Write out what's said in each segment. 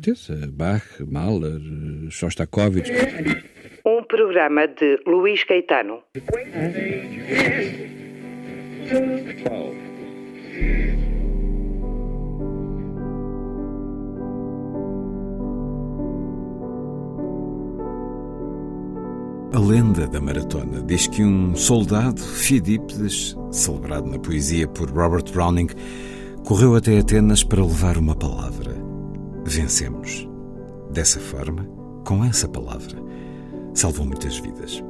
Certeza, Bach, Mahler, Shostakovich. Um programa de Luís Caetano. A lenda da maratona diz que um soldado, Fidípides, celebrado na poesia por Robert Browning, correu até Atenas para levar uma palavra. Vencemos. Dessa forma, com essa palavra, salvou muitas vidas.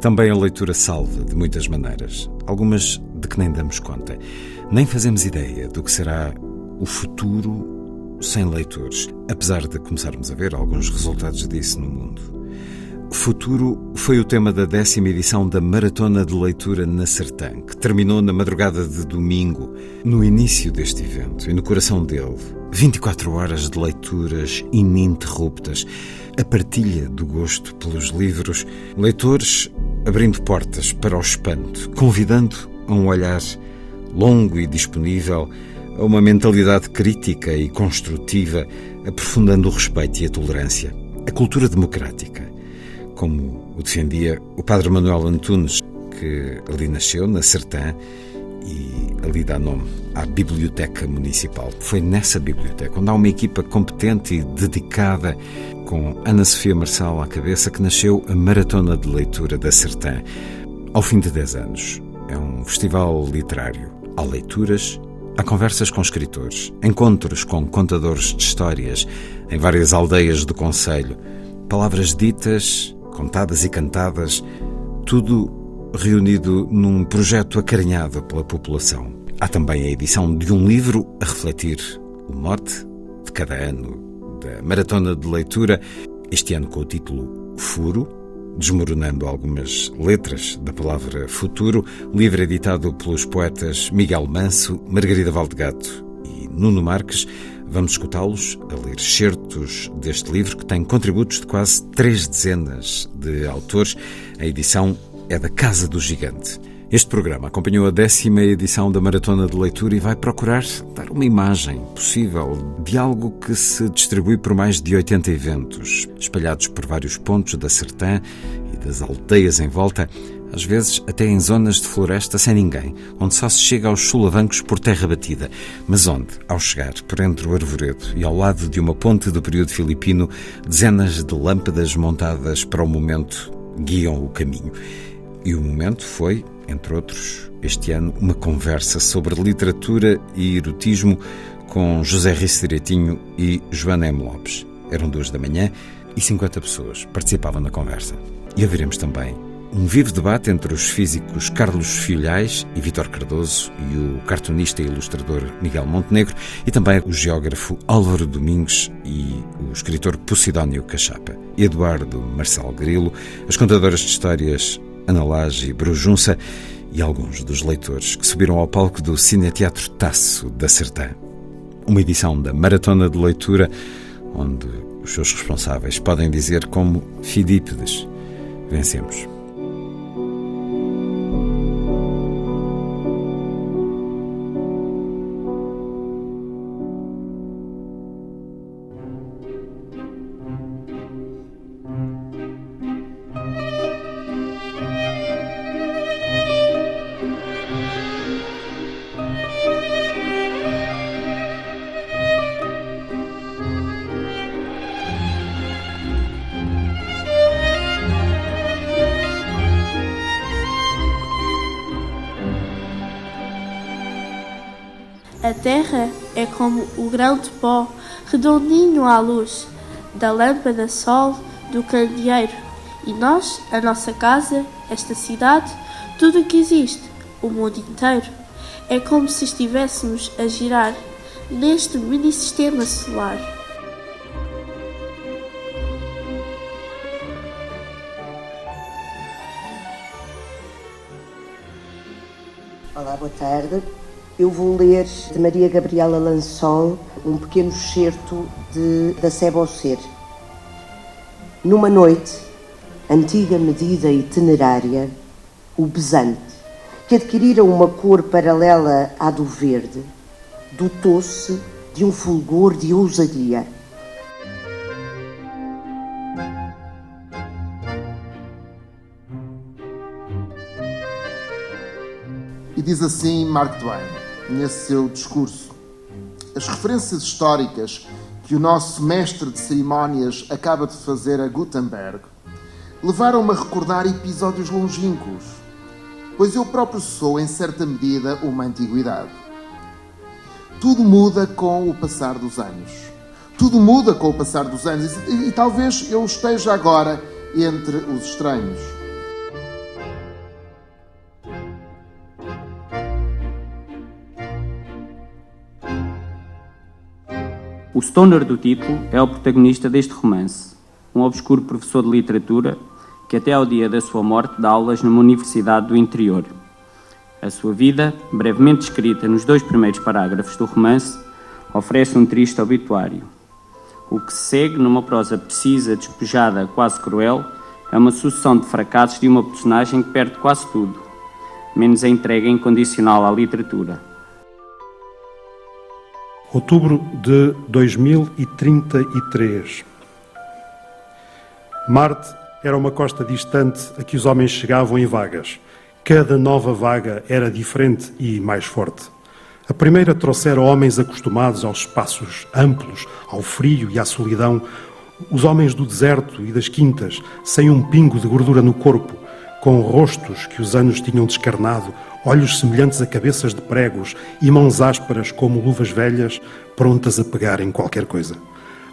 Também a leitura salva de muitas maneiras, algumas de que nem damos conta. Nem fazemos ideia do que será o futuro sem leitores, apesar de começarmos a ver alguns resultados disso no mundo. Futuro foi o tema da décima edição da Maratona de Leitura na Sertã, que terminou na madrugada de domingo. No início deste evento e no coração dele, 24 horas de leituras ininterruptas, a partilha do gosto pelos livros, leitores abrindo portas para o espanto, convidando a um olhar longo e disponível, a uma mentalidade crítica e construtiva, aprofundando o respeito e a tolerância, a cultura democrática como o defendia o padre Manuel Antunes, que ali nasceu, na Sertã, e ali dá nome à Biblioteca Municipal. Foi nessa biblioteca, onde há uma equipa competente e dedicada, com Ana Sofia Marçal à cabeça, que nasceu a Maratona de Leitura da Sertã. Ao fim de 10 anos, é um festival literário. Há leituras, há conversas com escritores, encontros com contadores de histórias em várias aldeias do Conselho, palavras ditas contadas e cantadas, tudo reunido num projeto acarinhado pela população. Há também a edição de um livro a refletir o mote de cada ano da Maratona de Leitura, este ano com o título Furo, desmoronando algumas letras da palavra futuro, livro editado pelos poetas Miguel Manso, Margarida Valdegato e Nuno Marques, Vamos escutá-los a ler certos deste livro que tem contributos de quase três dezenas de autores. A edição é da Casa do Gigante. Este programa acompanhou a décima edição da Maratona de Leitura e vai procurar dar uma imagem possível de algo que se distribui por mais de 80 eventos, espalhados por vários pontos da Sertã e das aldeias em volta, às vezes até em zonas de floresta sem ninguém, onde só se chega aos sulavancos por terra batida, mas onde, ao chegar por entre o arvoredo e ao lado de uma ponte do período filipino, dezenas de lâmpadas montadas para o momento guiam o caminho. E o momento foi, entre outros, este ano, uma conversa sobre literatura e erotismo com José Rice Direitinho e Joana M. Lopes. Eram duas da manhã e 50 pessoas participavam na conversa. E ouviremos também um vivo debate entre os físicos Carlos Filhais e Vítor Cardoso e o cartunista e ilustrador Miguel Montenegro e também o geógrafo Álvaro Domingues e o escritor Posidónio Cachapa. Eduardo Marcel Grilo, as contadoras de histórias Ana Lage e Brujunça e alguns dos leitores que subiram ao palco do Cineteatro Tasso da Sertã. Uma edição da Maratona de Leitura onde os seus responsáveis podem dizer como Fidípides, vencemos. Grão de pó, redondinho à luz da lâmpada sol do candeeiro. E nós, a nossa casa, esta cidade, tudo o que existe, o mundo inteiro, É como se estivéssemos a girar neste mini sistema solar. Olá, boa tarde. Eu vou ler de Maria Gabriela Lançol um pequeno excerto de, da Seba ao Ser. Numa noite, antiga medida itinerária, o besante, que adquirira uma cor paralela à do verde, dotou-se de um fulgor de ousadia E diz assim Mark Twain, nesse seu discurso: As referências históricas que o nosso mestre de cerimónias acaba de fazer a Gutenberg levaram-me a recordar episódios longínquos, pois eu próprio sou, em certa medida, uma antiguidade. Tudo muda com o passar dos anos. Tudo muda com o passar dos anos e, e talvez eu esteja agora entre os estranhos. O stoner do título é o protagonista deste romance, um obscuro professor de literatura que até ao dia da sua morte dá aulas numa universidade do interior. A sua vida, brevemente descrita nos dois primeiros parágrafos do romance, oferece um triste obituário. O que se segue numa prosa precisa, despejada, quase cruel, é uma sucessão de fracassos de uma personagem que perde quase tudo, menos a entrega incondicional à literatura. Outubro de 2033. Marte era uma costa distante a que os homens chegavam em vagas. Cada nova vaga era diferente e mais forte. A primeira trouxera homens acostumados aos espaços amplos, ao frio e à solidão, os homens do deserto e das quintas, sem um pingo de gordura no corpo, com rostos que os anos tinham descarnado, olhos semelhantes a cabeças de pregos e mãos ásperas como luvas velhas, prontas a pegar em qualquer coisa.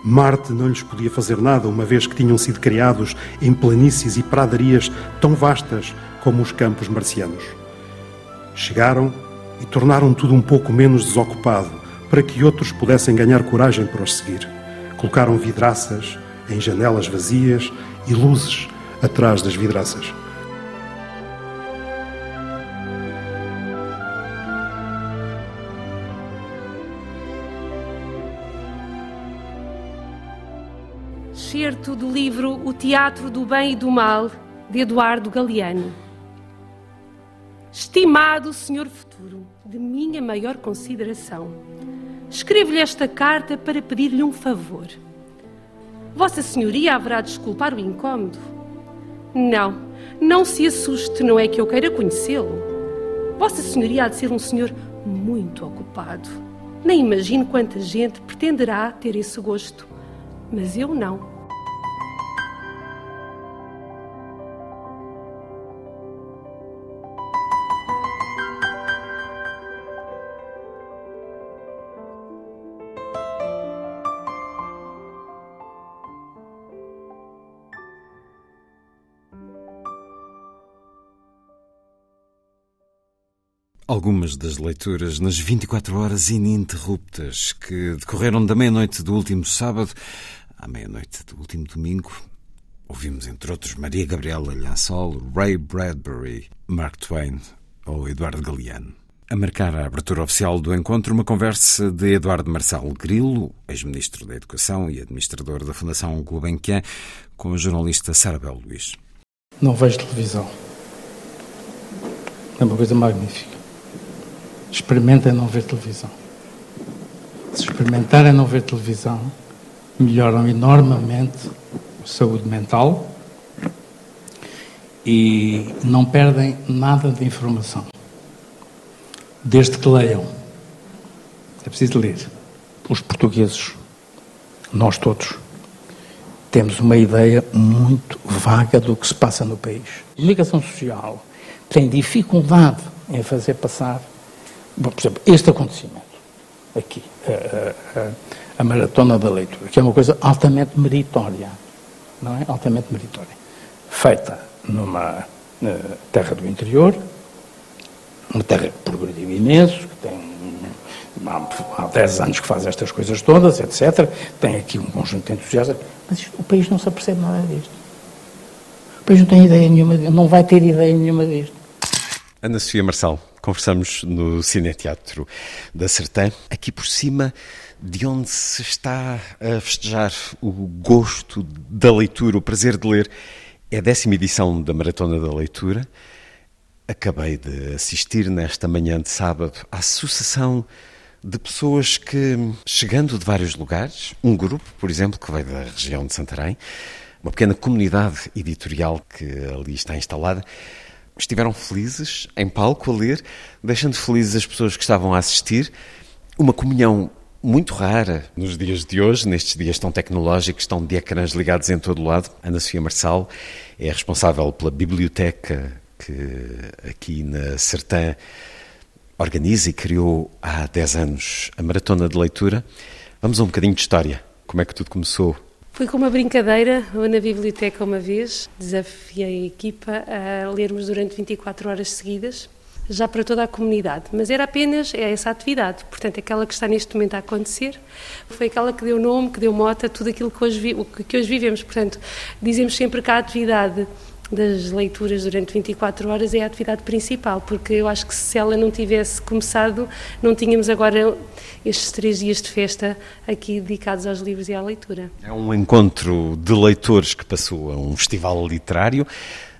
Marte não lhes podia fazer nada, uma vez que tinham sido criados em planícies e pradarias tão vastas como os campos marcianos. Chegaram e tornaram tudo um pouco menos desocupado, para que outros pudessem ganhar coragem para os seguir. Colocaram vidraças em janelas vazias e luzes atrás das vidraças. Certo do livro O Teatro do Bem e do Mal, de Eduardo Galeano. Estimado Senhor Futuro, de minha maior consideração, escrevo-lhe esta carta para pedir-lhe um favor. Vossa Senhoria haverá de desculpar o incômodo? Não, não se assuste, não é que eu queira conhecê-lo. Vossa Senhoria há de ser um senhor muito ocupado. Nem imagino quanta gente pretenderá ter esse gosto mas eu não. Algumas das leituras nas 24 horas ininterruptas que decorreram da meia-noite do último sábado à meia-noite do último domingo. Ouvimos, entre outros, Maria Gabriela Lansol, Ray Bradbury, Mark Twain ou Eduardo Galeano. A marcar a abertura oficial do encontro, uma conversa de Eduardo Marcelo Grilo, ex-ministro da Educação e administrador da Fundação Gulbenkian, com a jornalista Sara Bel Luís. Não vejo televisão. É uma coisa magnífica. Experimentem não ver televisão. Se experimentarem não ver televisão, melhoram enormemente a saúde mental e não perdem nada de informação. Desde que leiam. É preciso ler. Os portugueses, nós todos, temos uma ideia muito vaga do que se passa no país. A comunicação social tem dificuldade em fazer passar por exemplo, este acontecimento aqui, a, a, a, maratona da leitura, que é uma coisa altamente meritória, não é? Altamente meritória. Feita numa terra do interior, uma terra que progrediu imenso, que tem há, há 10 anos que faz estas coisas todas, etc. Tem aqui um conjunto de entusiastas, mas isto, o país não se apercebe nada disto. O país não tem ideia nenhuma, não vai ter ideia nenhuma disto. Ana Sofia Marçal, conversamos no Cineteatro da Sertã, aqui por cima de onde se está a festejar o gosto da leitura, o prazer de ler. É a décima edição da Maratona da Leitura. Acabei de assistir nesta manhã de sábado à sucessão de pessoas que, chegando de vários lugares, um grupo, por exemplo, que veio da região de Santarém, uma pequena comunidade editorial que ali está instalada, estiveram felizes em palco a ler, deixando felizes as pessoas que estavam a assistir. Uma comunhão muito rara nos dias de hoje, nestes dias tão tecnológicos, tão de ecrãs ligados em todo o lado. Ana Sofia Marçal é responsável pela biblioteca que aqui na Sertã organiza e criou há 10 anos a Maratona de Leitura. Vamos a um bocadinho de história. Como é que tudo começou? Foi com uma brincadeira, eu na biblioteca uma vez, desafiei a equipa a lermos durante 24 horas seguidas, já para toda a comunidade, mas era apenas essa atividade, portanto, aquela que está neste momento a acontecer, foi aquela que deu nome, que deu moto a tudo aquilo que hoje, que hoje vivemos, portanto, dizemos sempre que a atividade das leituras durante 24 horas é a atividade principal, porque eu acho que se ela não tivesse começado, não tínhamos agora estes três dias de festa aqui dedicados aos livros e à leitura. É um encontro de leitores que passou a um festival literário.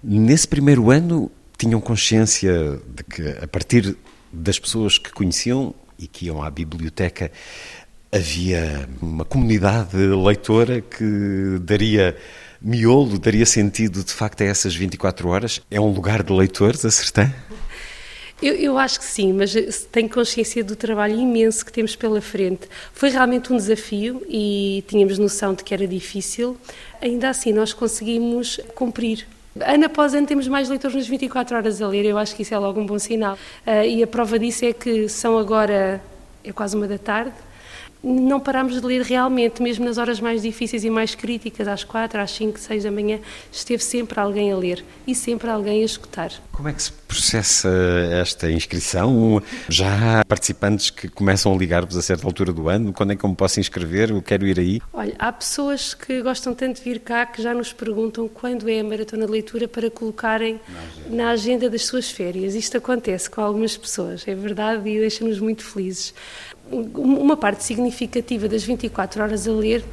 Nesse primeiro ano, tinham consciência de que, a partir das pessoas que conheciam e que iam à biblioteca, havia uma comunidade leitora que daria miolo daria sentido de facto a essas 24 horas? É um lugar de leitores, a Sertã? Eu, eu, acho que sim, mas tenho consciência do trabalho imenso que temos pela frente. Foi realmente um desafio e tínhamos noção de que era difícil. Ainda assim, nós conseguimos cumprir. Ano após ano temos mais leitores nas 24 horas a ler, eu acho que isso é logo um bom sinal. Uh, e a prova disso é que são agora, é quase uma da tarde, não paramos de ler realmente, mesmo nas horas mais difíceis e mais críticas, às quatro, às cinco, seis da manhã, esteve sempre alguém a ler e sempre alguém a escutar. Como é que se processa esta inscrição? Já há participantes que começam a ligar-vos a certa altura do ano? Quando é que eu me posso inscrever? Eu quero ir aí? Olha, há pessoas que gostam tanto de vir cá que já nos perguntam quando é a maratona de leitura para colocarem na agenda, na agenda das suas férias. Isto acontece com algumas pessoas, é verdade, e deixa-nos muito felizes uma parte significativa das 24 horas a ler,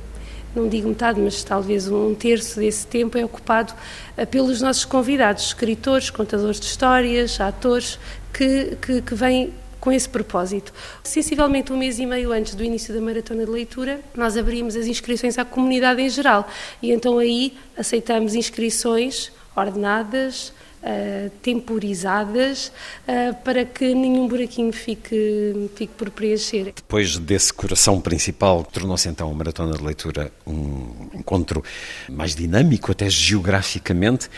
não digo metade, mas talvez um terço desse tempo é ocupado eh, pelos nossos convidados, escritores, contadores de histórias, atores, que, que, que vêm com esse propósito. Sensivelmente um mês e meio antes do início da maratona de leitura, nós abrimos as inscrições à comunidade em geral e então aí aceitamos inscrições ordenadas, uh, temporizadas uh, para que nenhum buraquinho fique, fique por preencher. Depois desse coração principal, tornou-se então a Maratona de Leitura um encontro mais dinâmico, até geograficamente.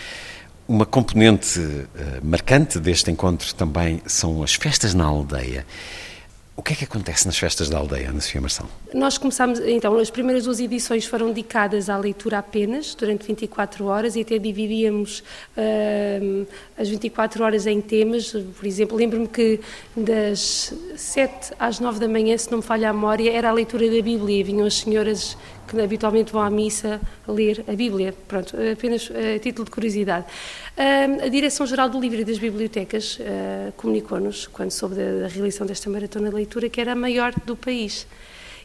Uma componente uh, marcante deste encontro também são as festas na aldeia. O que é que acontece nas festas da aldeia, Ana Sofia Marção? Nós começámos, então, as primeiras duas edições foram dedicadas à leitura apenas, durante 24 horas, e até dividíamos uh, as 24 horas em temas. Por exemplo, lembro-me que das 7 às 9 da manhã, se não me falha a memória, era a leitura da Bíblia. Vinham as senhoras que habitualmente vão à missa ler a Bíblia. Pronto, apenas a título de curiosidade. A Direção-Geral do Livro e das Bibliotecas uh, comunicou-nos, quando soube da, realização desta maratona de leitura, que era a maior do país.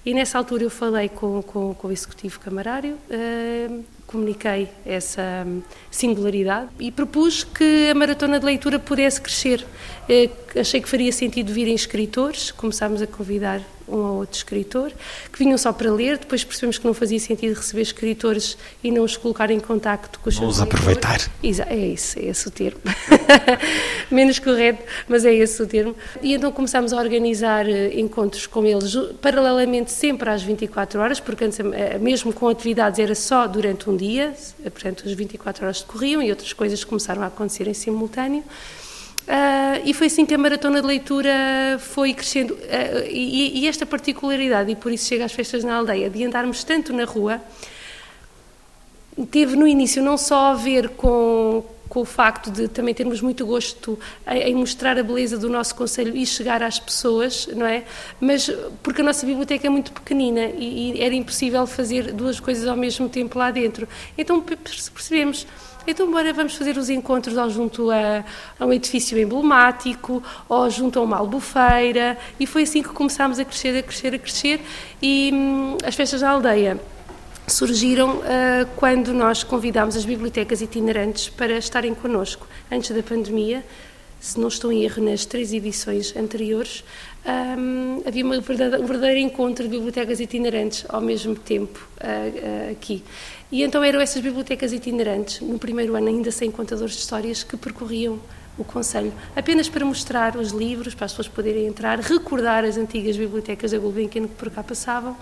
E nessa altura eu falei com, com, com o Executivo Camarário, comuniquei essa singularidade e propus que a maratona de leitura pudesse crescer. Uh, achei que faria sentido virem escritores, começámos a convidar um ou outro escritor, que vinham só para ler, depois percebemos que não fazia sentido receber escritores e não os colocar em contacto com os Vamos seus aproveitar. Exa é isso, é esse o termo. Menos correto, mas é esse o termo. E então começámos a organizar eh, encontros com eles, paralelamente sempre às 24 horas, porque antes, eh, mesmo com atividades era só durante um dia, portanto as 24 horas decorriam e outras coisas começaram a acontecer em simultâneo. Uh, e foi assim que a maratona de leitura foi crescendo. Uh, e, e, esta particularidade, e por isso chega às festas na aldeia, de andarmos tanto na rua, teve no início não só a ver com, com o facto de também termos muito gosto em, mostrar a beleza do nosso Conselho e chegar às pessoas, não é? Mas porque a nossa biblioteca é muito pequenina e, e era impossível fazer duas coisas ao mesmo tempo lá dentro. Então percebemos então, bora, vamos fazer os encontros ou junto a, a, um edifício emblemático, ou junto a uma albufeira, e foi assim que começámos a crescer, a crescer, a crescer, e hum, as festas da aldeia surgiram uh, quando nós convidámos as bibliotecas itinerantes para estarem connosco, antes da pandemia, se não estou em erro, nas três edições anteriores, um, havia um verdadeiro encontro de bibliotecas itinerantes ao mesmo tempo uh, uh, aqui. E então eram essas bibliotecas itinerantes, no primeiro ano ainda sem contadores de histórias, que percorriam o Conselho, apenas para mostrar os livros, para as pessoas poderem entrar, recordar as antigas bibliotecas da Gulbenkian que por cá passavam.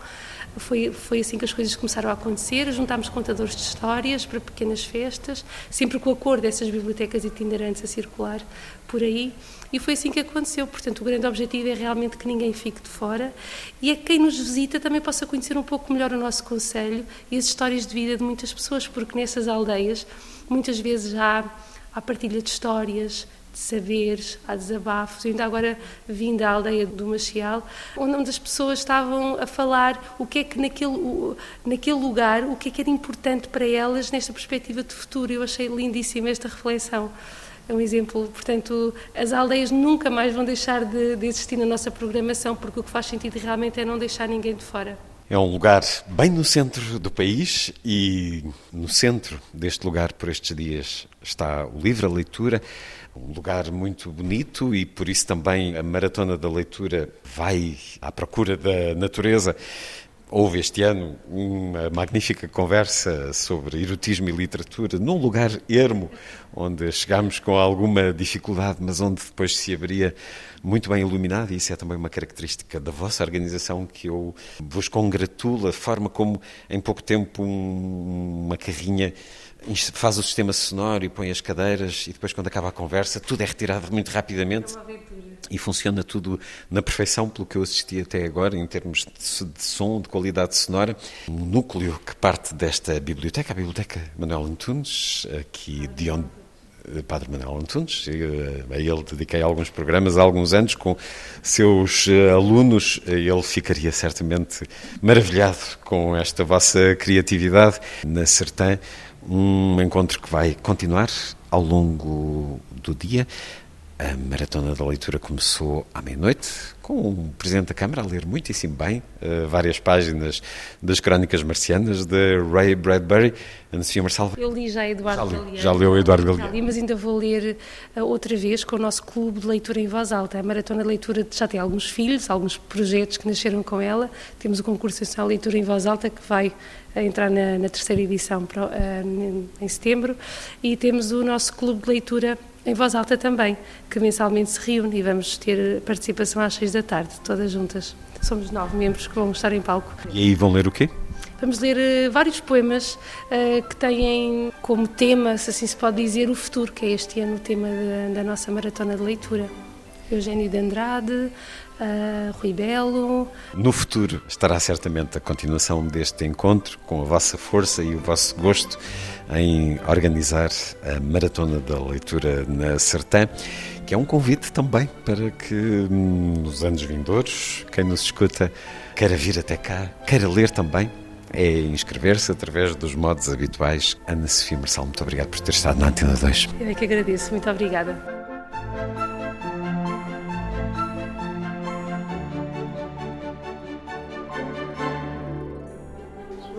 Foi, foi assim que as coisas começaram a acontecer. Juntámos contadores de histórias para pequenas festas, sempre com o acordo dessas bibliotecas itinerantes a circular por aí. E foi assim que aconteceu. Portanto, o grande objetivo é realmente que ninguém fique de fora e é que quem nos visita também possa conhecer um pouco melhor o nosso Conselho e as histórias de vida de muitas pessoas, porque nessas aldeias muitas vezes há a partilha de histórias, de saberes, há desabafos. Eu ainda agora vim da aldeia do Machial, onde as pessoas estavam a falar o que é que naquele, naquele lugar, o que é que era importante para elas nesta perspectiva de futuro. Eu achei lindíssima esta reflexão. É um exemplo, portanto, as aldeias nunca mais vão deixar de, de existir na nossa programação, porque o que faz sentido realmente é não deixar ninguém de fora. É um lugar bem no centro do país e no centro deste lugar, por estes dias, está o livro, a leitura. Um lugar muito bonito e por isso também a Maratona da Leitura vai à procura da natureza. Houve este ano uma magnífica conversa sobre erotismo e literatura num lugar ermo, onde chegámos com alguma dificuldade, mas onde depois se abria muito bem iluminado, e isso é também uma característica da vossa organização que eu vos congratulo, a forma como em pouco tempo um, uma carrinha faz o sistema sonoro e põe as cadeiras e depois quando acaba a conversa tudo é retirado muito rapidamente. E funciona tudo na perfeição pelo que eu assisti até agora em termos de som, de qualidade sonora. O núcleo que parte desta biblioteca, a Biblioteca Manuel Antunes, aqui de onde eh, Padre Manuel Antunes, eh, a ele dediquei alguns programas há alguns anos com seus eh, alunos, ele ficaria certamente maravilhado com esta vossa criatividade. Na Sertã um encontro que vai continuar ao longo do dia. A maratona da leitura começou à meia-noite, com o Presidente da Câmara a ler muitíssimo bem uh, várias páginas das Crónicas Marcianas de Ray Bradbury. Ana Sofia Marçal. Eu li já Eduardo li, já leu Eduardo Galeano. Li, mas ainda vou ler uh, outra vez com o nosso clube de leitura em voz alta. A maratona de leitura já tem alguns filhos, alguns projetos que nasceram com ela. Temos o concurso nacional de leitura em voz alta que vai uh, entrar na, na terceira edição em setembro e temos o nosso clube de leitura em voz alta também, que mensalmente se reúne e vamos ter participação às seis da tarde, todas juntas. Somos nove membros que vão estar em palco. E aí vão ler o quê? Vamos ler uh, vários poemas uh, que têm como tema, se assim se pode dizer, o futuro, que é este ano o tema de, da nossa maratona de leitura. Eugênio de Andrade, uh, Rui Belo. No futuro estará certamente a continuação deste encontro, com a vossa força e o vosso gosto em organizar a Maratona da Leitura na Sertã, que é um convite também para que nos anos vindouros, quem nos escuta queira vir até cá, queira ler também, é inscrever-se através dos modos habituais. Ana Sofia Marçal, muito obrigado por ter estado na Antena 2. Eu é que agradeço, muito obrigada.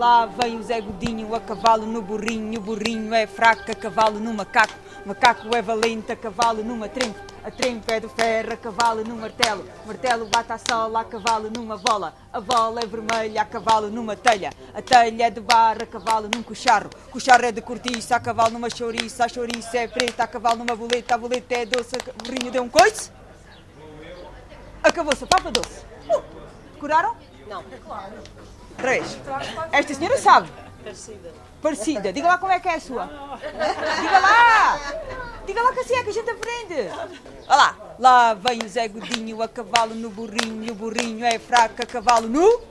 Lá vem o Zé Godinho a cavalo no burrinho, o burrinho é fraco, a cavalo no macaco, macaco é valente, a cavalo numa trempe, a trempe é do ferro, a cavalo no martelo, martelo bate a sola, a cavalo numa bola, a bola é vermelha, a cavalo numa telha, a telha é de barra, a cavalo num cocharro, cocharro é de cortiça, a cavalo numa chouriça, a chouriça é preta, a cavalo numa boleta, a boleta é doce, o burrinho deu um coice, acabou-se a papa doce. Uh, curaram? Não. Claro. Três. Esta senhora sabe. Parecida. Parecida. Diga lá como é que é a sua. Diga lá. Diga lá que assim é que a gente aprende. Olha lá. Lá vem o Zé Godinho a cavalo no burrinho. O burrinho é fraco a cavalo no...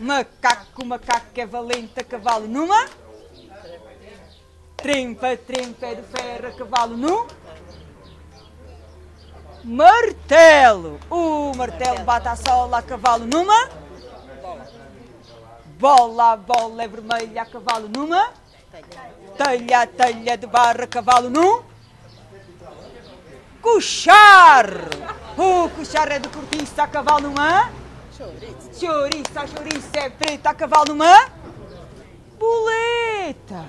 Macaco. Macaco é valente a cavalo numa... Trempa, trempa, é de ferro, a cavalo no martelo. O martelo bate a sola a cavalo numa bola. A bola é vermelha a cavalo numa telha, telha de barra cavalo num cochar. O cochar é de cortiça a cavalo numa chouriça. Chouriça, a chouriça é preta a cavalo numa boleta.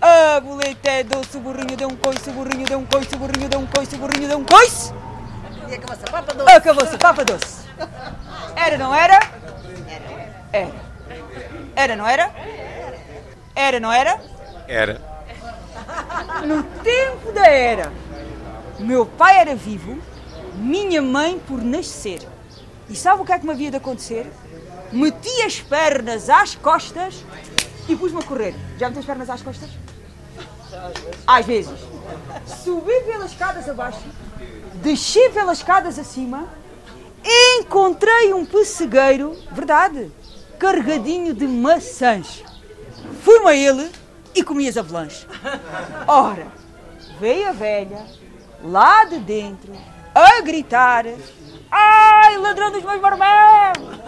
A boleta é doce, o burrinho deu um coice, o burrinho deu um coice, o burrinho deu um coice, o burrinho deu um coice. E acabou-se a papa doce. Acabou-se a papa doce. Era, não era? Era. Era, não era? Era, não era? Era. No tempo da era, meu pai era vivo, minha mãe por nascer. E sabe o que é que me havia de acontecer? Meti as pernas às costas e pus-me a correr. Já meti as pernas às costas? Às vezes. Subi pelas escadas abaixo, desci pelas escadas acima, encontrei um pessegueiro, verdade, carregadinho de maçãs. Fui-me a ele e comi as avelãs. Ora, veio a velha, lá de dentro, a gritar: Ai, ladrão dos meus marmelos!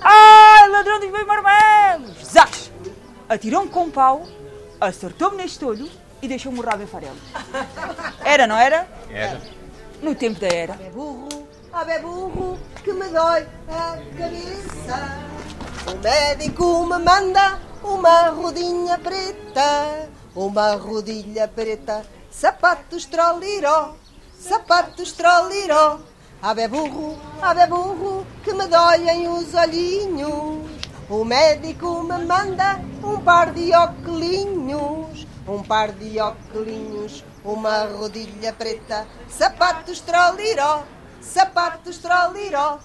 Ai, ladrão dos meus marmelos! Zás! Atirou-me com um pau, acertou-me neste olho e deixou-me morrer bem farelo. Era, não era? Era. No tempo da era. É burro, ah, é burro, que me dói a cabeça. O médico me manda uma rodinha preta, uma rodilha preta, sapatos troliró, sapatos troliró. Ave burro, ave burro, que me doem os olhinhos. O médico me manda um par de óculos, um par de óculos, uma rodilha preta, sapatos troliró, sapatos troliró.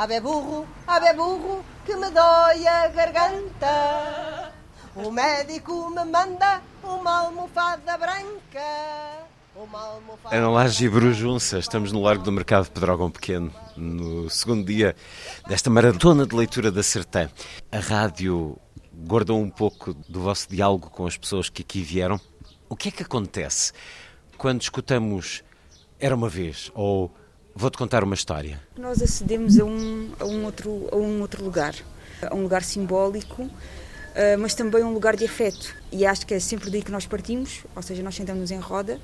Ave burro, ave burro, que me dói a garganta. O médico me manda uma almofada branca. Ana Laje e Brujunça, estamos no Largo do Mercado Pedrógão Pequeno, no segundo dia desta maratona de leitura da Sertã. A rádio guardou um pouco do vosso diálogo com as pessoas que aqui vieram. O que é que acontece quando escutamos Era uma vez ou Vou-te contar uma história? Nós acedemos a um, a um, outro, a um outro lugar, a um lugar simbólico, eh, mas também um lugar de afeto. E acho que é sempre daí que nós partimos, ou seja, nós sentamos-nos em roda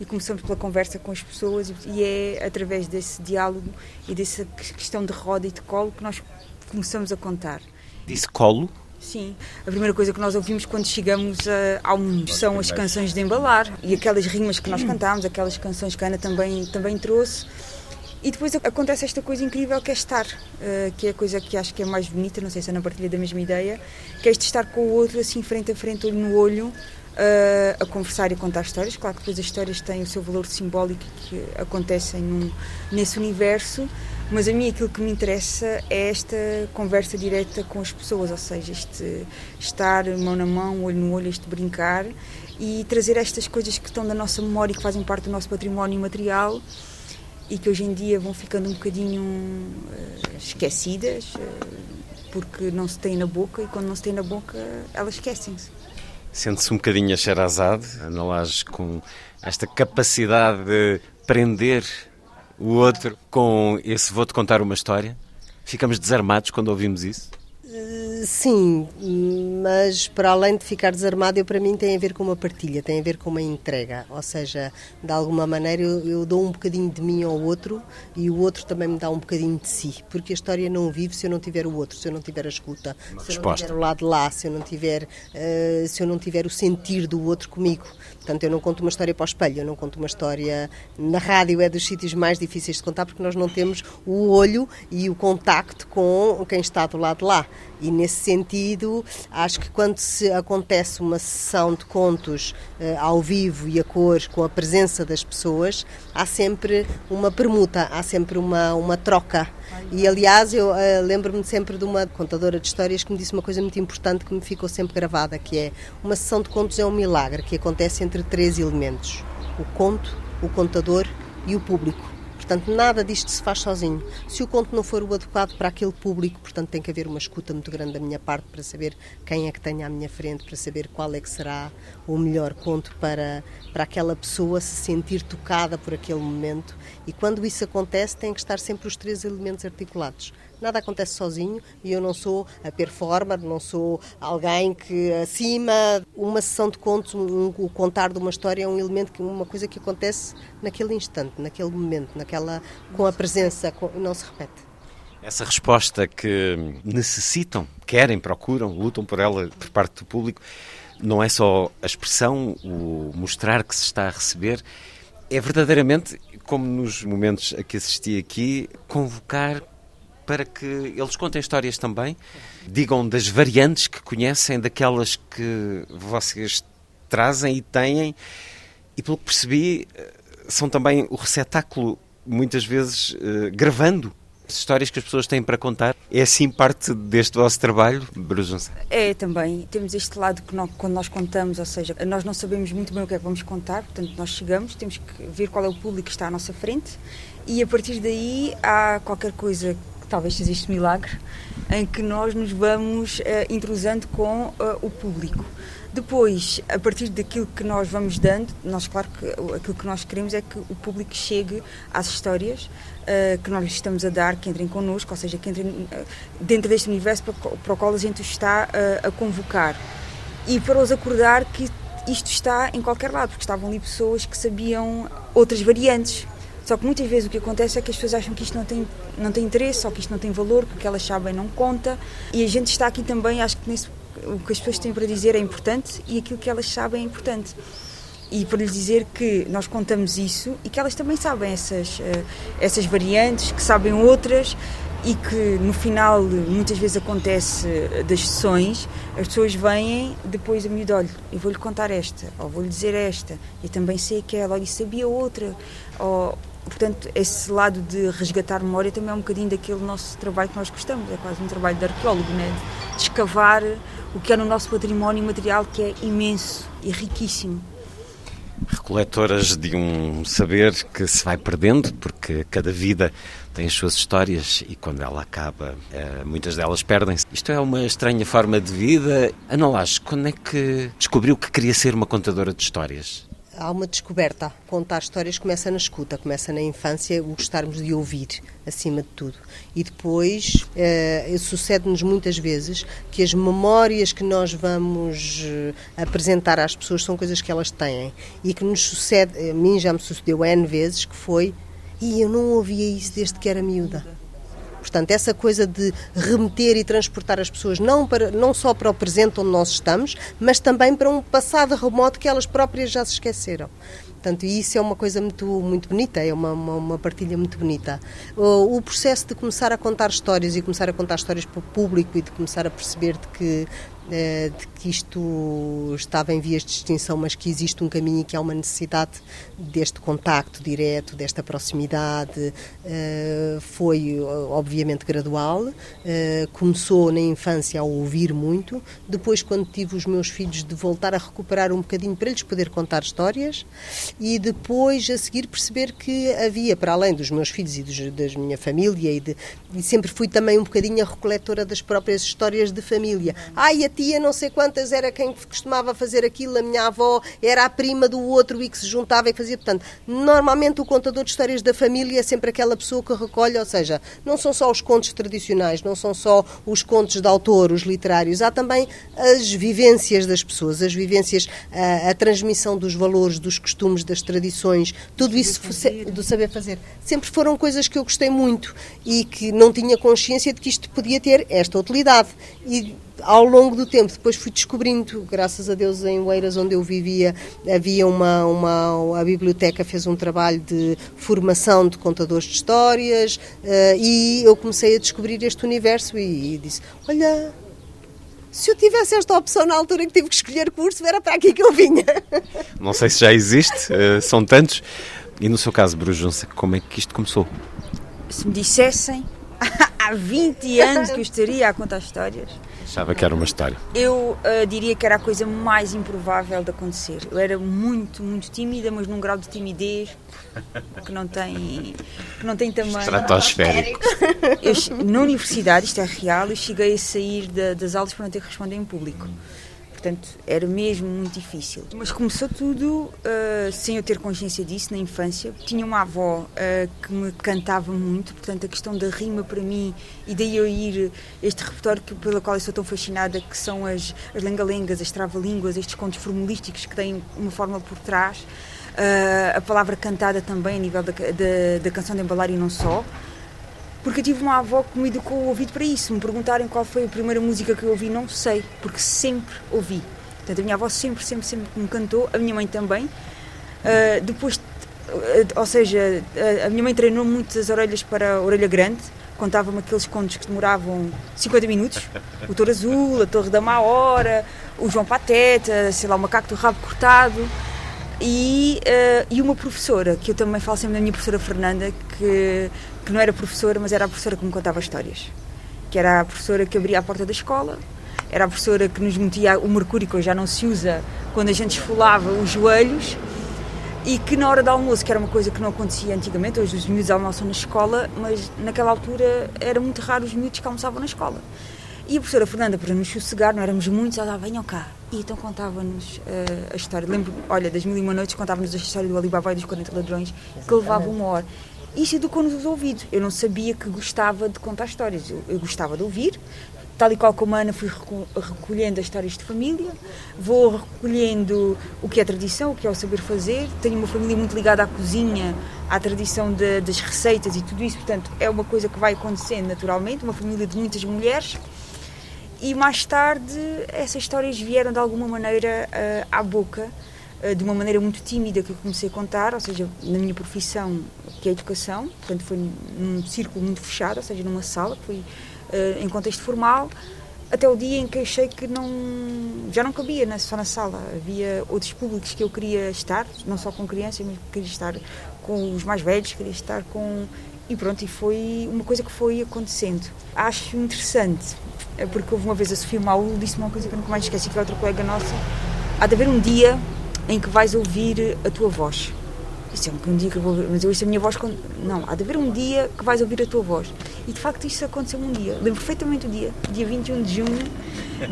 e começamos pela conversa com as pessoas e é através desse diálogo e dessa questão de roda e de colo que nós começamos a contar. Disse colo? Sim, a primeira coisa que nós ouvimos quando chegamos a, ao mundo são as canções de embalar e aquelas rimas que nós cantámos, aquelas canções que a Ana também, também trouxe. E depois acontece esta coisa incrível que é estar, uh, que é a coisa que acho que é mais bonita, não sei se a Ana partilha da mesma ideia, que é este estar com o outro assim frente a frente, olho no olho, uh, a conversar e contar histórias. Claro que depois as histórias têm o seu valor simbólico que acontecem num, nesse universo, mas a mim aquilo que me interessa é esta conversa direta com as pessoas, ou seja, este estar mão na mão, olho no olho, este brincar e trazer estas coisas que estão da nossa memória e que fazem parte do nosso património material e que hoje em dia vão ficando um bocadinho uh, esquecidas uh, porque não se tem na boca e quando não se tem na boca elas esquecem-se. Sente-se um bocadinho a Sherazade, Ana Laje, com esta capacidade de prender o outro com esse vou-te contar uma história? Ficamos desarmados quando ouvimos isso? Sim, mas para além de ficar desarmado, eu para mim tem a ver com uma partilha, tem a ver com uma entrega. Ou seja, de alguma maneira eu, eu, dou um bocadinho de mim ao outro e o outro também me dá um bocadinho de si. Porque a história não vive se eu não tiver o outro, se eu não tiver a escuta, uma se resposta. eu não tiver o lado de lá, se eu não tiver, uh, se eu não tiver o sentir do outro comigo. Portanto, eu não conto uma história para o espelho, eu não conto uma história. Na rádio é dos sítios mais difíceis de contar porque nós não temos o olho e o contacto com quem está do lado de lá. E nesse sentido, acho que quando se acontece uma sessão de contos uh, ao vivo e a cores, com a presença das pessoas, há sempre uma permuta, há sempre uma, uma troca. E aliás, eu uh, lembro-me sempre de uma contadora de histórias que me disse uma coisa muito importante que me ficou sempre gravada, que é uma sessão de contos é um milagre que acontece entre três elementos: o conto, o contador e o público. Portanto, nada disto se faz sozinho. Se o conto não for o adequado para aquele público, portanto, tem que haver uma escuta muito grande da minha parte para saber quem é que tenho à minha frente, para saber qual é que será o melhor conto para, para aquela pessoa se sentir tocada por aquele momento. E quando isso acontece, tem que estar sempre os três elementos articulados nada acontece sozinho e eu não sou a performer, não sou alguém que acima uma sessão de contos, um, o contar de uma história é um elemento que uma coisa que acontece naquele instante, naquele momento, naquela com a presença, com, não se repete. Essa resposta que necessitam, querem, procuram, lutam por ela por parte do público, não é só a expressão, o mostrar que se está a receber, é verdadeiramente, como nos momentos a que assisti aqui, convocar para que eles contem histórias também, digam das variantes que conhecem, daquelas que vocês trazem e têm, e pelo que percebi, eh, são também o receptáculo, muitas vezes uh, gravando as histórias que as pessoas têm para contar. É assim parte deste vosso trabalho, Bruce É também. Temos este lado que nós, quando nós contamos, ou seja, nós não sabemos muito bem o que é que vamos contar, portanto, nós chegamos, temos que ver qual é o público que está à nossa frente e a partir daí há qualquer coisa talvez seja este milagre, em que nós nos vamos uh, intrusando com uh, o público. Depois, a partir daquilo que nós vamos dando, nós, claro que aquilo que nós queremos é que o público chegue às histórias uh, que nós lhes estamos a dar, que entrem connosco, ou seja, que entrem dentro deste universo para, para, o qual a gente os está a convocar. E para os acordar que isto está em qualquer lado, porque estavam ali pessoas que sabiam outras variantes só que muitas vezes o que acontece é que as pessoas acham que isto não tem, não tem interesse ou que isto não tem valor, que o que elas sabem não conta. E a gente está aqui também, acho que nesse, o que as pessoas têm para dizer é importante e aquilo que elas sabem é importante. E para lhes dizer que nós contamos isso e que elas também sabem essas, uh, essas variantes, que sabem outras e que no final muitas vezes acontece das sessões, as pessoas vêm depois a miúdo, olha, eu vou-lhe contar esta, ou vou-lhe dizer esta, eu também sei aquela, ou sabia outra, ou, Portanto, esse lado de resgatar memória também é um bocadinho daquele nosso trabalho que nós gostamos, é quase um trabalho de arqueólogo, né? de escavar o que é no nosso património material que é imenso e riquíssimo. Recoletoras de um saber que se vai perdendo, porque cada vida tem as suas histórias e quando ela acaba, eh, muitas delas perdem-se. Isto é uma estranha forma de vida. Ana quando é que descobriu que queria ser uma contadora de histórias? Há uma descoberta. Contar histórias começa na escuta, começa na infância, o gostarmos de ouvir, acima de tudo. E depois eh, sucede-nos muitas vezes que as memórias que nós vamos eh, apresentar às pessoas são coisas que elas têm. E que nos sucede, a mim já me sucedeu N vezes, que foi, e eu não ouvia isso desde que era miúda. Portanto, essa coisa de remeter e transportar as pessoas não, para, não só para o presente onde nós estamos, mas também para um passado remoto que elas próprias já se esqueceram. Portanto, isso é uma coisa muito, muito bonita, é uma, uma, uma partilha muito bonita. O, o, processo de começar a contar histórias e começar a contar histórias para o público e de começar a perceber de que eh, de que isto estava em vias de extinção, mas que existe um caminho e que há uma necessidade deste contacto direto, desta proximidade. Eh, foi, obviamente, gradual. Eh, começou na infância a ouvir muito, depois, quando tive os meus filhos, de voltar a recuperar um bocadinho para lhes poder contar histórias e depois, a seguir, perceber que havia, para além dos meus filhos e dos, da minha família, e, de, e sempre fui também um bocadinho a recoletora das próprias histórias de família. Ai, a tia não sei quantas era quem costumava fazer aquilo, a minha avó era a prima do outro e que se juntava e fazia. Portanto, normalmente o contador de histórias da família é sempre aquela pessoa que recolhe, ou seja, não são só os contos tradicionais, não são só os contos de autor, os literários, há também as vivências das pessoas, as vivências, a, a transmissão dos valores, dos costumes, das tradições, tudo isso do saber fazer. Sempre foram coisas que eu gostei muito e que não tinha consciência de que isto podia ter esta utilidade. E ao longo do tempo, depois fui descobrindo, graças a Deus, em Oeiras, onde eu vivia, havia uma, uma a biblioteca fez um trabalho de formação de contadores de histórias uh, e eu comecei a descobrir este universo e, e disse, olha, se eu tivesse esta opção na altura que tive que escolher curso, era para aqui que eu vinha. Não sei se já existe, uh, são tantos. E no seu caso, Brujunça, como é que isto começou? Se me dissessem há 20 anos que eu estaria a contar histórias, Achava que era uma história. Eu uh, diria que era a coisa mais improvável de acontecer. Eu era muito, muito tímida, mas num grau de timidez que não tem, que não tem tamanho. Estratosférico. Eu, na universidade, isto é real, eu cheguei a sair de, das aulas para não ter que responder em público. Portanto, era mesmo muito difícil. Mas começou tudo uh, sem eu ter consciência disso na infância. Tinha uma avó uh, que me cantava muito, portanto, a questão da rima para mim, e daí eu ir este repertório que, pelo qual eu sou tão fascinada, que são as, as lengalengas, as trava-línguas, estes contos formulísticos que têm uma forma por trás. Uh, a palavra cantada também, a nível da, da, da canção de embalar e não só porque eu tive uma avó que me educou o ouvido para isso. Me perguntarem qual foi a primeira música que eu ouvi, não sei, porque sempre ouvi. Portanto, a minha avó sempre, sempre, sempre me cantou, a minha mãe também. Uh, depois, uh, ou seja, uh, a minha mãe treinou muito as orelhas para a orelha grande, contava-me aqueles contos que demoravam 50 minutos. O Touro Azul, a Torre da Má Hora, o João Pateta, sei lá, o Macaco do Rabo Cortado. E, uh, e uma professora, que eu também falo sempre da minha professora Fernanda, que, que não era professora, mas era a professora que me contava histórias. Que era a professora que abria a porta da escola, era a professora que nos metia o mercúrio, que hoje já não se usa, quando a gente esfolava os joelhos, e que na hora do almoço, que era uma coisa que não acontecia antigamente, hoje os miúdos almoçam na escola, mas naquela altura era muito raro os miúdos que almoçavam na escola. E a professora Fernanda, para nos sossegar, não éramos muitos, ela dava, venham cá. E então contava-nos uh, a história. Lembro, olha, das mil e uma noites, contava-nos a história do Alibaba e dos 40 ladrões, que levava uma hora. Isso educou-nos os ouvidos. Eu não sabia que gostava de contar histórias. Eu, eu gostava de ouvir. Tal e qual como a Ana, fui recolhendo as histórias de família, vou recolhendo o que é tradição, o que é o saber fazer. Tenho uma família muito ligada à cozinha, à tradição de, das receitas e tudo isso, portanto, é uma coisa que vai acontecendo naturalmente. Uma família de muitas mulheres e mais tarde essas histórias vieram de alguma maneira uh, à boca, de uma maneira muito tímida que eu comecei a contar, ou seja, na minha profissão, que é a educação, portanto foi num círculo muito fechado, ou seja, numa sala, foi uh, em contexto formal, até o dia em que achei que não, já não cabia né, só na sala, havia outros públicos que eu queria estar, não só com crianças, mas queria estar com os mais velhos, queria estar com... E pronto, e foi uma coisa que foi acontecendo. Acho interessante é porque houve uma vez a Sofia Maú disse uma coisa que eu nunca mais esqueci, que é outra colega nossa. Há de haver um dia em que vais ouvir a tua voz. Isso é um dia que eu vou ouvir, mas eu ouço a minha voz quando. Não, há de haver um dia que vais ouvir a tua voz. E de facto isso aconteceu um dia. Lembro perfeitamente o dia, dia 21 de junho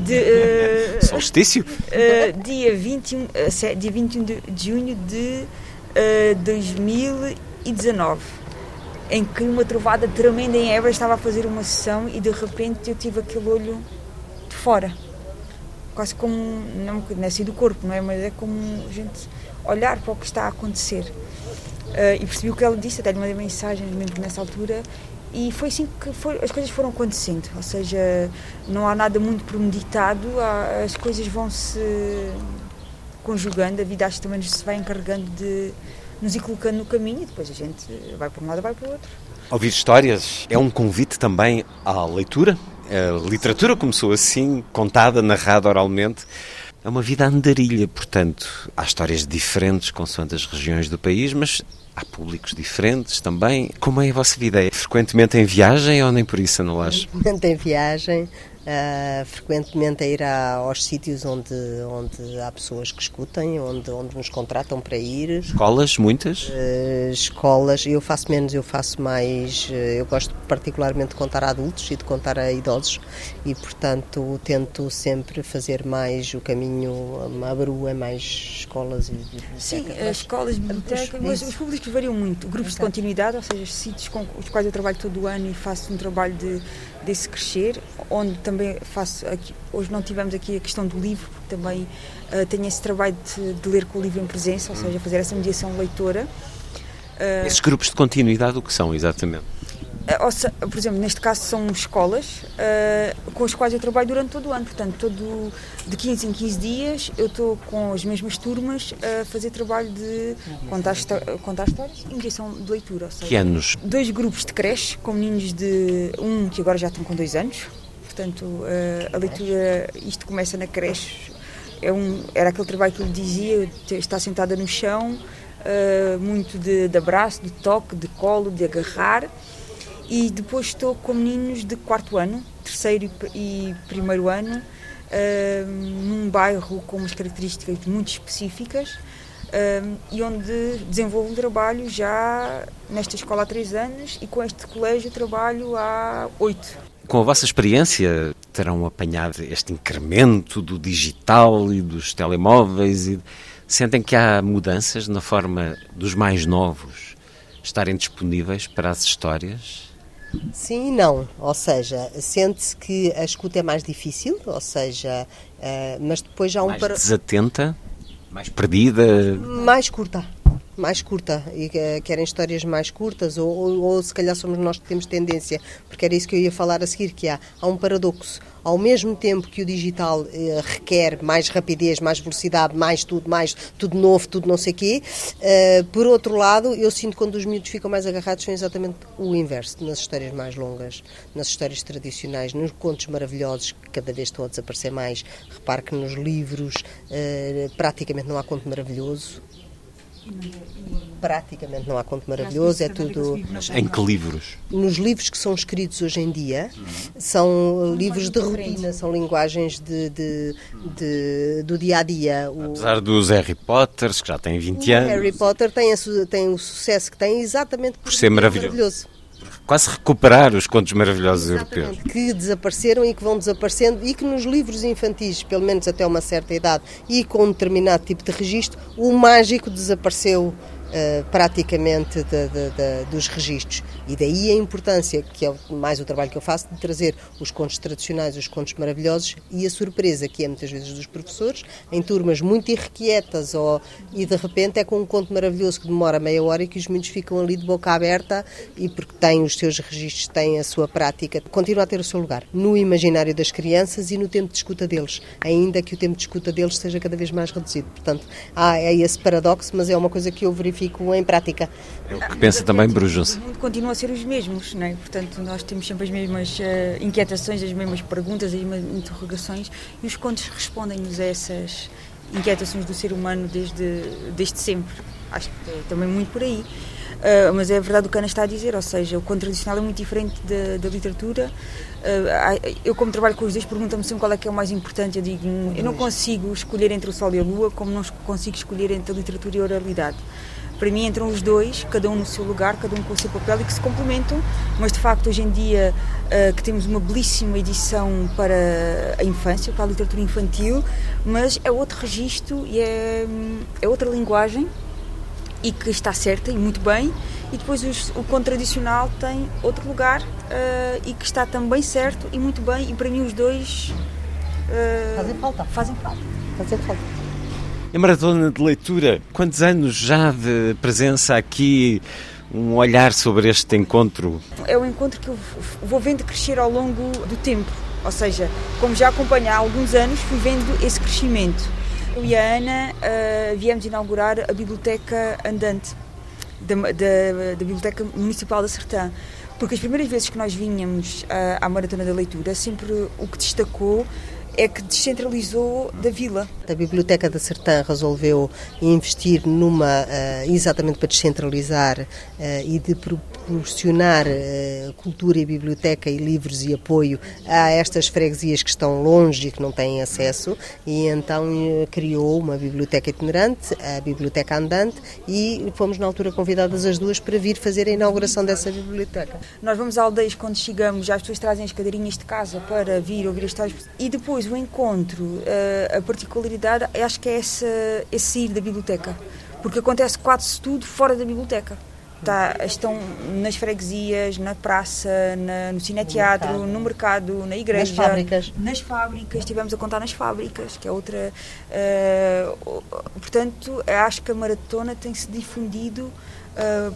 de. Uh, Solstício? Uh, dia, 21, uh, dia 21 de, de junho de uh, 2019 em que uma trovada tremenda em Évora estava a fazer uma sessão e de repente eu tive aquele olho de fora. Quase como, não, não é assim do corpo, não é? Mas é como a gente olhar para o que está a acontecer. Uh, e percebi o que ela disse, até lhe mandei mensagem mesmo nessa altura, e foi assim que foi, as coisas foram acontecendo. Ou seja, não há nada muito premeditado, há, as coisas vão se conjugando, a vida acho que também se vai encarregando de nos ir colocando no caminho e depois a gente vai para um lado vai para o outro. Ouvir histórias é um convite também à leitura. A literatura começou assim, contada, narrada oralmente. É uma vida andarilha, portanto, há histórias diferentes consoante as regiões do país, mas há públicos diferentes também. Como é a vossa vida? É frequentemente em viagem ou nem por isso, Ana Laje? Frequentemente em viagem, Uh, frequentemente a ir a, aos sítios onde, onde há pessoas que escutem, onde, onde nos contratam para ir. Escolas, muitas? Uh, escolas, eu faço menos, eu faço mais. Uh, eu gosto particularmente de contar a adultos e de contar a idosos e, portanto, tento sempre fazer mais o caminho, a mais escolas e Sim, as escolas, bibliotecas, mas os públicos variam muito. Grupos de continuidade, ou seja, sítios com os quais eu trabalho todo o ano e faço um trabalho de desse crescer, onde também faço, aqui, hoje não tivemos aqui a questão do livro, porque também uh, tenho esse trabalho de, de, ler com o livro em presença, ou seja, fazer essa mediação leitora. Uh, Esses grupos de continuidade o que são exatamente? Uh, por exemplo, neste caso são escolas uh, com as quais eu trabalho durante todo o ano, portanto, todo, de 15 em 15 dias eu estou com as mesmas turmas a fazer trabalho de contar, contar histórias e mediação de leitura. Seja, que anos? Dois grupos de creche com meninos de um que agora já estão com dois anos, portanto, uh, a leitura, isto começa na creche, é um, era aquele trabalho que eu dizia, está sentada no chão, muito de, de abraço, de toque, de colo, de agarrar e depois estou com meninos de quarto ano, terceiro e primeiro ano, uh, num bairro com umas características muito específicas e onde desenvolvo um trabalho já nesta escola há três anos e com este colégio trabalho há oito. Com a vossa experiência, terão apanhado este incremento do digital e dos telemóveis e sentem que há mudanças na forma dos mais novos estarem disponíveis para as histórias? Sim e não, ou seja, sente-se que a escuta é mais difícil, ou seja, uh, mas depois já há um... Mais para... desatenta? Mais perdida? Mais curta mais curta e querem histórias mais curtas ou, ou, ou, se calhar somos nós que temos tendência porque era isso que eu ia falar a seguir que há, há um paradoxo. Ao mesmo tempo que o digital uh, requer mais rapidez, mais velocidade, mais tudo, mais tudo novo, tudo não sei quê, uh, por outro lado eu sinto que quando os miúdos ficam mais agarrados são exatamente o inverso, nas histórias mais longas, nas histórias tradicionais, nos contos maravilhosos que cada vez estão a desaparecer mais, repare que nos livros praticamente não há conto maravilhoso Praticamente não há conto maravilhoso, é tudo. Mas em que livros? Nos livros que são escritos hoje em dia, são livros de rotina, são linguagens de, de, de, do dia a dia. Apesar dos Harry Potters, que já têm 20 anos. Harry Potter tem, a, tem o sucesso que tem exatamente por, por ser maravilhoso. maravilhoso quase recuperar os contos maravilhosos Exatamente, europeus. Que desapareceram e que vão desaparecendo e que nos livros infantis, pelo menos até uma certa idade e com um determinado tipo de registro, o mágico desapareceu uh, praticamente de, de, de, dos registros. E daí a importância, que é mais o trabalho que eu faço, de trazer os contos tradicionais, os contos maravilhosos e a surpresa que é muitas vezes dos professores, em turmas muito irrequietas ou, e de repente é com um conto maravilhoso que demora meia hora e que os meninos ficam ali de boca aberta e porque têm os seus registros, têm a sua prática, continua a ter o seu lugar no imaginário das crianças e no tempo de escuta deles, ainda que o tempo de escuta deles seja cada vez mais reduzido. Portanto, há é esse paradoxo, mas é uma coisa que eu verifico em prática. É o que pensa também Brujos. Continua ser os mesmos, não é? Portanto, nós temos sempre as mesmas uh, inquietações, as mesmas perguntas, as mesmas interrogações e os contos respondem-nos a essas inquietações do ser humano desde, desde sempre. Acho que é também muito por aí. Uh, mas é verdade o que a Ana está a dizer, ou seja, o conto tradicional é muito diferente da, da literatura. Uh, eu, como trabalho com os dois, pergunto-me sempre qual é que é o mais importante. Eu digo, eu não consigo escolher entre o sol e a lua, como não consigo escolher entre a literatura e a oralidade. Para mim entram os dois, cada um no seu lugar, cada um com o seu papel e que se complementam, mas de facto hoje em dia uh, que temos uma belíssima edição para a infância, para a literatura infantil, mas é outro registro e é, é outra linguagem e que está certa e muito bem, e depois os, o conto tradicional tem outro lugar uh, e que está também certo e muito bem, e para mim os dois uh, fazem falta. Fazem falta. Fazem falta. A maratona de leitura, quantos anos já de presença aqui? Um olhar sobre este encontro? É um encontro que eu vou vendo crescer ao longo do tempo. Ou seja, como já acompanho há alguns anos, fui vendo esse crescimento. Eu e a Ana uh, viemos inaugurar a biblioteca andante da, da, da Biblioteca Municipal da Sertã porque as primeiras vezes que nós vinhamos uh, à Maratona da Leitura, sempre o que destacou é que descentralizou da vila. A Biblioteca da Sertã resolveu investir numa, uh, exatamente para descentralizar uh, e de proporcionar uh, cultura e biblioteca e livros e apoio a estas freguesias que estão longe e que não têm acesso e então criou uma biblioteca itinerante, a Biblioteca Andante e fomos na altura convidadas as duas para vir fazer a inauguração dessa biblioteca. Nós vamos a aldeias quando chegamos, as pessoas trazem as cadeirinhas de casa para vir ouvir histórias e depois o encontro, a particularidade, acho que é esse, esse sair da biblioteca, porque acontece quase tudo fora da biblioteca. Tá, estão nas freguesias, na praça, na, no cineteatro, no, no mercado, na igreja. Nas fábricas. Nas fábricas, estivemos a contar nas fábricas, que é outra. Uh, portanto, acho que a maratona tem se difundido. Uh,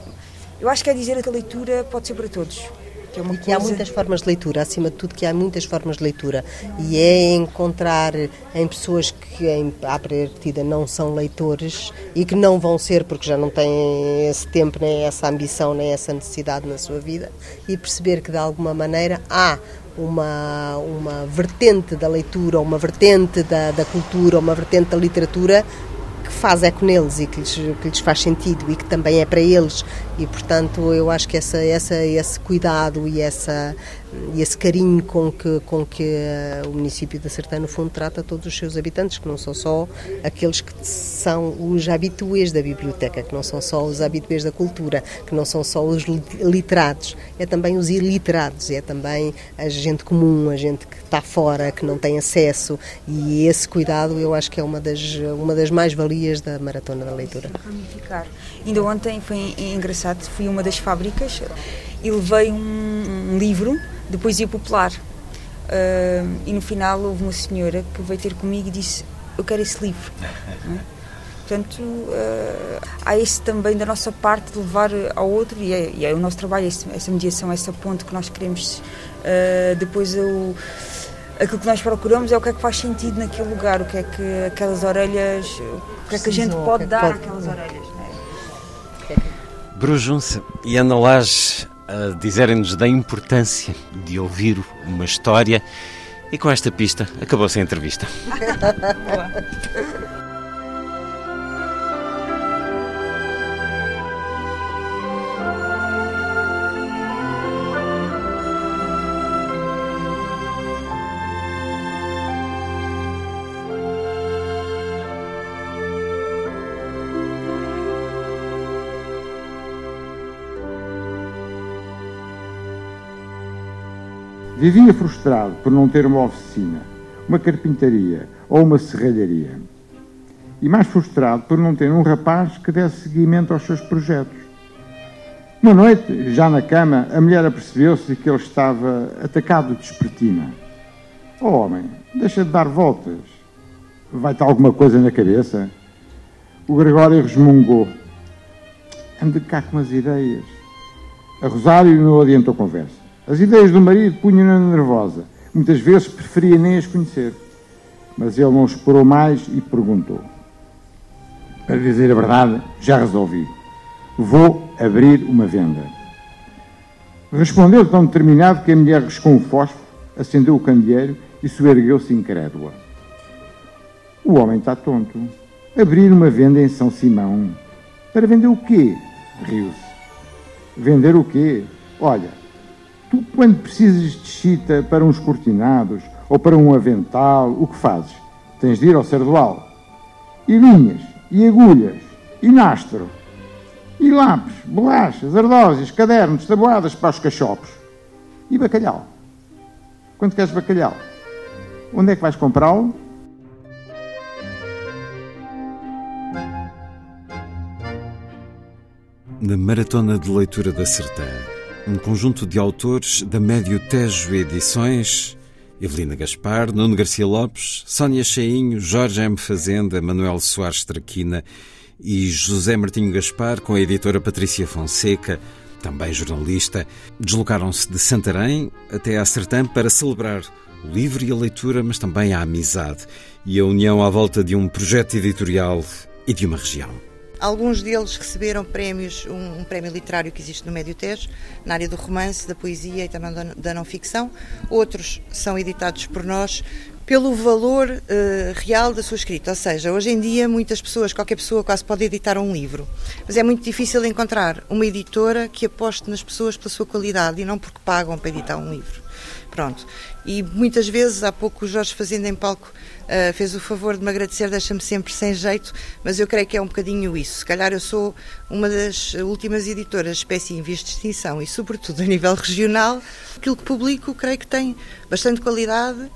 eu acho que é dizer que a leitura pode ser para todos. Que é e que coisa... há muitas formas de leitura, acima de tudo que há muitas formas de leitura. E é encontrar em pessoas que em, à partida não são leitores e que não vão ser porque já não têm esse tempo, nem essa ambição, nem essa necessidade na sua vida e perceber que de alguma maneira há uma, uma vertente da leitura, uma vertente da, da cultura, uma vertente da literatura faz eco neles e que lhes, que lhes faz sentido e que também é para eles e portanto eu acho que essa, essa, esse cuidado e essa esse carinho com que, com que uh, o município da Sertã, no fundo, trata todos os seus habitantes, que não são só aqueles que são os habituês da biblioteca, que não são só os habituês da cultura, que não são só os literados, é também os iliterados, é também a gente comum, a gente que está fora, que não tem acesso, e esse cuidado eu acho que é uma das, uma das mais-valias da Maratona da Leitura. Ainda ontem foi engraçado, fui a uma das fábricas e levei um, um livro de poesia popular. Uh, e no final houve uma senhora que veio ter comigo e disse: Eu quero esse livro. Portanto, uh, há esse também da nossa parte de levar ao outro, e é, e é o nosso trabalho, essa mediação, essa ponte que nós queremos. Uh, depois, eu, aquilo que nós procuramos é o que é que faz sentido naquele lugar, o que é que aquelas orelhas, o que é que a gente pode dar àquelas orelhas. Brujunça e Ana Lage a dizerem-nos da importância de ouvir uma história. E com esta pista acabou-se a entrevista. Vivia frustrado por não ter uma oficina, uma carpintaria ou uma serralharia. E mais frustrado por não ter um rapaz que desse seguimento aos seus projetos. Uma noite, já na cama, a mulher apercebeu-se que ele estava atacado de espertina. Oh homem, deixa de dar voltas. Vai-te alguma coisa na cabeça? O Gregório resmungou. Ande cá com as ideias. A Rosário não adiantou conversa. As ideias do marido punham-na nervosa. Muitas vezes preferia nem as conhecer. Mas ele não esperou mais e perguntou. Para dizer a verdade, já resolvi. Vou abrir uma venda. Respondeu tão determinado que a mulher riscou um fósforo, acendeu o candeeiro e soergueu-se incrédula. O homem está tonto. Abrir uma venda em São Simão. Para vender o quê? Riu-se. Vender o quê? Olha, Tu, quando precisas de chita para uns cortinados ou para um avental, o que fazes? Tens de ir ao cerdoal. E linhas, e agulhas, e nastro, e lápis, bolachas, ardósias, cadernos, tabuadas para os cachopos. E bacalhau. Quando queres bacalhau? Onde é que vais comprá-lo? Na Maratona de Leitura da Sertã um conjunto de autores da Médio Tejo Edições, Evelina Gaspar, Nuno Garcia Lopes, Sónia Cheinho, Jorge M. Fazenda, Manuel Soares Traquina e José Martinho Gaspar, com a editora Patrícia Fonseca, também jornalista, deslocaram-se de Santarém até a Sertã para celebrar o livro e a leitura, mas também a amizade e a união à volta de um projeto editorial e de uma região. Alguns deles receberam prémios, um, um, prémio literário que existe no Médio Tejo, na área do romance, da poesia e também da, da não ficção. Outros são editados por nós pelo valor uh, real da sua escrita. Ou seja, hoje em dia muitas pessoas, qualquer pessoa quase pode editar um livro, mas é muito difícil encontrar uma editora que aposte nas pessoas pela sua qualidade e não porque pagam para editar um livro. Pronto. E muitas vezes, há pouco o Jorge Fazenda em palco uh, fez o favor de me agradecer, deixa-me sempre sem jeito, mas eu creio que é um bocadinho isso. Se calhar eu sou uma das últimas editoras espécie em vias de extinção e, sobretudo, a nível regional, aquilo que publico creio que tem bastante qualidade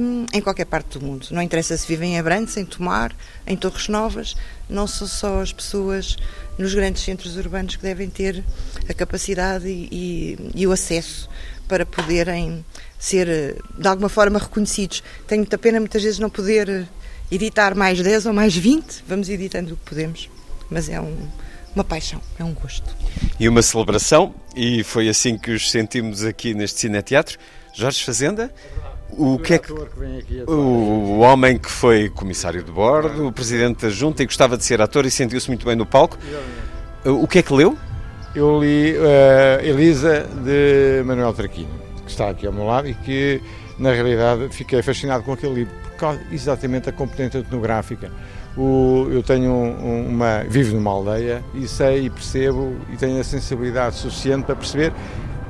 um, em qualquer parte do mundo. Não interessa se vivem em Abrantes, em Tomar, em Torres Novas, não são só as pessoas nos grandes centros urbanos que devem ter a capacidade e, e, e o acesso para poderem ser eh, de alguma forma reconhecidos. Tenho muita pena muitas vezes não poder eh, editar mais 10 ou mais 20, vamos editando o que podemos, mas é um, uma paixão, é um gosto. E uma celebração, e foi assim que os sentimos aqui neste Cineteatro. Jorge Fazenda, o que é que, o homem que foi comissário de bordo, o presidente da junta e gostava de ser ator e sentiu-se muito bem no palco. O que é que leu? Eu li uh, Elisa de Manuel Traquino, que está aqui ao meu lado e que na realidade fiquei fascinado com aquele livro, por causa exatamente a competência etnográfica, o, eu tenho um, uma. vivo numa aldeia e sei e percebo e tenho a sensibilidade suficiente para perceber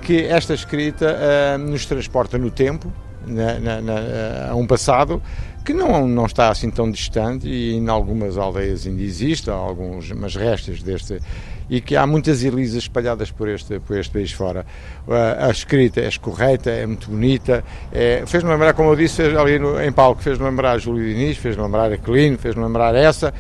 que esta escrita uh, nos transporta no tempo, na, na, na, a um passado que não, não está assim tão distante e em algumas aldeias ainda existe, algumas restas deste e que há muitas Elisas espalhadas por este, por este país fora. A, a escrita é correta, é muito bonita, é, fez-me lembrar, como eu disse ali no, em palco, fez-me lembrar a Júlio Diniz, fez-me lembrar a Clino, fez-me lembrar essa,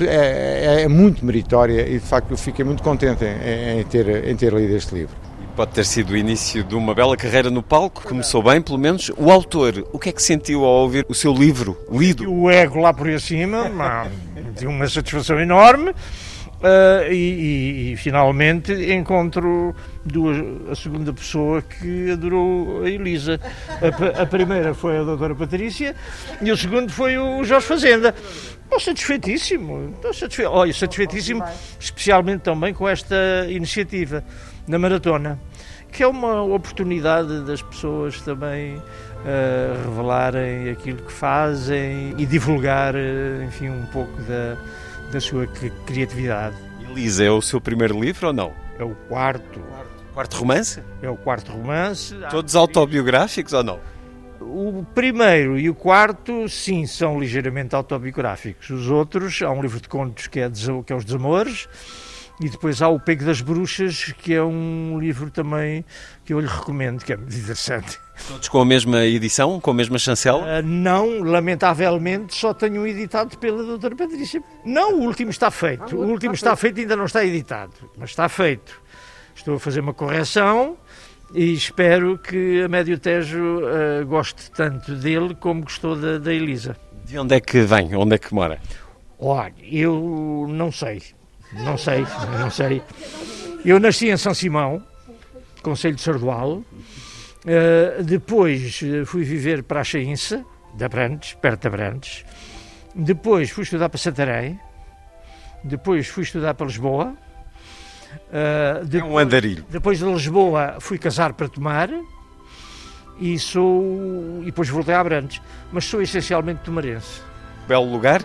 é, é, é, muito meritória e de facto eu fiquei muito contente em, em, ter, em ter lido este livro. Pode ter sido o início de uma bela carreira no palco, começou bem, pelo menos. O autor, o que é que sentiu ao ouvir o seu livro lido? O ego lá por cima, de uma satisfação enorme. Uh, e, e, e, finalmente encontro duas, a segunda pessoa que adorou a Elisa. A, a, primeira foi a doutora Patrícia e o segundo foi o Jorge Fazenda. Estou satisfeitíssimo, estou satisfeito. Olha, satisfeitíssimo, especialmente também com esta iniciativa na maratona, que é uma oportunidade das pessoas também uh, revelarem aquilo que fazem e divulgar, uh, enfim, um pouco da da sua criatividade. Elisa, é o seu primeiro livro ou não? É o quarto. Quarto romance? É o quarto romance. Todos autobiográficos ou não? O primeiro e o quarto, sim, são ligeiramente autobiográficos. Os outros, há um livro de contos que é, que é Os Desamores, e depois há O Pego das Bruxas, que é um livro também que eu lhe recomendo, que é muito interessante. Todos com a mesma edição, com a mesma chancela? Uh, não, lamentavelmente, só tenho um editado pela doutora Patrícia. Não, o último está feito. O último está feito e ainda não está editado, mas está feito. Estou a fazer uma correção e espero que a Médio Tejo uh, goste tanto dele como gostou da, da Elisa. De onde é que vem? Onde é que mora? Olha, eu não sei. Não sei, não sei. Eu nasci em São Simão, Conselho de Sardual. Uh, depois eh, fui viver para a Chainça, de Abrantes, perto de Abrantes. Depois fui estudar para Santarém. Depois fui estudar para Lisboa. Uh, depois, é um andarilho. Depois de Lisboa fui casar para Tomar. E sou. E depois voltei a Abrantes. Mas sou essencialmente tomarense. Belo lugar.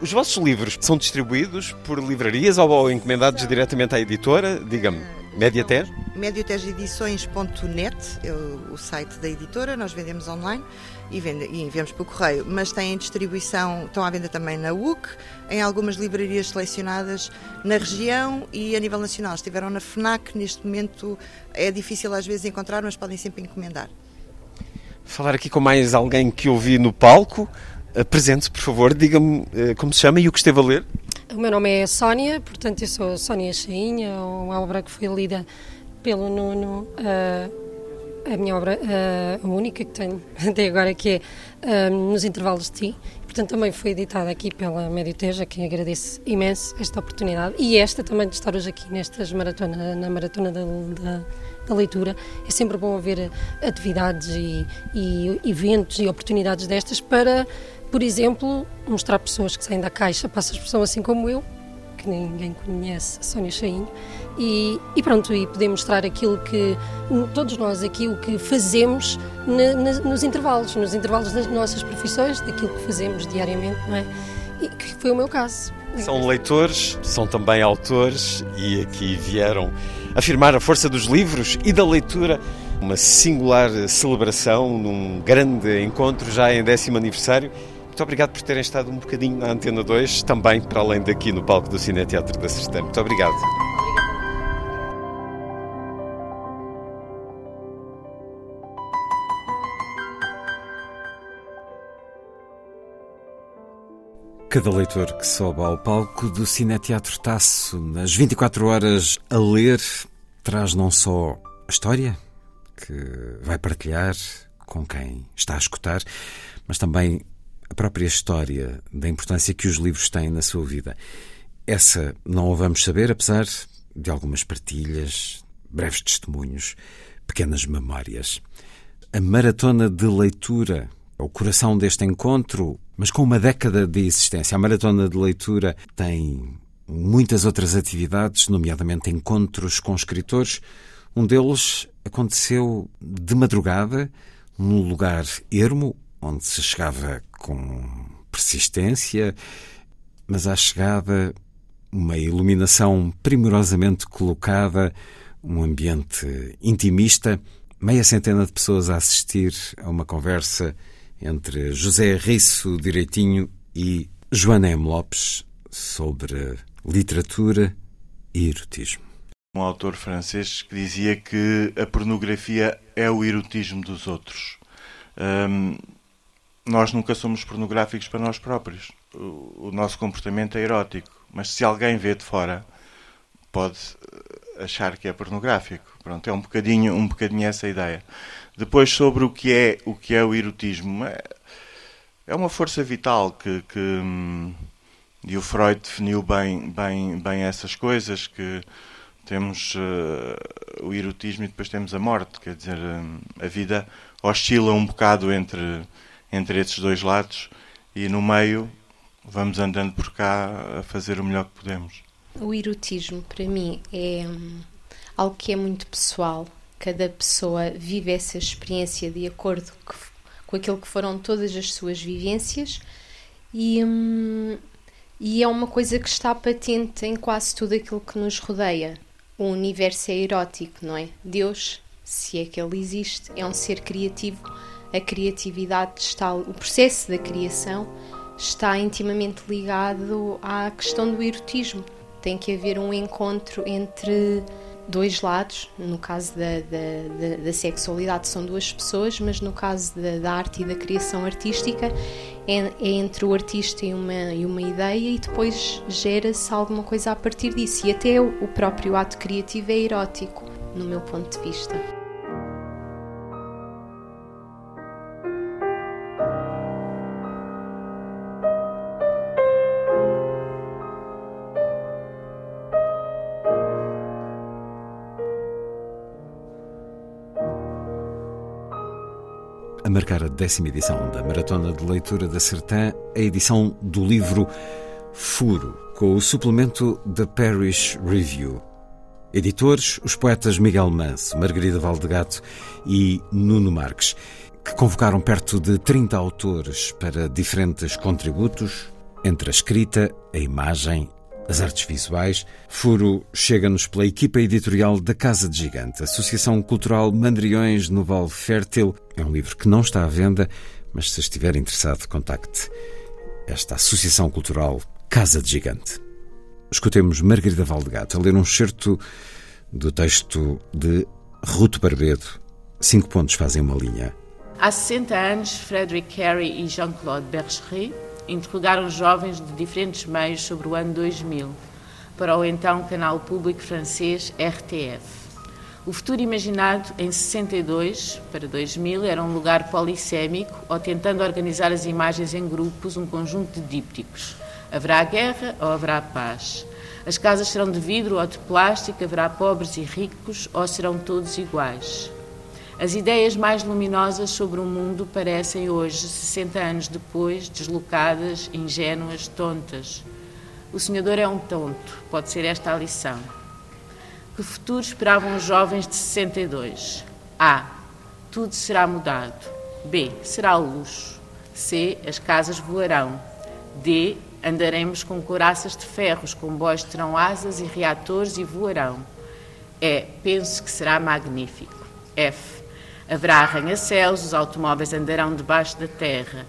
Os vossos livros são distribuídos por livrarias ou encomendados diretamente à editora? Diga-me, Mediater? Mediateredições.net é o site da editora, nós vendemos online e, vende, e enviamos pelo correio, mas têm distribuição, estão à venda também na UC, em algumas livrarias selecionadas na região e a nível nacional. Estiveram na FNAC, neste momento é difícil às vezes encontrar, mas podem sempre encomendar. Falar aqui com mais alguém que ouvi no palco. Apresente, por favor, diga-me eh, como se chama e o que esteve a ler. O meu nome é Sónia, portanto eu sou Sónia Chainha, uma obra que foi lida pelo Nuno, uh, a minha obra, a única que tenho até agora, que é Nos Intervalos de Ti. Portanto, também foi editada aqui pela Médio Teja, a quem agradeço imenso esta oportunidade e esta também de estar hoje aqui nestas maratona, na maratona da, da, da leitura. É sempre bom haver atividades e, e eventos e oportunidades destas para por exemplo, mostrar pessoas que saem da caixa, passa a expressão assim como eu, que ninguém conhece, a Sónia e, e, pronto, e poder mostrar aquilo que todos nós aqui, o que fazemos na, na, nos intervalos, nos intervalos das nossas profissões, daquilo que fazemos diariamente, não é? E que foi o meu caso. São leitores, são também autores e aqui vieram afirmar a força dos livros e da leitura. Uma singular celebração num grande encontro já em décimo aniversário muito obrigado por terem estado um bocadinho na Antena 2, também para além daqui no palco do Cine Teatro da Sertã. Muito obrigado. Cada leitor que sobe ao palco do Cineteatro Tasso nas 24 horas a ler traz não só a história que vai partilhar com quem está a escutar, mas também a própria história da importância que os livros têm na sua vida. Essa não a vamos saber, apesar de algumas partilhas, breves testemunhos, pequenas memórias. A maratona de leitura é o coração deste encontro, mas com uma década de existência. A maratona de leitura tem muitas outras atividades, nomeadamente encontros com escritores. Um deles aconteceu de madrugada, num lugar ermo, onde se chegava com persistência mas à chegada, uma iluminação primorosamente colocada, um ambiente intimista, meia centena de pessoas a assistir a uma conversa entre José Risso Direitinho e Joana M. Lopes sobre literatura e erotismo. Um autor francês que dizia que a pornografia é o erotismo dos outros. Hum, nós nunca somos pornográficos para nós próprios. O, o nosso comportamento é erótico, mas se alguém vê de fora, pode eh, achar que é pornográfico. Pronto, é um bocadinho, um bocadinho essa ideia. Depois sobre o que é o que é o erotismo, é, é uma força vital que, que hum, e o Freud definiu bem, bem, bem essas coisas que temos uh, o erotismo e depois temos a morte, quer dizer, uh, a vida oscila um bocado entre, entre esses dois lados e no meio vamos andando por cá a fazer o melhor que podemos. O erotismo, para mim, é um, algo que é muito pessoal. Cada pessoa vive essa experiência de acordo com aquilo que foram todas as suas vivências e, hum, e é uma coisa que está patente em quase tudo aquilo que nos rodeia o universo é erótico, não é? Deus, se é que ele existe, é um ser criativo. A criatividade está, o processo da criação está intimamente ligado à questão do erotismo. Tem que haver um encontro entre dois lados, no caso da, da, da, da sexualidade são duas pessoas, mas no caso da, da arte e da criação artística é, é, entre o artista e uma, e uma ideia e depois gera-se alguma coisa a partir disso. E até o, o próprio ato criativo é erótico, no meu ponto de vista. A marcar a décima edição da Maratona de Leitura da Sertã, a edição do livro Furo, com o suplemento da Parish Review. Editores, os poetas Miguel Manso, Margarida Valdegato e Nuno Marques, que convocaram perto de 30 autores para diferentes contributos, entre a escrita, a imagem as artes visuais. Furo chega-nos pela equipa editorial da Casa de Gigante, Associação Cultural Mandriões no Val Fértil. É um livro que não está à venda, mas se estiver interessado, contacte esta Associação Cultural Casa de Gigante. Escutemos Margarida Valdegato a ler um excerto do texto de Ruto Barbedo. Cinco pontos fazem uma linha. Há 60 anos, Frederick Carey e Jean-Claude Bergerie interrogaram jovens de diferentes meios sobre o ano 2000 para o então canal público francês RTF. O futuro imaginado em 62 para 2000 era um lugar polissémico ou tentando organizar as imagens em grupos, um conjunto de dípticos. Haverá guerra ou haverá paz? As casas serão de vidro ou de plástico, haverá pobres e ricos ou serão todos iguais? As ideias mais luminosas sobre o mundo parecem hoje, 60 anos depois, deslocadas, ingênuas, tontas. O sonhador é um tonto, pode ser esta a lição. Que futuro esperavam os jovens de 62? A. Tudo será mudado. B. Será luxo. C. As casas voarão. D. Andaremos com coraças de ferro, os comboios terão asas e reatores e voarão. E. Penso que será magnífico. F. Haverá arranha-céus, os automóveis andarão debaixo da terra.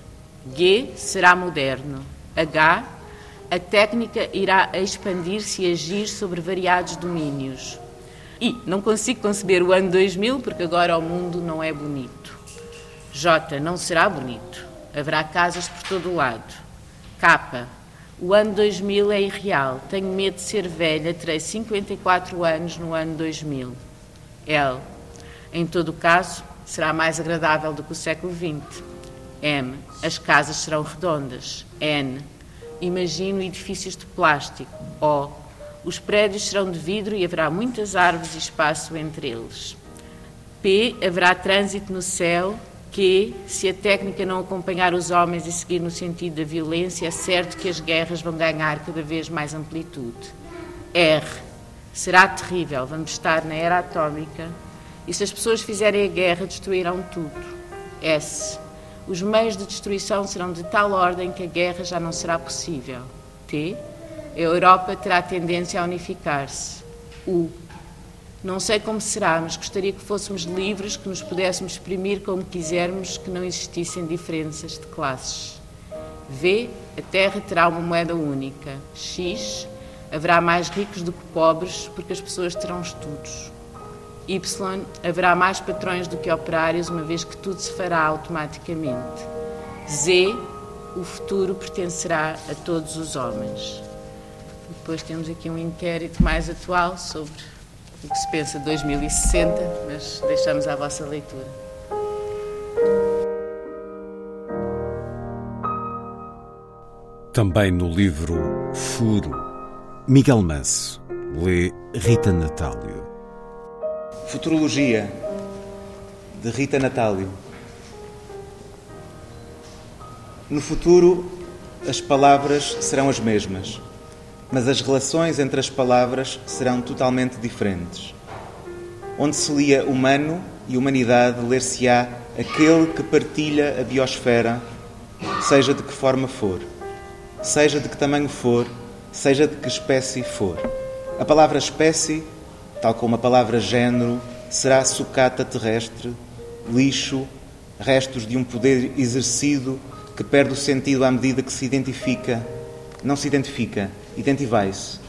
G será moderno. H a técnica irá expandir-se e agir sobre variados domínios. I não consigo conceber o ano 2000 porque agora o mundo não é bonito. J não será bonito. Haverá casas por todo o lado. K o ano 2000 é irreal. Tenho medo de ser velha. Terei 54 anos no ano 2000. L em todo caso, será mais agradável do que o século XX. M. As casas serão redondas. N. Imagino edifícios de plástico. O. Os prédios serão de vidro e haverá muitas árvores e espaço entre eles. P. Haverá trânsito no céu. Q. Se a técnica não acompanhar os homens e seguir no sentido da violência, é certo que as guerras vão ganhar cada vez mais amplitude. R. Será terrível. Vamos estar na era atómica e se as pessoas fizerem a guerra, destruirão tudo. S. Os meios de destruição serão de tal ordem que a guerra já não será possível. T. A Europa terá tendência a unificar-se. U. Não sei como será, mas gostaria que fôssemos livres, que nos pudéssemos exprimir como quisermos, que não existissem diferenças de classes. V. A Terra terá uma moeda única. X. Haverá mais ricos do que pobres, porque as pessoas terão estudos. Y. Haverá mais patrões do que operários, uma vez que tudo se fará automaticamente. Z. O futuro pertencerá a todos os homens. Depois temos aqui um inquérito mais atual sobre o que se pensa de 2060, mas deixamos à vossa leitura. Também no livro Furo, Miguel Manso lê Rita Natálio. Futurologia, de Rita Natálio. No futuro, as palavras serão as mesmas mas as relações entre as palavras serão totalmente diferentes. Onde se lia humano e humanidade, ler-se-á aquele que partilha a biosfera, seja de que forma for, seja de que tamanho for, seja de que espécie for. A palavra espécie, tal como a palavra género, será sucata terrestre, lixo, restos de um poder exercido que perde o sentido à medida que se identifica, não se identifica, identifai-se.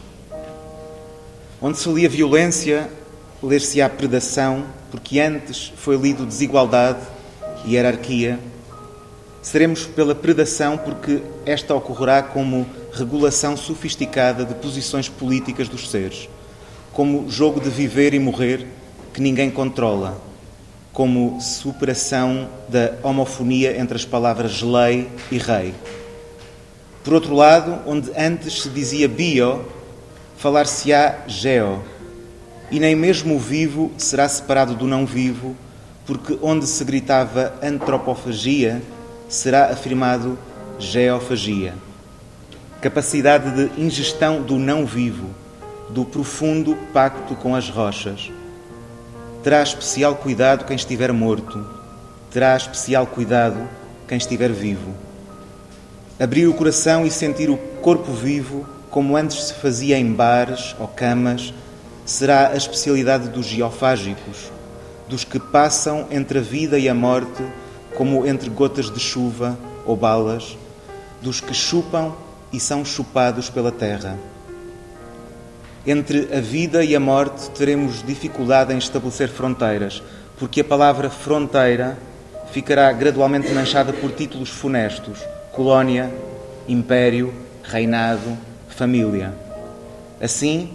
Onde se lia violência, ler-se-á predação, porque antes foi lido desigualdade e hierarquia. Seremos pela predação porque esta ocorrerá como regulação sofisticada de posições políticas dos seres, como jogo de viver e morrer que ninguém controla, como superação da homofonia entre as palavras lei e rei. Por outro lado, onde antes se dizia bio, falar-se-á geo, e nem mesmo o vivo será separado do não vivo, porque onde se gritava antropofagia, será afirmado geofagia. Capacidade de ingestão do não vivo, do profundo pacto com as rochas. Terá especial cuidado quem estiver morto, terá especial cuidado quem estiver vivo. Abrir o coração e sentir o corpo vivo, como antes se fazia em bares ou camas, será a especialidade dos geofágicos, dos que passam entre a vida e a morte, como entre gotas de chuva ou balas, dos que chupam e são chupados pela terra. Entre a vida e a morte teremos dificuldade em estabelecer fronteiras, porque a palavra fronteira ficará gradualmente manchada por títulos funestos colónia, império, reinado, família. Assim,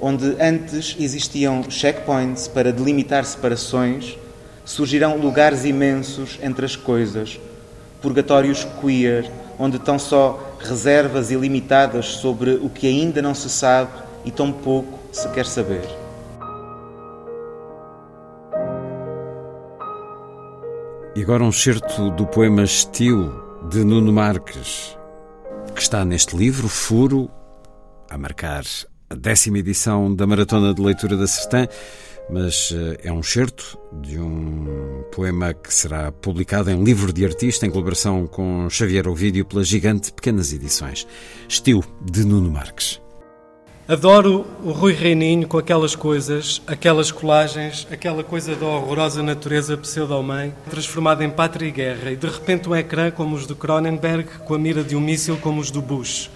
onde antes existiam checkpoints para delimitar separações, surgirão lugares imensos entre as coisas, purgatórios queer, onde estão só reservas ilimitadas sobre o que ainda não se sabe e tão pouco se quer saber. E agora um certo do poema Estilo, de Nuno Marques, que está neste livro, Furo, a marcar a décima edição da Maratona de Leitura da Sertã, mas eh, é um certo de um poema que será publicado em livro de artista em colaboração com Xavier Ovídio pela gigante Pequenas Edições. Estilo de Nuno Marques. Adoro o Rui Reininho com aquelas coisas, aquelas colagens, aquela coisa da horrorosa natureza pseudo-mãe, transformada em pátria e guerra, e de repente um ecrã como os do Cronenberg, com a mira de um míssil como os do Bush.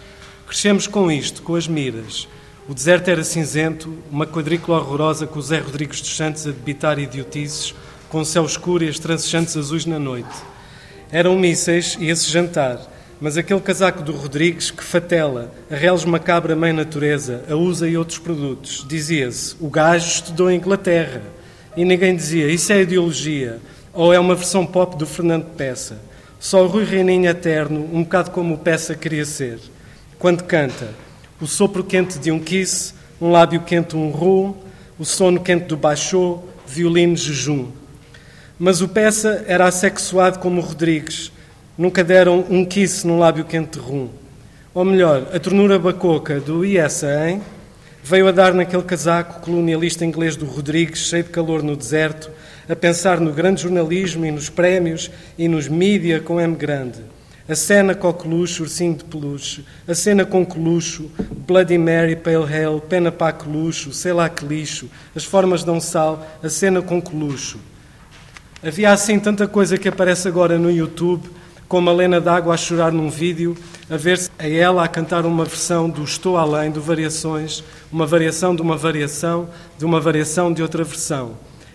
Crescemos com isto, com as miras. O deserto era cinzento, uma quadrícula horrorosa com o Zé Rodrigues dos Santos a debitar idiotices, com o céu escuro e as transejantes azuis na noite. Eram mísseis e esse jantar mas aquele casaco do Rodrigues que fatela, a reles macabra mãe natureza, a usa e outros produtos, dizia-se, o gajo estudou em Inglaterra. E ninguém dizia, isso é ideologia, ou é uma versão pop do Fernando Peça. Só o Rui Reininho eterno, um bocado como o Peça queria ser. Quando canta, o sopro quente de um kiss, um lábio quente um rum, o sono quente do baixô, violino jejum. Mas o Peça era assexuado como o Rodrigues, Nunca deram um kiss num lábio quente de rum. Ou melhor, a ternura bacoca do ISA, hein? Veio a dar naquele casaco colonialista inglês do Rodrigues, cheio de calor no deserto, a pensar no grande jornalismo e nos prémios e nos mídia com M grande. A cena coqueluche, ursinho de peluche. A cena com colucho, Bloody Mary, Pale Hell, pena para colucho, sei lá que lixo. As formas dão sal, a cena com colucho. Havia assim tanta coisa que aparece agora no YouTube, como a Lena d'Água a chorar num vídeo, a ver-se a ela a cantar uma versão do Estou Além, do Variações, uma variação de uma variação, de uma variação de outra versão.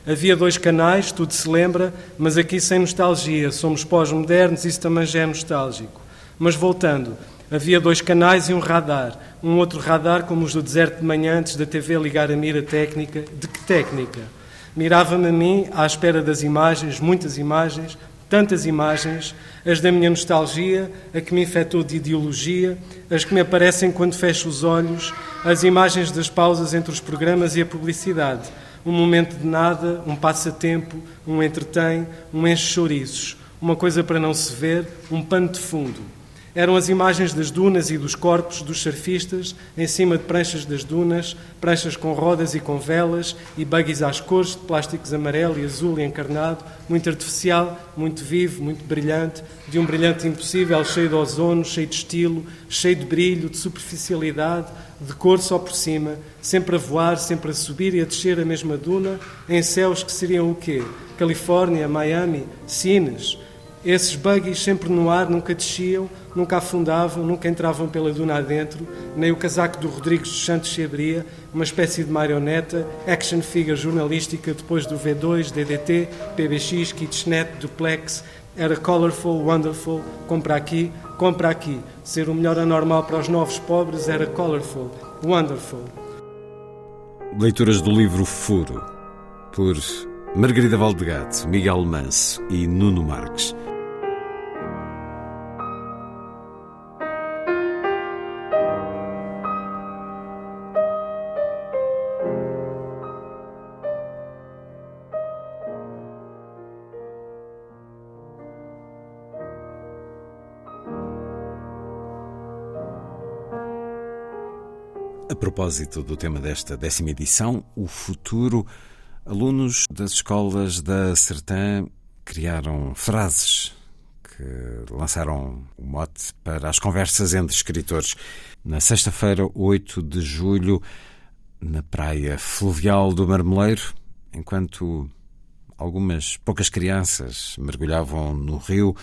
Havia dois canais, tudo se lembra, mas aqui sem nostalgia. Somos pós-modernos, isso também já é nostálgico. Mas voltando, havia dois canais e um radar. Um outro radar, como os do deserto de manhã, antes da TV ligar a mira técnica. De que técnica? Mirava-me a mim, à espera das imagens, muitas imagens, tantas imagens, as da minha nostalgia, a que me infectou de ideologia, as que me aparecem quando fecho os olhos, as imagens das pausas entre os programas e a publicidade um momento de nada, um passatempo, um entretém, um enche chouriços, uma coisa para não se ver, um pano de fundo. Eram as imagens das dunas e dos corpos dos surfistas em cima de pranchas das dunas, pranchas com rodas e com velas e buggies às cores de plásticos amarelo e azul e encarnado, muito artificial, muito vivo, muito brilhante, de um brilhante impossível, cheio de ozono, cheio de estilo, cheio de brilho, de superficialidade, de cor só por cima, sempre a voar, sempre a subir e a descer a mesma duna, em céus que seriam o quê? Califórnia, Miami, Sines. Esses buggies sempre no ar, nunca desciam, nunca afundavam, nunca entravam pela duna adentro, nem o casaco do Rodrigues dos Santos se abria, uma espécie de marioneta, action figure jornalística depois do V2, DDT, PBX, Kitschnet, Duplex, era colorful, wonderful, compra aqui, compra aqui. Ser o melhor anormal para os novos pobres era colorful, wonderful. Leituras do livro Furo, por Margarida Valdegato, Miguel Manso e Nuno Marques. Propósito do tema desta décima edição, o futuro, alunos das escolas da Sertã criaram frases que lançaram o mote para as conversas entre escritores. Na sexta-feira, 8 de julho, na praia fluvial do Marmeleiro, enquanto algumas poucas crianças mergulhavam no rio,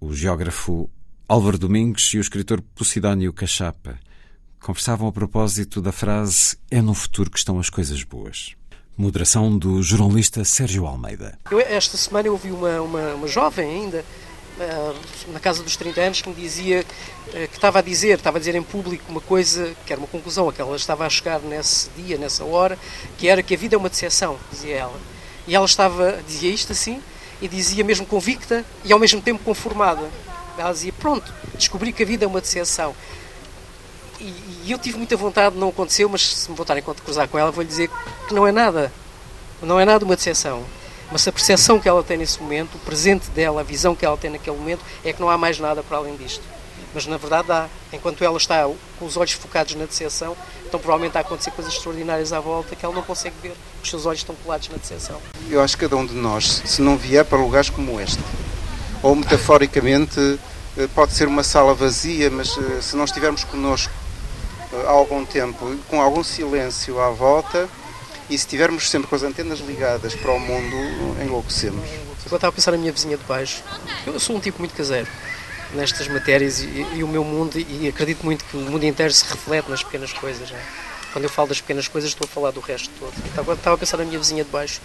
o geógrafo Álvaro Domingos e o escritor Posidónio Cachapa conversavam a propósito da frase É no futuro que estão as coisas boas. Moderação do jornalista Sérgio Almeida. Eu, esta semana eu ouvi uma, uma, uma jovem ainda, uh, na casa dos 30 anos, que me dizia, uh, que estava a dizer, estava a dizer em público uma coisa, que era uma conclusão a que ela estava a chegar nesse dia, nessa hora, que era que a vida é uma decepção, dizia ela. E ela estava, dizia isto assim, e dizia mesmo convicta e ao mesmo tempo conformada. Ela dizia, pronto, descobri que a vida é uma decepção. E, eu tive muita vontade, não aconteceu, mas se me voltarem a cruzar com ela, vou-lhe dizer que não é nada. Não é nada uma decepção. Mas a percepção que ela tem nesse momento, o presente dela, a visão que ela tem naquele momento, é que não há mais nada para além disto. Mas na verdade há. Enquanto ela está com os olhos focados na decepção, então provavelmente a acontecer coisas extraordinárias à volta que ela não consegue ver. Os seus olhos estão colados na decepção. Eu acho que cada um de nós, se não vier para lugares como este, ou metaforicamente, eh, pode ser uma sala vazia, mas eh, se não estivermos connosco há algum tempo, com algum silêncio à volta, e se estivermos sempre com as antenas ligadas para o mundo, enlouquecemos. Eu estava a pensar na minha vizinha de baixo. Eu sou um tipo muito caseiro nestas matérias e, e o meu mundo, e acredito muito que o mundo inteiro se reflete nas pequenas coisas. Né? Quando eu falo das pequenas coisas, estou a falar do resto todo. Estava, estava a pensar na minha vizinha de baixo,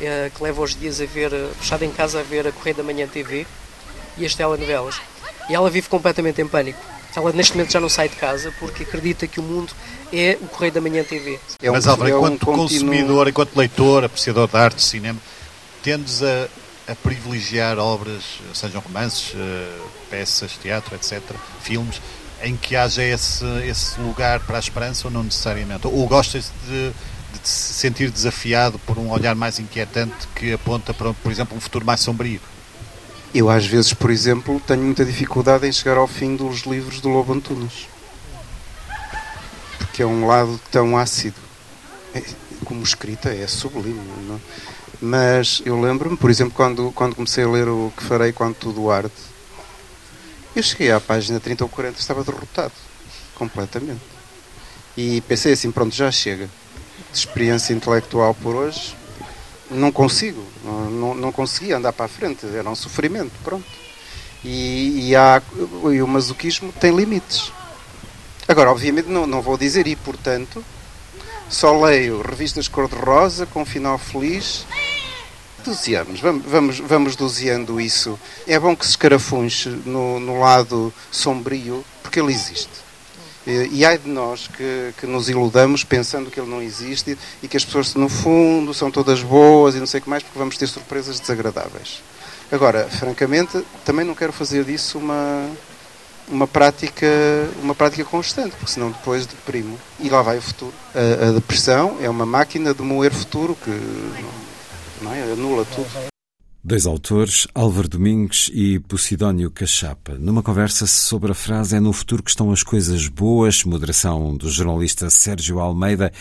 é, que leva os dias a ver, fechada em casa, a ver a Correio da Manhã TV e as telenovelas. E ela vive completamente em pânico ela neste momento já não sai de casa porque acredita que o mundo é o Correio da Manhã TV. É um, Mas Álvaro, é enquanto um consumidor, enquanto leitor, apreciador de arte, de cinema, tendes a, a privilegiar obras, sejam romances, uh, peças, teatro, etc., filmes, em que haja esse, esse lugar para a esperança ou não necessariamente? Ou gostas de, de se sentir desafiado por um olhar mais inquietante que aponta para, por exemplo, um futuro mais sombrio? Eu, às vezes, por exemplo, tenho muita dificuldade em chegar ao fim dos livros do Lobo Antunes. Porque é um lado tão ácido. É, como escrita, é sublime. Não? É? Mas eu lembro-me, por exemplo, quando, quando comecei a ler o Que Farei Quando Tudo Arde, Eu cheguei à página 30 ou 40 estava derrotado, completamente. E pensei assim, pronto, já chega. De experiência intelectual por hoje, não consigo, não, não conseguia andar para a frente, era um sofrimento, pronto. E, e, há, e o masoquismo tem limites. Agora, obviamente, não, não vou dizer, e portanto, só leio revistas cor-de-rosa com final feliz. Doseamos, vamos, vamos, vamos doseando isso. É bom que se escarafunche no, no lado sombrio, porque ele existe. E, ai de nós que, que nos iludamos pensando que ele não existe e que as pessoas, no fundo, são todas boas e não sei o que mais, porque vamos ter surpresas desagradáveis. Agora, francamente, também não quero fazer disso uma, uma prática, uma prática constante, porque senão depois deprimo. E lá vai o futuro. A, a depressão é uma máquina de moer futuro que não, é? anula tudo. Dois autores, Álvaro Domingues e Posidónio Cachapa, numa conversa sobre a frase É no futuro que estão as coisas boas, moderação do jornalista Sérgio Almeida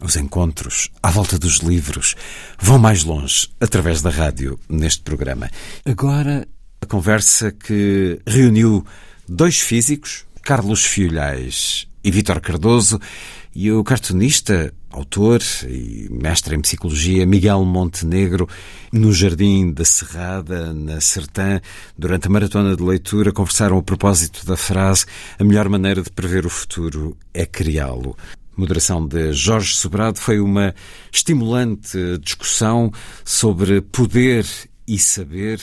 os encontros à volta dos livros vão mais longe através da rádio neste programa. Agora, a conversa que reuniu dois físicos, Carlos Fiolhais e Vítor Cardoso, e o cartunista, autor e mestre em psicologia Miguel Montenegro, no Jardim da Serrada, na Sertã, durante a maratona de leitura, conversaram a propósito da frase: A melhor maneira de prever o futuro é criá-lo moderação de Jorge Sobrado, foi uma estimulante discussão sobre poder e saber.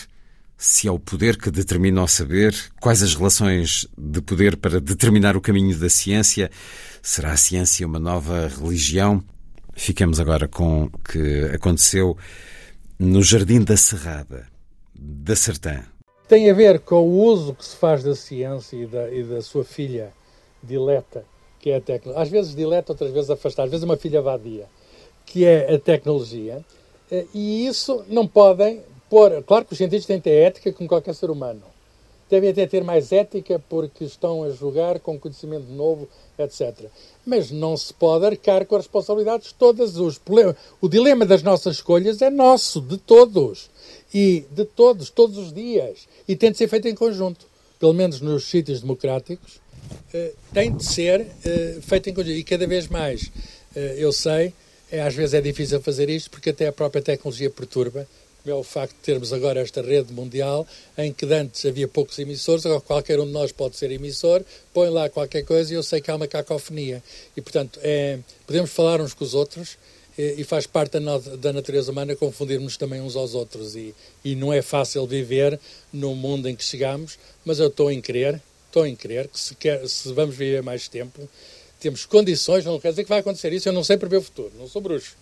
Se é o poder que determina o saber, quais as relações de poder para determinar o caminho da ciência? Será a ciência uma nova religião? Fiquemos agora com o que aconteceu no Jardim da Serrada, da Sertã. Tem a ver com o uso que se faz da ciência e da, e da sua filha dileta que é a tecnologia. Às vezes dileta, outras vezes afastar, às vezes uma filha vadia, que é a tecnologia. Eh, e isso não podem pôr. Claro que os cientistas têm que ter ética como qualquer ser humano. Devem até ter mais ética porque estão a jogar com conhecimento novo, etc. Mas não se pode arcar com as responsabilidades todas. Os o dilema das nossas escolhas é nosso, de todos. E de todos, todos os dias. E tem de ser feito em conjunto. Pelo menos nos sítios democráticos, uh, tem de ser uh, feito em conjunto. E cada vez mais, uh, eu sei, é, às vezes é difícil fazer isto porque até a própria tecnologia perturba, como é o facto de termos agora esta rede mundial em que antes havia poucos emissores, agora qualquer um de nós pode ser emissor, põe lá qualquer coisa e eu sei que há uma cacofonia. E, portanto, é, podemos falar uns com os outros e faz parte da, da natureza humana confundirmos também uns aos outros. E, e não é fácil viver no mundo em que chegamos, mas eu estou em crer estou em crer que se, quer, se vamos viver mais tempo, temos condições, não quer dizer que vai acontecer isso, eu não sei prever o futuro, não sou bruxo,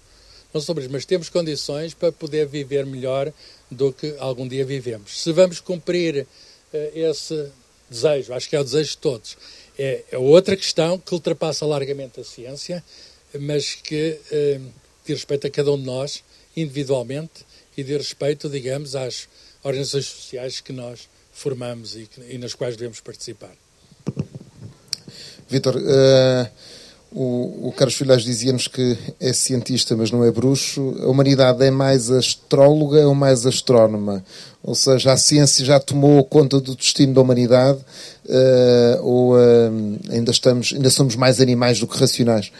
não mas temos condições para poder viver melhor do que algum dia vivemos. Se vamos cumprir uh, esse desejo, acho que é o desejo de todos, é, é outra questão que ultrapassa largamente a ciência, mas que uh, diz respeito a cada um de nós, individualmente, e diz respeito, digamos, às organizações sociais que nós formamos e, e nas quais devemos participar. Vitor, uh, o, o Carlos Filhais dizia-nos que é cientista, mas não é bruxo. A humanidade é mais astróloga ou mais astrónoma? Ou seja, a ciência já tomou conta do destino da humanidade uh, ou uh, ainda, estamos, ainda somos mais animais do que racionais?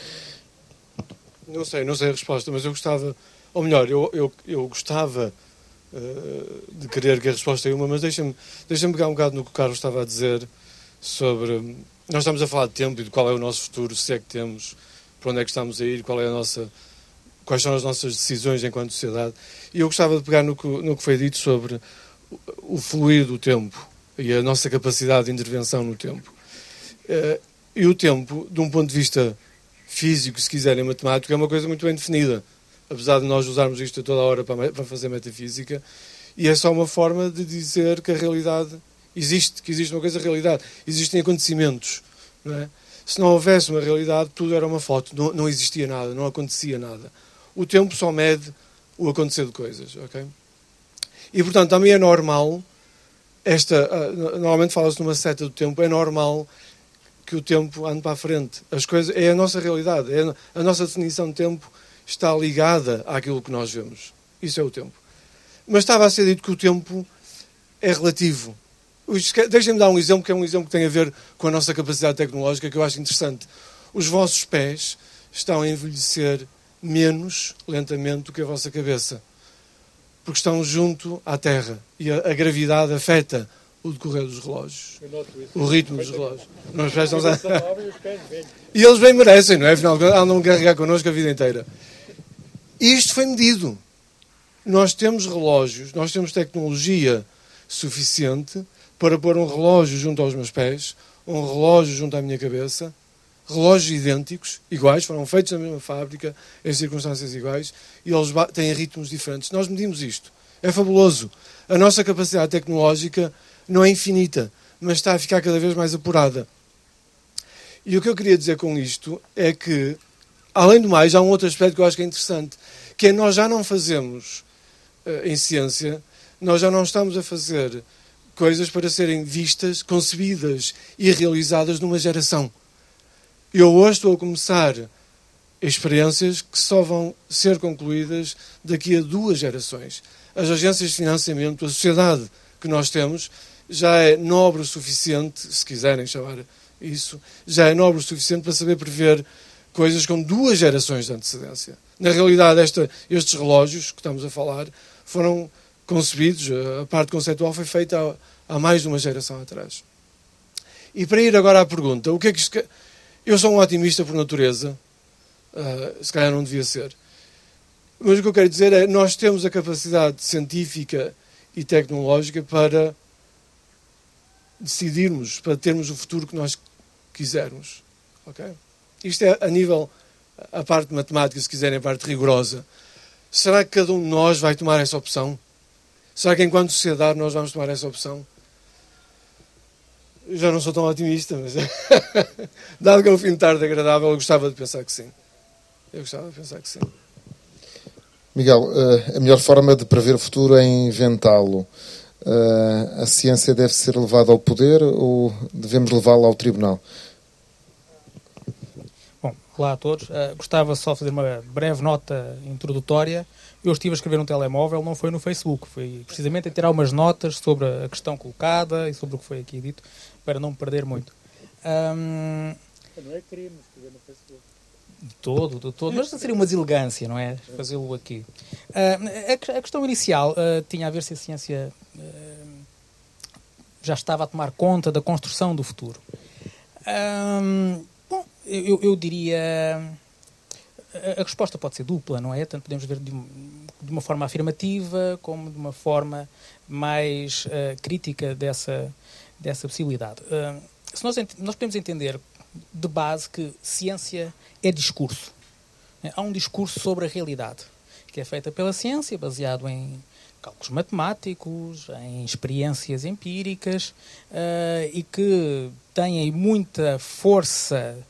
Não sei, não sei a resposta, mas eu gostava, ou melhor, eu, eu, eu gostava de querer que a resposta é uma, mas deixa-me deixa pegar um bocado no que o Carlos estava a dizer sobre. Nós estamos a falar de tempo e de qual é o nosso futuro, se é que temos, para onde é que estamos a ir, qual é a nossa, quais são as nossas decisões enquanto sociedade. E eu gostava de pegar no que, no que foi dito sobre o fluir do tempo e a nossa capacidade de intervenção no tempo. Eh, e o tempo, de um ponto de vista físico, se quiserem, matemático, é uma coisa muito bem definida apesar de nós usarmos isto toda a hora para, para fazer metafísica, e é só uma forma de dizer que a realidade existe, que existe uma coisa realidade. Existem acontecimentos. Não é? Se não houvesse uma realidade, tudo era uma foto, não, não existia nada, não acontecia nada. O tempo só mede o acontecer de coisas, ok? E, portanto, também é normal, esta, uh, normalmente fala-se numa seta do tempo, é normal que o tempo ande para a frente. As coisas, é a nossa realidade, é a nossa definição de tempo está ligada àquilo que nós vemos. Isso é o tempo. Mas estava a ser dito que o tempo é relativo. Deixem-me dar um exemplo que é um exemplo que tem a ver com a nossa capacidade tecnológica que eu acho interessante. Os vossos pés estão a envelhecer menos lentamente do que a vossa cabeça, porque estão junto à Terra e a, a gravidade afeta o decorrer dos relógios, o ritmo dos relógios. Os pés estão... e eles bem merecem, não é? Afinal, andam a carregar connosco a vida inteira. Isto foi medido. Nós temos relógios, nós temos tecnologia suficiente para pôr um relógio junto aos meus pés, um relógio junto à minha cabeça, relógios idênticos, iguais, foram feitos na mesma fábrica, em circunstâncias iguais, e eles têm ritmos diferentes. Nós medimos isto. É fabuloso. A nossa capacidade tecnológica não é infinita, mas está a ficar cada vez mais apurada. E o que eu queria dizer com isto é que, além do mais, há um outro aspecto que eu acho que é interessante, que é nós já não fazemos uh, em ciência, nós já não estamos a fazer coisas para serem vistas, concebidas e realizadas numa geração. Eu hoje estou a começar experiências que só vão ser concluídas daqui a duas gerações. As agências de financiamento, a sociedade que nós temos, já é nobre o suficiente, se quiserem chamar isso, já é nobre o suficiente para saber prever coisas com duas gerações de antecedência. Na realidade, esta, estes relógios que estamos a falar foram concebidos, a parte conceitual foi feita há, há, mais de uma geração atrás. E para ir agora à pergunta, o que é que isto, eu sou um otimista por natureza, uh, se calhar não devia ser, mas o que eu quero dizer é nós temos a capacidade científica e tecnológica para decidirmos, para termos o futuro que nós quisermos. Okay? Isto é a nível, a parte matemática, se quiserem, a parte rigorosa. Será que cada um de nós vai tomar essa opção? Será que enquanto sociedade nós vamos tomar essa opção? Eu já não sou tão otimista, mas dado que é um fim de tarde agradável, eu gostava de pensar que sim. Eu gostava de pensar que sim. Miguel, eh, a melhor forma de prever o futuro é inventá-lo. Eh, a ciência deve ser levada ao poder ou devemos levá-la ao tribunal? Bom, olá a todos. Uh, gostava só de fazer uma breve nota introdutória. Eu estive a escrever um telemóvel, não foi no Facebook, foi precisamente a tirar umas notas sobre a questão colocada e sobre o que foi aqui dito, para não me perder muito. Um... Não é crime escrever no Facebook. De todo, de todo, mas seria uma deselegância, não é? Fazê-lo aqui. Uh, a, a, questão inicial uh, tinha a ver se a ciência uh, já estava a tomar conta da construção do futuro. bom, eu, eu diria. A, resposta pode ser dupla, não é? Tanto podemos ver de, de uma forma afirmativa como de uma forma mais crítica dessa, dessa possibilidade. se nós, nós podemos entender de base que ciência é discurso. Há um discurso sobre a realidade, que é feita pela ciência, baseado em cálculos matemáticos, em experiências empíricas uh, e que têm muita força uh,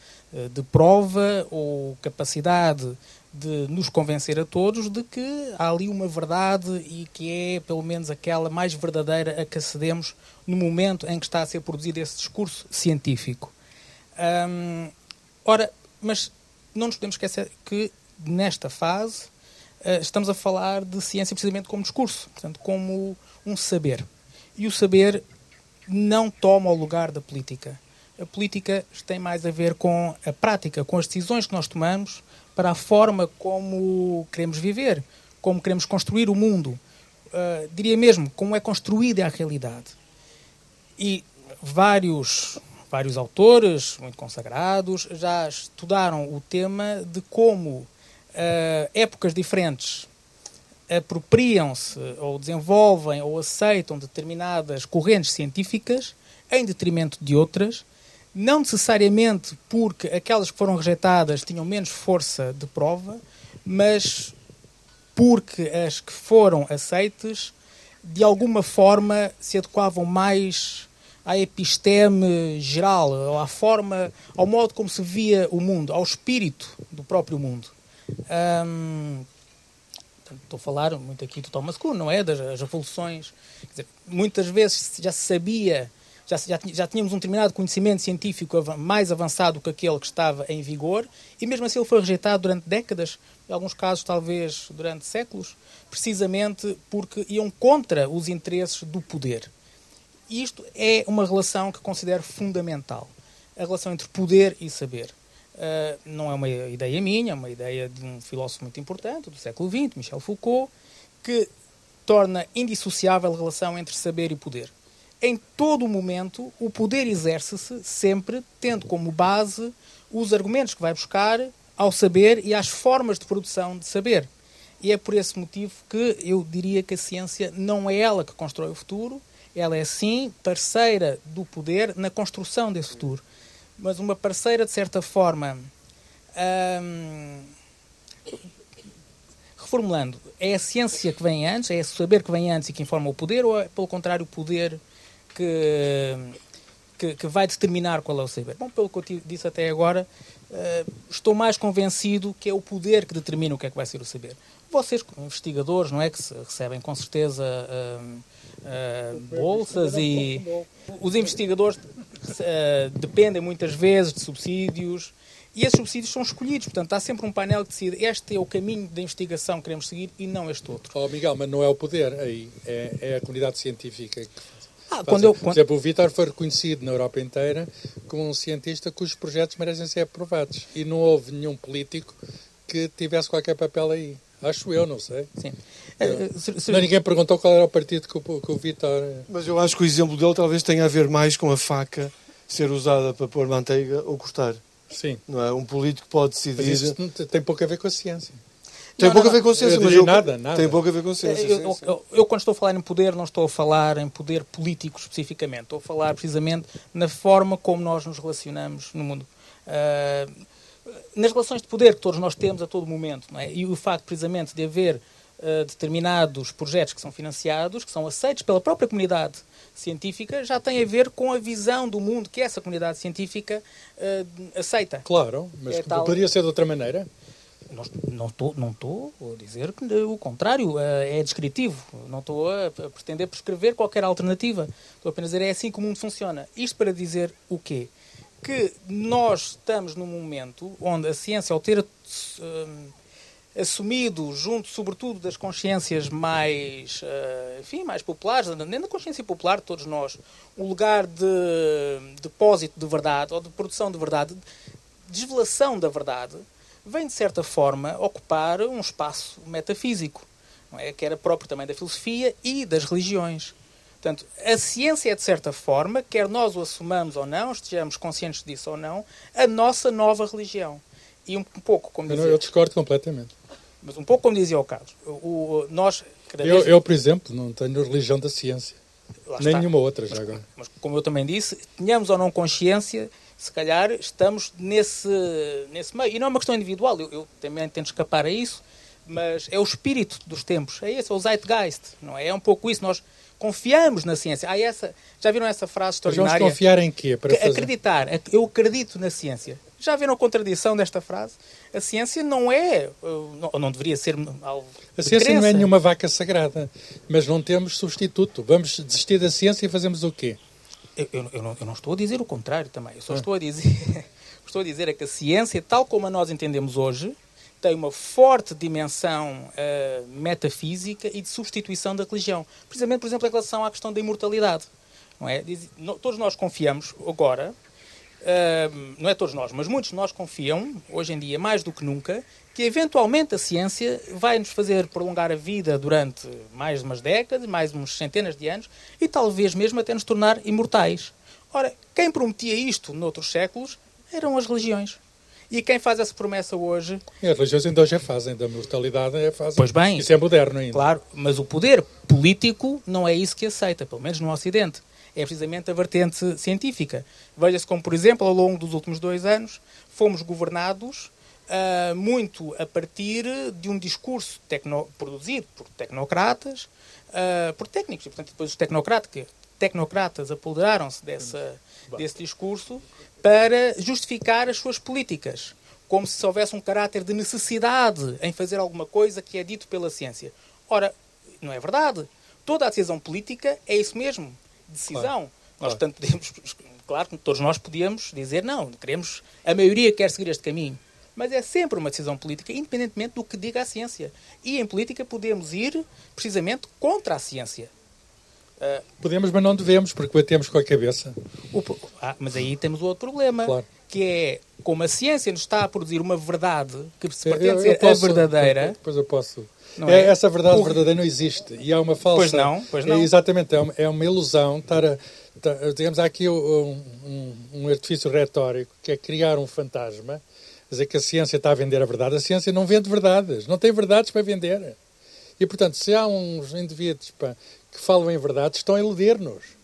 de prova ou capacidade de nos convencer a todos de que há ali uma verdade e que é pelo menos aquela mais verdadeira a que acedemos no momento em que está a ser produzido esse discurso científico. Um, ora, mas não nos podemos esquecer que nesta fase uh, estamos a falar de ciência precisamente como discurso, portanto, como um saber. E o saber não toma o lugar da política. A política tem mais a ver com a prática, com as decisões que nós tomamos para a forma como queremos viver, como queremos construir o mundo. Uh, diria mesmo, como é construída a realidade. E vários vários autores muito consagrados já estudaram o tema de como uh, épocas diferentes apropriam-se ou desenvolvem ou aceitam determinadas correntes científicas em detrimento de outras, não necessariamente porque aquelas que foram rejeitadas tinham menos força de prova, mas porque as que foram aceites de alguma forma se adequavam mais à episteme geral, à forma, ao modo como se via o mundo, ao espírito do próprio mundo. Um, estou a falar muito aqui do Thomas Kuhn, não é? Das revoluções. Dizer, muitas vezes já se sabia, já, já, já tínhamos um determinado conhecimento científico mais avançado que aquele que estava em vigor, e mesmo assim ele foi rejeitado durante décadas, em alguns casos talvez durante séculos, precisamente porque iam contra os interesses do poder. Isto é uma relação que considero fundamental. A relação entre poder e saber. Uh, não é uma ideia minha, é uma ideia de um filósofo muito importante do século XX, Michel Foucault, que torna indissociável a relação entre saber e poder. Em todo momento, o poder exerce-se sempre tendo como base os argumentos que vai buscar ao saber e às formas de produção de saber. E é por esse motivo que eu diria que a ciência não é ela que constrói o futuro, ela é sim parceira do poder na construção desse futuro mas uma parceira, de certa forma. Hum, reformulando, é a ciência que vem antes, é o saber que vem antes e que informa o poder, ou é, pelo contrário, o poder que, que, que vai determinar qual é o saber? Bom, pelo que eu disse até agora, uh, estou mais convencido que é o poder que determina o que é que vai ser o saber. Vocês, como investigadores, não é que recebem com certeza uh, uh, bolsas e os investigadores uh, dependem muitas vezes de subsídios e esses subsídios são escolhidos. Portanto, há sempre um painel que decide este é o caminho da investigação que queremos seguir e não este outro. Oh, Miguel, mas não é o poder aí, é, é a comunidade científica que ah, quando eu, quando... Por exemplo, o Vitor foi reconhecido na Europa inteira como um cientista cujos projetos merecem ser aprovados. E não houve nenhum político que tivesse qualquer papel aí. Acho eu, não sei. Sim. Eu, se, se... Não, ninguém perguntou qual era o partido que o, que o Vitor. Mas eu acho que o exemplo dele talvez tenha a ver mais com a faca ser usada para pôr manteiga ou cortar. Sim. Não é? Um político pode decidir. Mas isso tem pouco a ver com a ciência. Tem não, pouco não, a ver com ciência, mas eu, nada, nada. tem pouco a ver com ciência. Eu, eu, eu, eu, quando estou a falar em poder, não estou a falar em poder político especificamente. Estou a falar precisamente na forma como nós nos relacionamos no mundo. Uh, nas relações de poder que todos nós temos a todo momento. É? E o facto, precisamente, de haver uh, determinados projetos que são financiados, que são aceitos pela própria comunidade científica, já tem a ver com a visão do mundo que essa comunidade científica uh, aceita. Claro, mas é tal... poderia ser de outra maneira? Não estou não estou a dizer que o contrário, uh, é descritivo. Não estou a, pretender prescrever qualquer alternativa. Estou apenas a dizer é assim que o mundo funciona. Isto para dizer o quê? que nós estamos num momento onde a ciência, ao ter uh, assumido, junto sobretudo das consciências mais, uh, enfim, mais populares, nem da consciência popular de todos nós, um lugar de depósito de verdade ou de produção de verdade, desvelação da verdade, vem de certa forma ocupar um espaço metafísico, é? que era próprio também da filosofia e das religiões. Portanto, a ciência é, de certa forma, quer nós o assumamos ou não, estejamos conscientes disso ou não, a nossa nova religião. E um, pouco como dizia... Eu, eu discordo completamente. Mas um pouco como dizia o Carlos, o, o nós... Eu, eu, por exemplo, não tenho religião da ciência. Nem nenhuma outra já mas, agora. Mas, como eu também disse, tenhamos ou não consciência, se calhar estamos nesse, nesse meio. E não é uma questão individual, eu, eu também tento escapar a isso, mas é o espírito dos tempos, é esse, é o zeitgeist, não é? É um pouco isso, nós confiamos na ciência. Há essa, já viram essa frase extraordinária? Mas vamos confiar em quê? Para fazer? Acreditar. Eu acredito na ciência. Já viram a contradição desta frase? A ciência não é, não, não deveria ser algo A ciência crença. não é nenhuma vaca sagrada, mas não temos substituto. Vamos desistir da ciência e fazemos o quê? Eu, eu, eu, não, eu não, estou a dizer o contrário também. Eu só ah. estou a dizer, estou a dizer é que a ciência, tal como a nós entendemos hoje, tem uma forte dimensão uh, metafísica e de substituição da religião. Precisamente, por exemplo, em relação à questão da imortalidade. Não é? Diz, todos nós confiamos agora, uh, não é todos nós, mas muitos de nós confiam, hoje em dia mais do que nunca, que eventualmente a ciência vai nos fazer prolongar a vida durante mais de umas décadas, mais umas centenas de anos, e talvez mesmo até nos tornar imortais. Ora, quem prometia isto noutros séculos eram as religiões. E quem faz essa promessa hoje. E as religiões ainda hoje a fazem, da mortalidade é fazem. Pois bem. Isso é moderno ainda. Claro, mas o poder político não é isso que aceita, pelo menos no Ocidente. É precisamente a vertente científica. Veja-se como, por exemplo, ao longo dos últimos dois anos, fomos governados uh, muito a partir de um discurso tecno, produzido por tecnocratas, uh, por técnicos, e portanto depois os tecnocratas, tecnocratas apoderaram-se desse discurso para justificar as suas políticas, como se houvesse um caráter de necessidade em fazer alguma coisa que é dito pela ciência. Ora, não é verdade. Toda a decisão política é isso mesmo, decisão. Claro. Nós, portanto, podemos, claro que todos nós podíamos dizer não, queremos, a maioria quer seguir este caminho. Mas é sempre uma decisão política, independentemente do que diga a ciência. E em política podemos ir precisamente contra a ciência. Uh, Podemos, mas não devemos, porque batemos com a cabeça. O, ah, mas aí temos o outro problema, claro. que é como a ciência nos está a produzir uma verdade que se pretende ser posso, a verdadeira. Depois eu posso. É, é? Essa verdade Por... verdadeira não existe. E há uma falsa. Pois não, pois não. É, exatamente, é uma, é uma ilusão estar a. digamos, há aqui um, um, um artifício retórico que é criar um fantasma, dizer que a ciência está a vender a verdade. A ciência não vende verdades, não tem verdades para vender. E, portanto, se há uns indivíduos pá, que falam em verdade, estão a iludir-nos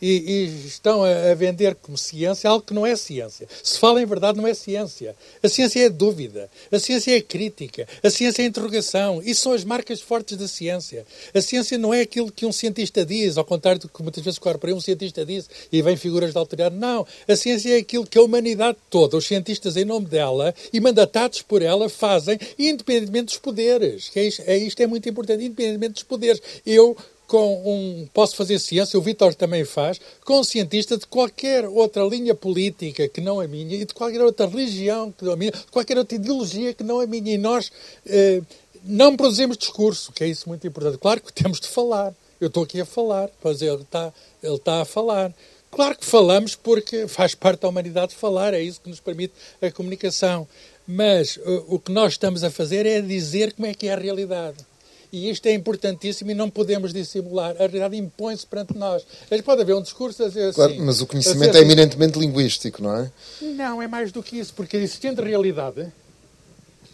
e, e estão a, a, vender como ciência algo que não é ciência. Se fala em verdade, não é ciência. A ciência é dúvida, a ciência é crítica, a ciência é interrogação. Isso são as marcas fortes da ciência. A ciência não é aquilo que um cientista diz, ao contrário do que muitas vezes corre por aí, um cientista diz e vem figuras de autoridade. Não. A ciência é aquilo que a humanidade toda, os cientistas em nome dela e mandatados por ela, fazem, independentemente dos poderes. Que é isto, é, isto é muito importante, independentemente dos poderes. Eu com um. Posso fazer ciência, o Vitor também faz, com um cientista de qualquer outra linha política que não a minha e de qualquer outra religião que não a minha, de qualquer outra ideologia que não a minha. E nós eh, não produzimos discurso, que é isso muito importante. Claro que temos de falar. Eu estou aqui a falar, pois ele está, ele está a falar. Claro que falamos porque faz parte da humanidade falar, é isso que nos permite a comunicação. Mas o, o que nós estamos a fazer é dizer como é que é a realidade. E isto é importantíssimo e não podemos dissimular. A realidade impõe-se perante nós. Mas pode haver um discurso a dizer assim. Claro, mas o conhecimento é eminentemente linguístico, não é? Não, é mais do que isso, porque existente realidade,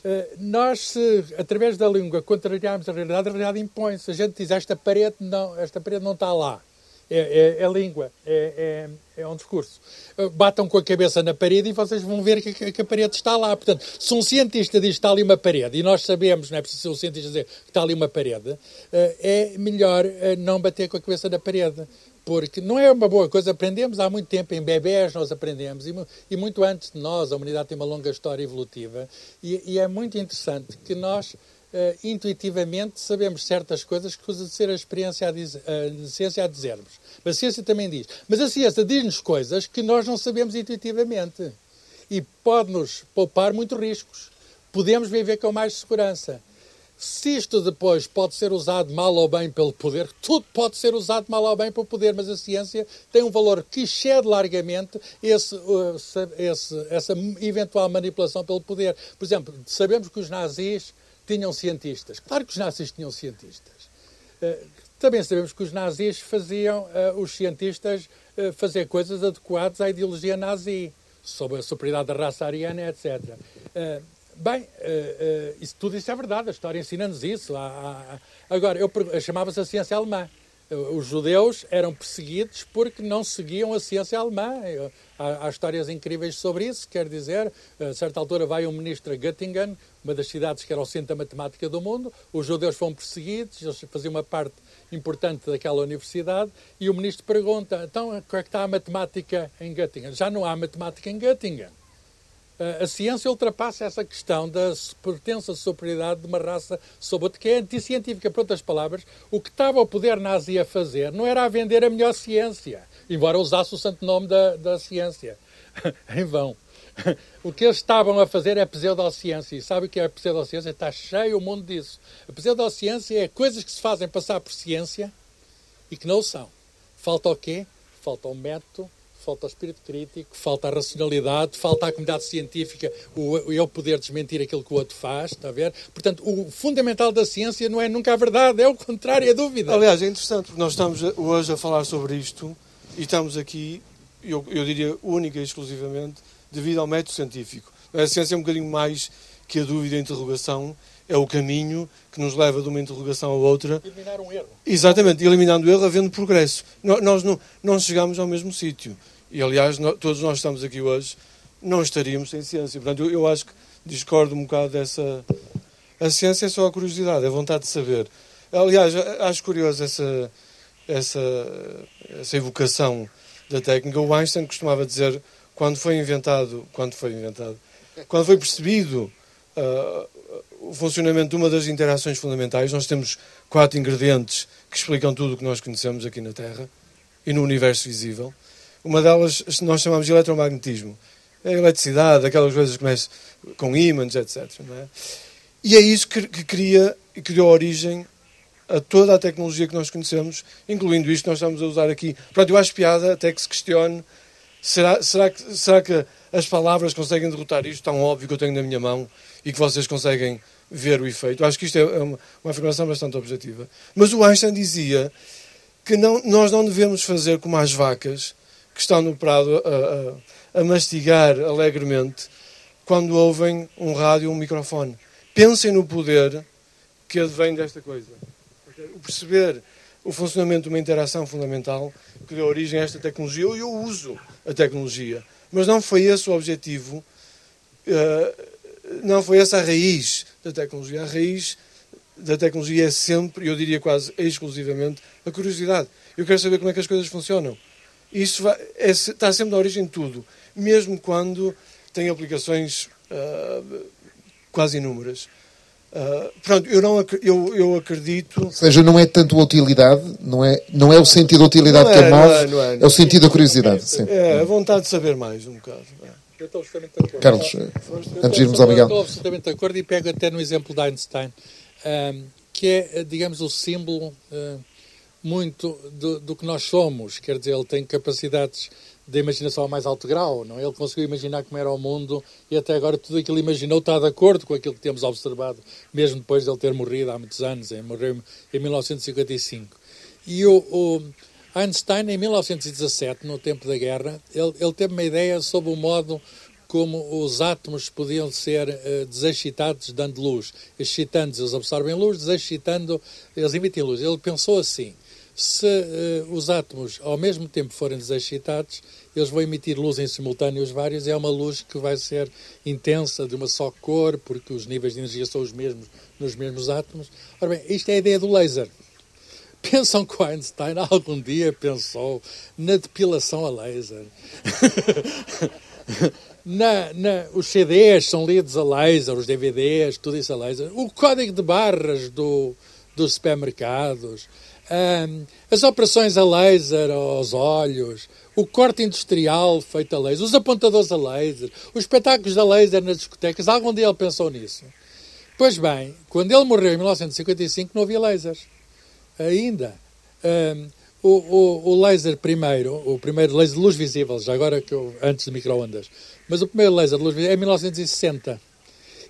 eh, nós, se, através da língua, contrariarmos a realidade, a realidade impõe-se. A gente diz, esta parede não, esta parede não está lá. É, é, é língua, é, é, é, um discurso. Uh, batam com a cabeça na parede e vocês vão ver que, que, a parede está lá. Portanto, se um cientista diz que está ali uma parede, e nós sabemos, não é preciso ser um cientista dizer que está ali uma parede, uh, é melhor uh, não bater com a cabeça na parede. Porque não é uma boa coisa, aprendemos há muito tempo, em bebés nós aprendemos, e, e muito antes de nós, a humanidade tem uma longa história evolutiva, e, e é muito interessante que nós uh, intuitivamente sabemos certas coisas que de ser a experiência a, a ciência a dizermos. Mas a ciência também diz. Mas a ciência diz-nos coisas que nós não sabemos intuitivamente. E pode-nos poupar muitos riscos. Podemos viver com mais segurança. Se isto depois pode ser usado mal ou bem pelo poder, tudo pode ser usado mal ou bem pelo poder, mas a ciência tem um valor que excede largamente esse, esse, essa eventual manipulação pelo poder. Por exemplo, sabemos que os nazis tinham cientistas. Claro que os nazis tinham cientistas. Eh, também sabemos que os nazis faziam eh, os cientistas eh, fazer coisas adequadas à ideologia nazi, sobre a superioridade da raça ariana, etc. Bem, isso, tudo isso é verdade, a história ensina-nos isso. Agora, eu chamava-se a ciência alemã. Os judeus eram perseguidos porque não seguiam a ciência alemã. Há, há, histórias incríveis sobre isso, quer dizer, a certa altura vai um ministro a Göttingen, uma das cidades que era o centro da matemática do mundo, os judeus foram perseguidos, eles faziam uma parte importante daquela universidade, e o ministro pergunta, então, como é que está a matemática em Göttingen? Já não há matemática em Göttingen. Eh, a ciência ultrapassa essa questão da pertença superioridade de uma raça sobre outra, que é anticientífica. Por outras palavras, o que estava o poder nazi a fazer não era a vender a melhor ciência, embora usasse o santo nome da, da ciência. em vão. O que eles estavam a fazer é pseudociência. E sabe o que é pseudociência? Está cheio o mundo disso. A pseudociência é coisas que se fazem passar por ciência e que não são. Falta o quê? Falta o método, falta o espírito crítico, falta a racionalidade, falta a comunidade científica, o, eu poder desmentir aquilo que o outro faz, está a ver? Portanto, o fundamental da ciência não é nunca a verdade, é o contrário, é a dúvida. Aliás, é interessante, porque nós estamos hoje a falar sobre isto e estamos aqui, eu, eu diria, única e exclusivamente, devido ao método científico. A ciência é um bocadinho mais que a dúvida e a interrogação, é o caminho que nos leva de uma interrogação a outra. Eliminar um erro. Exatamente, eliminando o erro, havendo progresso. Nós não, não chegamos ao mesmo sítio. E, aliás, todos nós estamos aqui hoje, não estaríamos sem ciência. Portanto, eu, eu, acho que discordo um bocado dessa. A ciência é só a curiosidade, é a vontade de saber. Aliás, acho curioso essa, essa, essa evocação da técnica. O Einstein costumava dizer, quando foi inventado, quando foi inventado, quando foi percebido uh, o funcionamento de uma das interações fundamentais, nós temos quatro ingredientes que explicam tudo o que nós conhecemos aqui na Terra e no universo visível. Uma delas nós chamamos de eletromagnetismo. É a eletricidade, aquelas coisas que começam com ímãs, etc. É? E é isso que, que cria e que deu origem a toda a tecnologia que nós conhecemos, incluindo isto que nós estamos a usar aqui. Pronto, eu acho piada até que se questione será, será, que, será que as palavras conseguem derrotar isto tão óbvio que eu tenho na minha mão e que vocês conseguem ver o efeito. Acho que isto é uma, uma afirmação bastante objetiva. Mas o Einstein dizia que não, nós não devemos fazer como as vacas que estão no prado a, a, a mastigar alegremente quando ouvem um rádio ou um microfone. Pensem no poder que advém desta coisa. O perceber o funcionamento de uma interação fundamental que deu origem a esta tecnologia. Eu, eu uso a tecnologia, mas não foi esse o objetivo, uh, não foi essa a raiz da tecnologia. A raiz da tecnologia é sempre, eu diria quase exclusivamente, a curiosidade. Eu quero saber como é que as coisas funcionam. Isso vai, é, está sempre na origem de tudo, mesmo quando tem aplicações uh, quase inúmeras. Uh, pronto, eu, não, eu, eu acredito. Ou seja, não é tanto a utilidade, não é, não é o sentido da utilidade é, que é mau, é, não é, é, o sentido da curiosidade. Sim. É, a vontade de saber mais, um bocado. É. Eu estou absolutamente de acordo. Carlos, antes de irmos ao Miguel. Estou absolutamente de acordo e pego até no exemplo de Einstein, um, que é, digamos, o símbolo uh, muito do, do, que nós somos. Quer dizer, ele tem capacidades da imaginação a mais alto grau, não? É? Ele conseguiu imaginar como era o mundo e até agora tudo aquilo imaginou está de acordo com aquilo que temos observado, mesmo depois de ele ter morrido há muitos anos, ele morreu em 1955. E o, o Einstein, em 1917, no tempo da guerra, ele, ele teve uma ideia sobre o modo como os átomos podiam ser uh, desexcitados dando luz. Excitando, eles absorvem luz, desexcitando, eles emitem luz. Ele pensou assim, se uh, os átomos ao mesmo tempo forem desexcitados, eles vão emitir luz em simultâneo os vários, é uma luz que vai ser intensa, de uma só cor, porque os níveis de energia são os mesmos nos mesmos átomos. Ora bem, isto é a ideia do laser. Pensam que Einstein algum dia pensou na depilação a laser. na, na, os CDs são lidos a laser, os DVDs, tudo isso a laser. O código de barras do, dos supermercados um, as operações a laser aos olhos, o corte industrial feito a laser, os apontadores a laser, os espetáculos a laser nas discotecas, algum dia ele pensou nisso. Pois bem, quando ele morreu em 1955 não havia lasers. Ainda. Um, o, o, o, laser primeiro, o primeiro laser de luz visível, já agora que eu, antes de microondas, mas o primeiro laser de luz visível é 1960.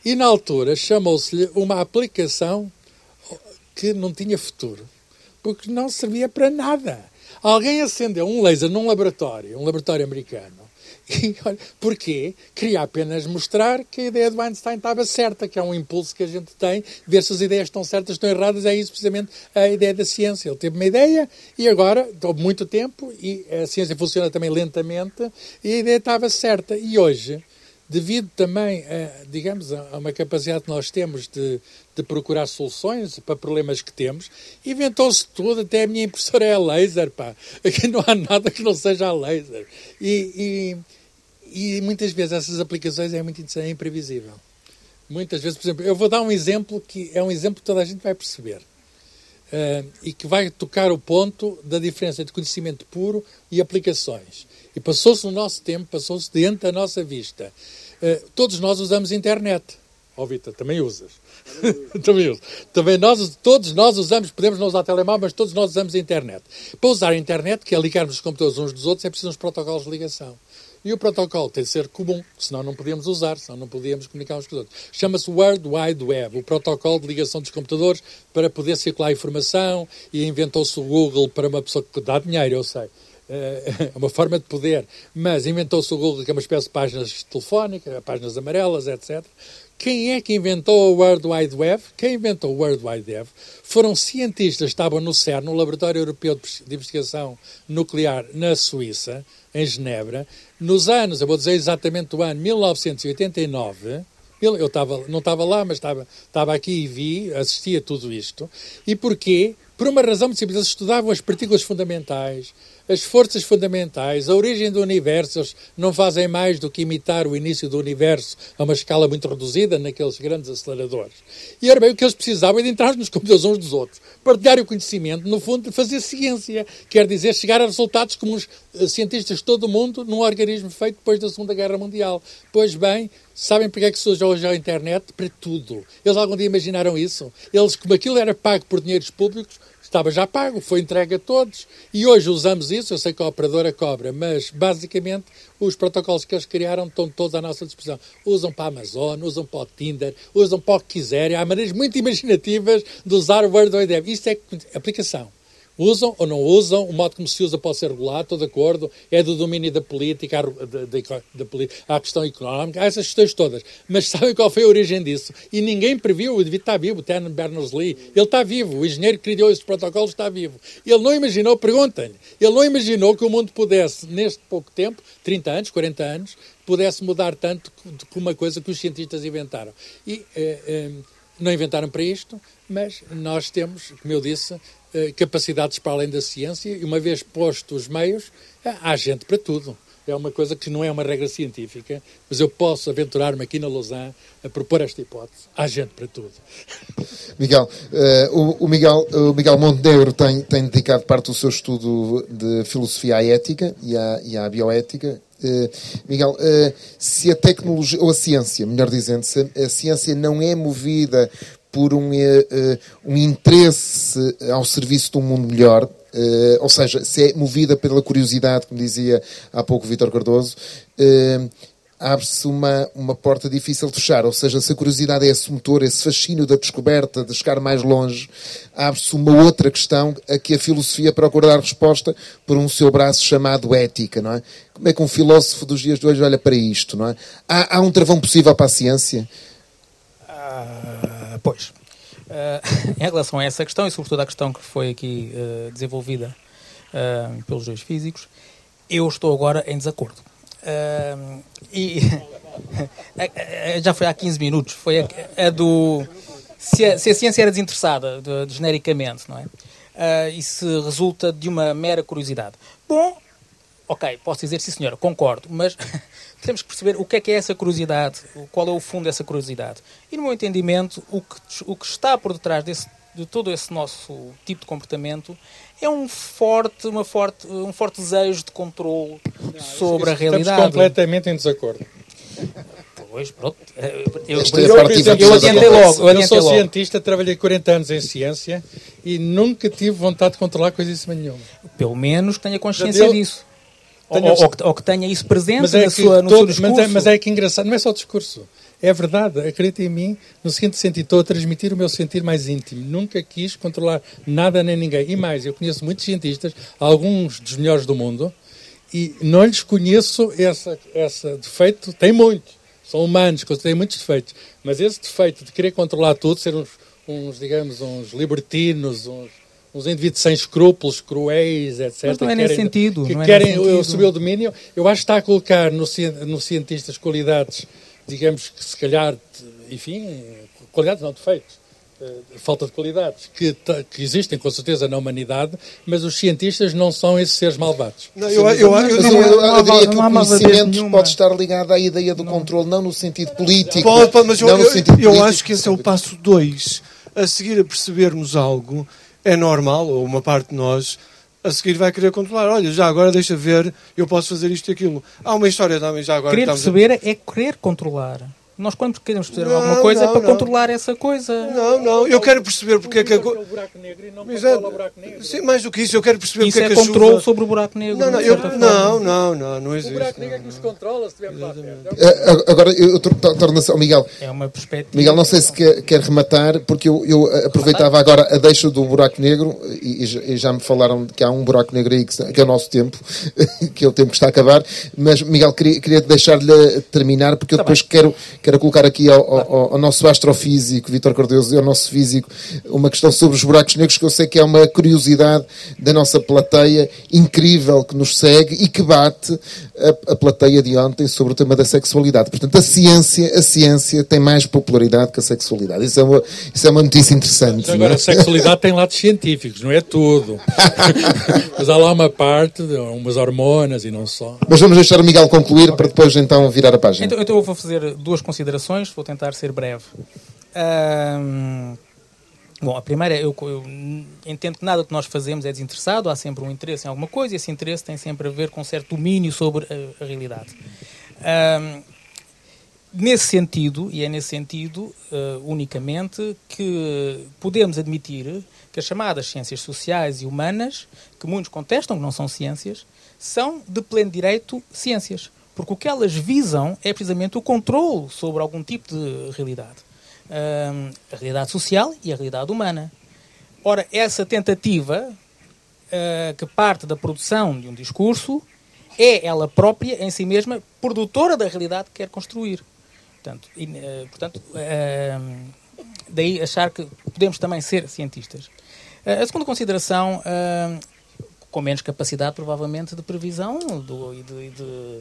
E na altura chamou-se-lhe uma aplicação que não tinha futuro porque não servia para nada. Alguém acendeu um laser num laboratório, um laboratório americano. E olha, porquê? Queria apenas mostrar que a ideia do Einstein estava certa, que é um impulso que a gente tem, ver se as ideias estão certas, estão erradas, é isso precisamente a ideia da ciência. Ele teve uma ideia e agora, houve muito tempo, e a ciência funciona também lentamente, e a ideia estava certa. E hoje, devido também, a, digamos, a uma capacidade que nós temos de, de procurar soluções para problemas que temos, inventou-se tudo, até a minha impressora é a laser, pá. Aqui não há nada que não seja a laser. E, e, e muitas vezes essas aplicações é muito é imprevisível. Muitas vezes, por exemplo, eu vou dar um exemplo que é um exemplo que toda a gente vai perceber. Uh, e que vai tocar o ponto da diferença entre conhecimento puro e aplicações. E passou-se no nosso tempo, passou-se dentro da nossa vista. Uh, todos nós usamos internet. Ó oh, Vitor, também usas. também uso. Também nós, todos nós usamos, podemos não usar telemóvel, mas todos nós usamos internet. Para usar a internet, que é ligarmos os computadores uns dos outros, é preciso uns protocolos de ligação. E o protocolo tem de ser comum, senão não podíamos usar, senão não podíamos comunicar uns com os outros. Chama-se World Wide Web, o protocolo de ligação dos computadores para poder circular informação e inventou-se o Google para uma pessoa que dá dinheiro, eu sei. É uma forma de poder, mas inventou-se o Google, que é uma espécie de páginas telefónicas, páginas amarelas, etc. Quem é que inventou o World Wide Web? Quem inventou o World Wide Web foram cientistas que estavam no CERN, no Laboratório Europeu de Investigação Nuclear, na Suíça, em Genebra, nos anos, eu vou dizer exatamente o ano 1989. Eu estava, não estava lá, mas estava, estava aqui e vi, assistia tudo isto. E porquê? Por uma razão muito simples. Eles estudavam as partículas fundamentais, as forças fundamentais, a origem do universo, eles não fazem mais do que imitar o início do universo a uma escala muito reduzida naqueles grandes aceleradores. E era bem o que eles precisavam é de entrar nos computadores uns dos outros, partilhar o conhecimento, no fundo, fazer ciência, quer dizer, chegar a resultados comuns, cientistas de todo o mundo num organismo feito depois da Segunda Guerra Mundial. Pois bem, sabem porque é que surge hoje a internet? Para tudo. Eles algum dia imaginaram isso? Eles, como aquilo era pago por dinheiros públicos, estava já pago, foi entregue a todos. E hoje usamos isso, eu sei que a operadora cobra, mas basicamente os protocolos que eles criaram estão todos à nossa disposição. Usam para a Amazon, usam para o Tinder, usam para o que quiserem. Há maneiras muito imaginativas de usar o Wide Web. Isto é aplicação. Usam ou não usam, o modo como se usa pode ser regulado, estou de acordo, é do domínio da política, da, política, a questão económica, há essas questões todas. Mas sabem qual foi a origem disso? E ninguém previu, o David está vivo, o Tan Berners-Lee, ele está vivo, o engenheiro que criou esses protocolos está vivo. Ele não imaginou, perguntem-lhe, ele não imaginou que o mundo pudesse, neste pouco tempo, 30 anos, 40 anos, pudesse mudar tanto com uma coisa que os cientistas inventaram. E eh, eh, não inventaram para isto, mas nós temos, como eu disse, capacidades para além da ciência e, uma vez postos os meios, eh, há gente para tudo. É uma coisa que não é uma regra científica, mas eu posso aventurar-me aqui na Lausanne a propor esta hipótese. Há gente para tudo. Miguel, uh, o, o, Miguel, o Miguel Montenegro tem, tem dedicado parte do seu estudo de filosofia à ética e à, e à bioética. Uh, Miguel, uh, se a tecnologia, ou a ciência, melhor dizendo, se a ciência não é movida por um, uh, um interesse ao serviço de um mundo melhor, uh, ou seja, se é movida pela curiosidade, como dizia há pouco Vítor Cardoso, uh, abre-se uma, uma porta difícil de fechar. Ou seja, se a curiosidade é esse motor, esse fascínio da descoberta, de chegar mais longe, abre-se uma outra questão a que a filosofia procura dar resposta por um seu braço chamado ética, não é? Como é que um filósofo dos dias de hoje olha para isto, não é? Há, há um travão possível para a ciência? Uh, pois. Uh, em relação a essa questão, e sobretudo a questão que foi aqui uh, desenvolvida pelos dois físicos, eu estou agora em desacordo. e já foi há 15 minutos, foi a, a do. Se a, se a, ciência era desinteressada, de, de, genericamente, não é? e se resulta de uma mera curiosidade. Bom, ok, posso dizer sim senhora, concordo, mas temos que perceber o que é que é essa curiosidade, qual é o fundo dessa curiosidade. E no meu entendimento, o que, o que está por detrás desse, de todo esse nosso tipo de comportamento é um forte, uma forte, um forte desejo de controle Não, sobre isso, a realidade. Estamos completamente em desacordo. Pois, pronto. Eu, eu, eu, eu adiantei logo. Eu, eu sou logo. cientista, trabalhei 40 anos em ciência e nunca tive vontade de controlar coisa nenhuma. Pelo menos tenha consciência disso. Ou, ou, ou, que tenha isso presente é na sua, no todo, seu discurso. Mas é, mas é que engraçado, não é só o discurso. É verdade, acredita em mim, no seguinte sentido, estou a transmitir o meu sentir mais íntimo. Nunca quis controlar nada nem ninguém. E mais, eu conheço muitos cientistas, alguns dos melhores do mundo, e não lhes conheço esse, esse defeito, tem muitos. São humanos, têm muitos defeitos. Mas esse defeito de querer controlar tudo, ser uns, uns digamos, uns libertinos, uns uns indivíduos sem escrúpulos, cruéis, etc. Mas não é nesse sentido. Que não é querem sentido. subir o domínio. Eu acho que está a colocar no, no cientistas qualidades, digamos que se calhar, enfim, qualidades não defeitos. Uh, falta de qualidades que, que, existem com certeza na humanidade, mas os cientistas não são esses seres malvados. Não, eu, eu, eu, eu, não, eu, eu diria que o conhecimento pode estar ligado à ideia do não. controle, não no sentido político. Pode, pode, mas eu, eu, eu acho que esse é o passo 2. A seguir a percebermos algo é normal, ou uma parte de nós, a seguir vai querer controlar. Olha, já agora deixa ver, eu posso fazer isto e aquilo. Há uma história também, já agora. Querer perceber a... é querer controlar. Nós, quando queremos perceber não, alguma coisa, é não, é para não. controlar essa coisa. Não, não, eu quero perceber porque é que. A... O buraco negro e não Exato. o buraco negro. Sim, mais do que isso, eu quero perceber isso porque é, é que a controle chuva... sobre o buraco negro. Não, não, eu... não, não, não, não existe. O buraco negro é que nos controla se estivermos lá perto. É agora, eu torno-se ao Miguel. É uma perspectiva. Miguel, não sei se quer, quer rematar, porque eu, eu aproveitava agora a deixa do buraco negro e, e, já me falaram que há um buraco negro aí que, que é o nosso tempo, que é o tempo que está a acabar. Mas, Miguel, queria, queria deixar-lhe terminar, porque eu depois quero, quero colocar aqui ao ao, ao, nosso astrofísico, Vitor Cardoso, e ao nosso físico, uma questão sobre os buracos negros que eu sei que é uma curiosidade da nossa plateia incrível que nos segue e que bate a, a plateia de ontem sobre o tema da sexualidade. Portanto, a ciência, a ciência tem mais popularidade que a sexualidade. Isso é uma, isso é uma notícia interessante. agora, é? a sexualidade tem lados científicos, não é tudo. Mas há lá uma parte, umas hormonas e não só. Mas vamos deixar o Miguel concluir okay. para depois então virar a página. Então, então eu vou fazer duas considerações, vou tentar ser breve. Um, Bom, a primeira, eu, eu, entendo que nada que nós fazemos é desinteressado, há sempre um interesse em alguma coisa e esse interesse tem sempre a ver com um certo domínio sobre a, a realidade. Um, nesse sentido, e é nesse sentido uh, unicamente, que podemos admitir que as chamadas ciências sociais e humanas, que muitos contestam que não são ciências, são de pleno direito ciências. Porque o que elas visam é precisamente o controle sobre algum tipo de realidade. Uh, a realidade social e a realidade humana. Ora, essa tentativa, uh, que parte da produção de um discurso, é ela própria, em si mesma, produtora da realidade que quer construir. Portanto, e, uh, portanto uh, daí achar que podemos também ser cientistas. Uh, a segunda consideração, com menos capacidade, provavelmente, de previsão do, e, de, de,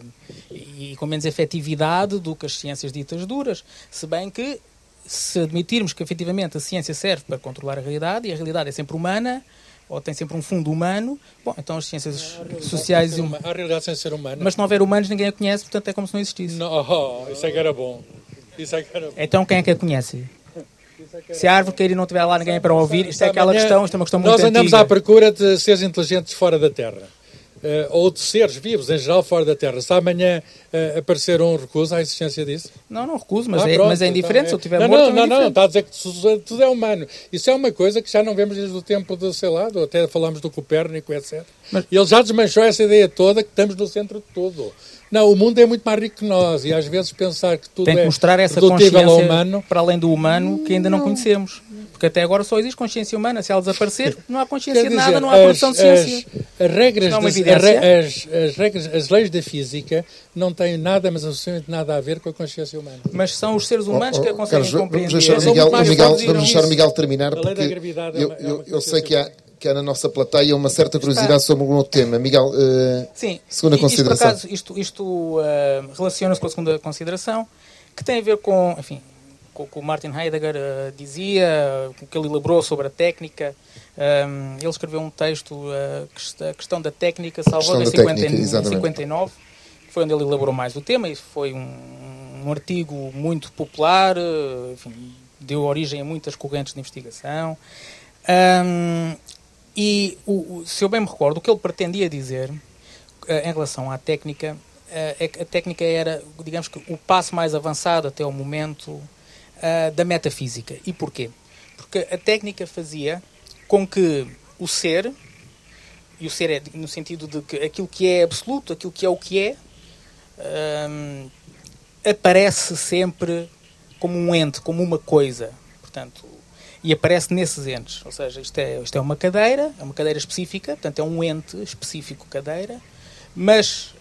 e com menos efetividade do que as ciências ditas duras, se bem que se admitirmos que efetivamente a ciência serve para controlar a realidade e a realidade é sempre humana, ou tem sempre um fundo humano, bom, então as ciências sociais... E hum... A realidade sem ser humana. Mas se não houver humanos, ninguém a conhece, portanto é como se não existisse. Não, oh, isso é que era bom. Isso é que era bom. Então quem é que a conhece? Se a árvore cair e não tiver lá ninguém para ouvir, isto é aquela questão, isto é uma questão muito Nós andamos antiga. à procura de seres inteligentes fora da Terra. Uh, ou de seres vivos, em geral, fora da Terra. Se amanhã uh, aparecer um recuso à existência disso? Não, não recuso, mas, ah, é, mas é indiferente. Então, é... Se eu tiver não, morto, não, é não, não, está a dizer que tudo é humano. Isso é uma coisa que já não vemos desde o tempo do, sei lá, do, até falamos do Copérnico, etc. Mas... E ele já desmanchou essa ideia toda que estamos no centro de tudo. Não, o mundo é muito mais rico que nós e às vezes pensar que tudo Tem que é mostrar essa consciência humano, para além do humano que ainda não, não conhecemos. Porque até agora só existe consciência humana. Se ela desaparecer, não há consciência dizer, de nada, não há produção de ciência. As, as regras, não, das, as, as, regras, as leis da física não têm nada, mas absolutamente nada a ver com a consciência humana. Mas são os seres humanos oh, oh, que a conseguem Carlos, compreender. Vamos deixar, Miguel, Miguel, vamos deixar o Miguel terminar, porque eu, eu, eu sei que há que há na nossa plateia uma certa curiosidade Está. sobre um outro tema. Miguel, uh, Sim, segunda consideração. Isto, isto, isto uh, relaciona-se com a segunda consideração, que tem a ver com, enfim, com o que o Martin Heidegger uh, dizia, o que ele elaborou sobre a técnica. Um, ele escreveu um texto, a questão da técnica, salvou em 59, foi onde ele elaborou mais o tema, e foi um, um artigo muito popular, enfim, deu origem a muitas correntes de investigação. Um, e, o, se eu bem me recordo, o que ele pretendia dizer uh, em relação à técnica uh, é que a técnica era, digamos que, o passo mais avançado até o momento uh, da metafísica. E porquê? Porque a técnica fazia com que o ser, e o ser é no sentido de que aquilo que é absoluto, aquilo que é o que é, aparece sempre como um ente, como uma coisa. Portanto, e aparece nesses entes. Ou seja, isto é, isto é uma cadeira, é uma cadeira específica, portanto é um ente específico cadeira, mas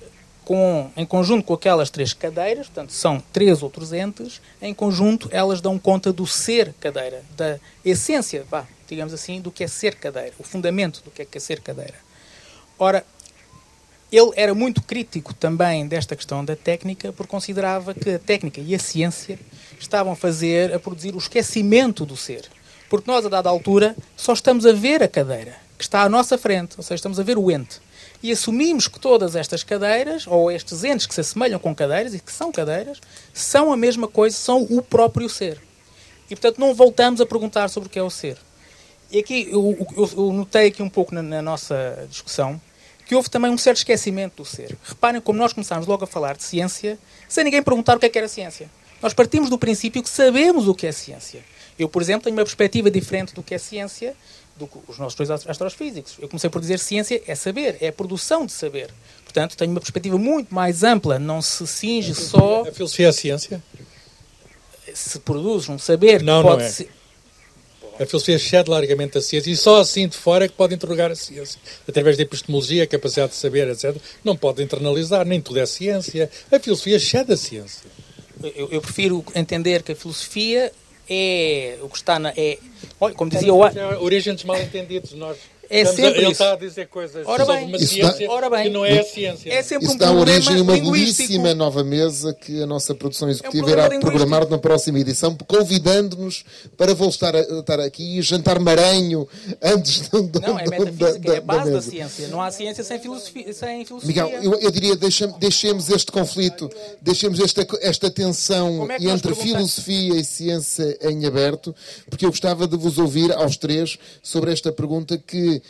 com, em conjunto com aquelas três cadeiras, portanto são três outros entes, em conjunto elas dão conta do ser cadeira, da essência, vá, digamos assim, do que é ser cadeira, o fundamento do que é, que é ser cadeira. Ora, ele era muito crítico também desta questão da técnica, porque considerava que a técnica e a ciência estavam a fazer, a produzir o esquecimento do ser. Porque nós, a dada altura, só estamos a ver a cadeira, que está à nossa frente, ou seja, estamos a ver o ente. E assumimos que todas estas cadeiras, ou estes entes que se assemelham com cadeiras e que são cadeiras, são a mesma coisa, são o próprio ser. E, portanto, não voltamos a perguntar sobre o que é o ser. E aqui, eu, eu, eu notei aqui um pouco na, na nossa discussão, que houve também um certo esquecimento do ser. Reparem como nós começámos logo a falar de ciência, sem ninguém perguntar o que é que era ciência. Nós partimos do princípio que sabemos o que é ciência. Eu, por exemplo, tenho uma perspectiva diferente do que é ciência do que os nossos dois astrofísicos. Eu comecei por dizer ciência é saber, é a produção de saber. Portanto, tenho uma perspectiva muito mais ampla, não se cinge só... A filosofia é a ciência? Se produz um saber não, que pode não é. ser... A filosofia excede largamente a ciência e só assim de fora é que pode interrogar a ciência. Através da epistemologia, a capacidade de saber, etc. Não pode internalizar, nem tudo é ciência. A filosofia excede a ciência. Eu, eu prefiro entender que a filosofia é o que está na. É, olha, como dizia o. Origem dos mal entendidos, nós. É Estamos sempre a, ele isso. está a dizer coisas Ora sobre bem, uma isso ciência dá- bem, que não é a ciência. É sempre Isso um dá problema origem a uma linguístico. belíssima nova mesa que a nossa produção executiva problema irá linguístico. programar na próxima edição, convidando-nos para voltar a estar aqui e jantar maranho antes do, do, Não, é da- metafísica, da- é a base da da ciência. Não há ciência sem filosofia. Sem filosofia. Miguel, eu, eu diria deixa, deixemos este conflito, deixemos esta, esta tensão é entre filosofia e ciência em aberto, porque eu gostava de vos ouvir aos três sobre esta pergunta que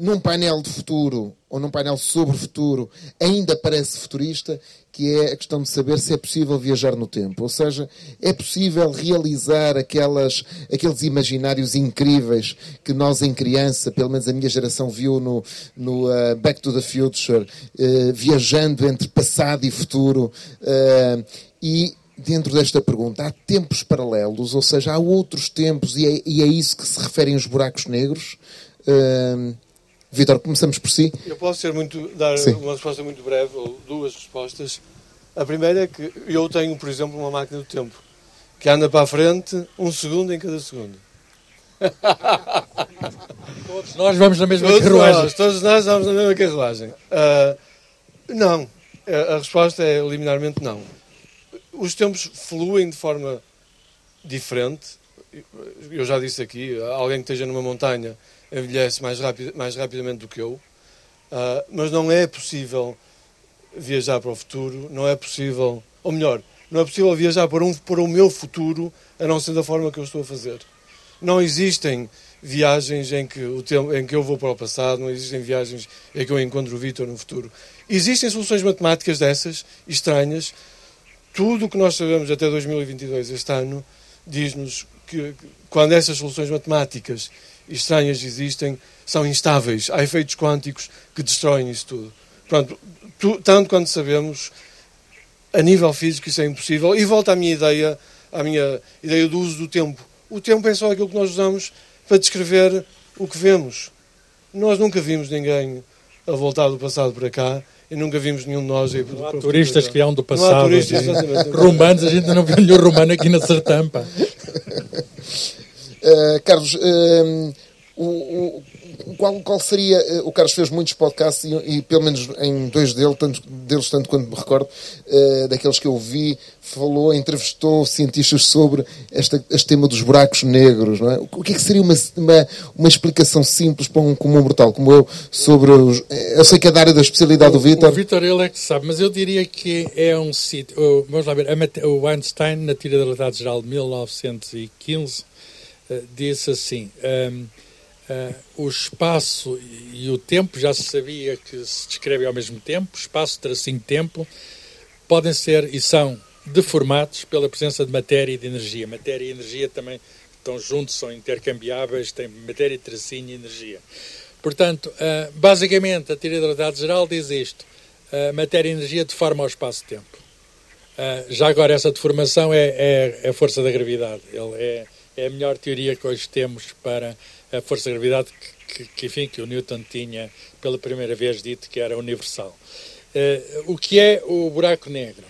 num painel de futuro ou num painel sobre futuro ainda parece futurista, que é a questão de saber se é possível viajar no tempo. Ou seja, é possível realizar aquelas, aqueles imaginários incríveis que nós em criança, pelo menos a minha geração, viu no, no uh, Back to the Future, uh, viajando entre passado e futuro. uh, e dentro desta pergunta, há tempos paralelos, ou seja, há outros tempos, e é, e é isso que se referem os buracos negros. Uh, Vitor, começamos por si. Eu posso ser muito, dar Sim. uma resposta muito breve, ou duas respostas. A primeira é que eu tenho, por exemplo, uma máquina do tempo que anda para a frente um segundo em cada segundo. Todos nós vamos na mesma todos carruagem. Nós, todos nós vamos na mesma carruagem. Ah, não. A a resposta é liminarmente não. Os tempos fluem de forma diferente. Eu já disse aqui, alguém que esteja numa montanha envelhece mais, mais rapidamente do que eu. Ah, mas não é possível viajar para o futuro, não é possível, ou melhor, não é possível viajar para, um, para o meu futuro a não ser da forma que eu estou a fazer. Não existem viagens em que, o tempo, em que eu vou para o passado, não existem viagens em que eu encontro o Vítor no futuro. Existem soluções matemáticas dessas, estranhas. Tudo o que nós sabemos até 2022, este ano, diz-nos que quando essas soluções matemáticas estranhas existem, são instáveis. Há efeitos quânticos que destroem isso tudo. Pronto, tu- tanto quanto sabemos, a nível físico isso é impossível. E volta à minha ideia, à minha ideia do uso do tempo. O tempo é só aquilo que nós usamos para descrever o que vemos. Nós nunca vimos ninguém a voltar do passado para cá e nunca vimos nenhum de nós aí Não há turistas que vieram do Não há passado. turistas, exatamente. Romanos, a gente não viu nenhum romano aqui na Sertampa. Uh, Carlos, um, o, o- qual, qual seria. uh, O Carlos fez muitos podcasts e, e pelo menos em dois deles, tanto, deles, tanto quanto me recordo, uh, daqueles que eu vi, falou, entrevistou cientistas sobre esta, este tema dos buracos negros. Não é? O que é que seria uma, uma, uma explicação simples para um comum mortal como eu sobre os. Eu sei que é da área da especialidade do O Vitor. Vitor, ele é que sabe, mas eu diria que é um sítio. Vamos lá ver, o Einstein, na teoria da relatividade geral de 1915, eh, disse assim: ehm, eh, o espaço e o tempo já se sabia que se descrevem ao mesmo tempo, espaço, tracinho, tempo, podem ser e são deformados pela presença de matéria e de energia. Matéria e energia também estão juntos, são intercambiáveis, têm matéria, tracinho e energia. Portanto, eh, basicamente, a teoria da relatividade geral diz isto: a matéria e energia deformam o espaço-tempo. Já agora, essa deformação é, é, é a força da gravidade. Ele é, é a melhor teoria que hoje temos para a força da gravidade que, que, enfim, que o Newton tinha pela primeira vez dito que era universal. Eh, o que é o buraco negro?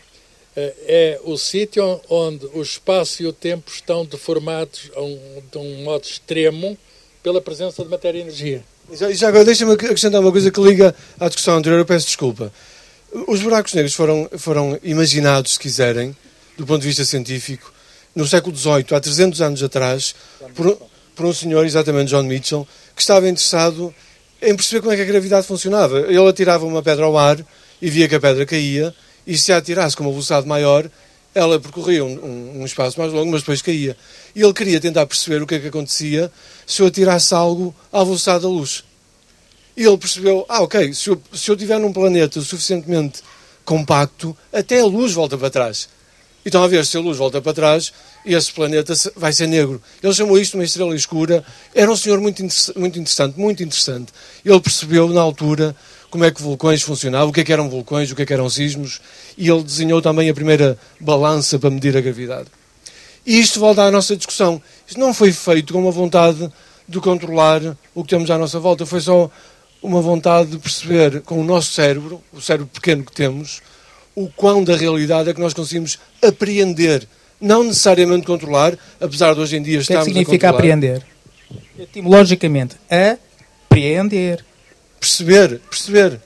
Eh, é o sítio onde o espaço e o tempo estão deformados a um, de um modo extremo pela presença de matéria e energia. E já agora deixa-me acrescentar uma coisa que liga à discussão anterior, eu peço desculpa. Os buracos negros foram, foram imaginados, se quiserem, do ponto de vista científico, no século XVIII, há 300 anos atrás, por, por um senhor, exatamente John Mitchell, que estava interessado em perceber como é que a gravidade funcionava. Ele atirava uma pedra ao ar e via que a pedra caía, e se a atirasse com uma velocidade maior, ela percorria um, um- um espaço mais longo, mas depois caía. E ele queria tentar perceber o que é que acontecia se eu atirasse algo à velocidade da luz. E ele percebeu, ah, ok, se eu, se eu tiver num planeta suficientemente compacto, até a luz volta para trás. Então, a ver, se a luz volta para trás, esse planeta vai ser negro. Ele chamou isto uma estrela escura. Era um senhor muito, muito interessante, muito interessante. Ele percebeu, na altura, como é que vulcões funcionavam, o que é que eram vulcões, o que é que eram sismos, e ele desenhou também a primeira balança para medir a gravidade. E isto volta à nossa discussão. Isto não foi feito com uma vontade de controlar o que temos à nossa volta, foi só uma vontade de perceber com o nosso cérebro, o cérebro pequeno que temos, o quão da realidade é que nós conseguimos apreender, não necessariamente controlar, apesar de hoje em dia O que é que estarmos significa a controlar. apreender? Etimologicamente, Compreender. Perceber, perceber.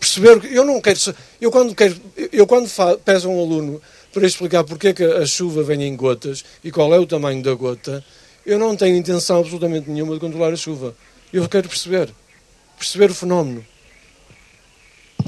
Perceber, eu não quero, eu quando quero, eu quando peço a um aluno para explicar porque é que a chuva vem em gotas e qual é o tamanho da gota, eu não tenho intenção absolutamente nenhuma de controlar a chuva. Eu quero perceber, perceber o fenómeno.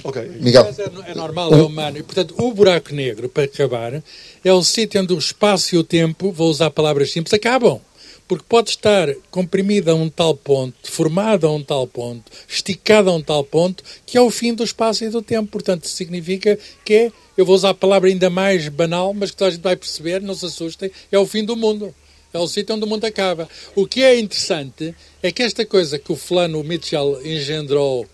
Ok. Miguel. É, é normal, é humano. E, portanto, o buraco negro, para acabar, é o sítio onde o espaço e o tempo, vou usar palavras simples, acabam porque pode estar comprimida a um tal ponto, formada a um tal ponto, esticada a um tal ponto, que é o fim do espaço e do tempo. Portanto, significa que é, eu vou usar a palavra ainda mais banal, mas que toda a gente vai perceber, não se assustem, é o fim do mundo. É o sítio onde o mundo acaba. O que é interessante é que esta coisa que o fulano o Mitchell engendrou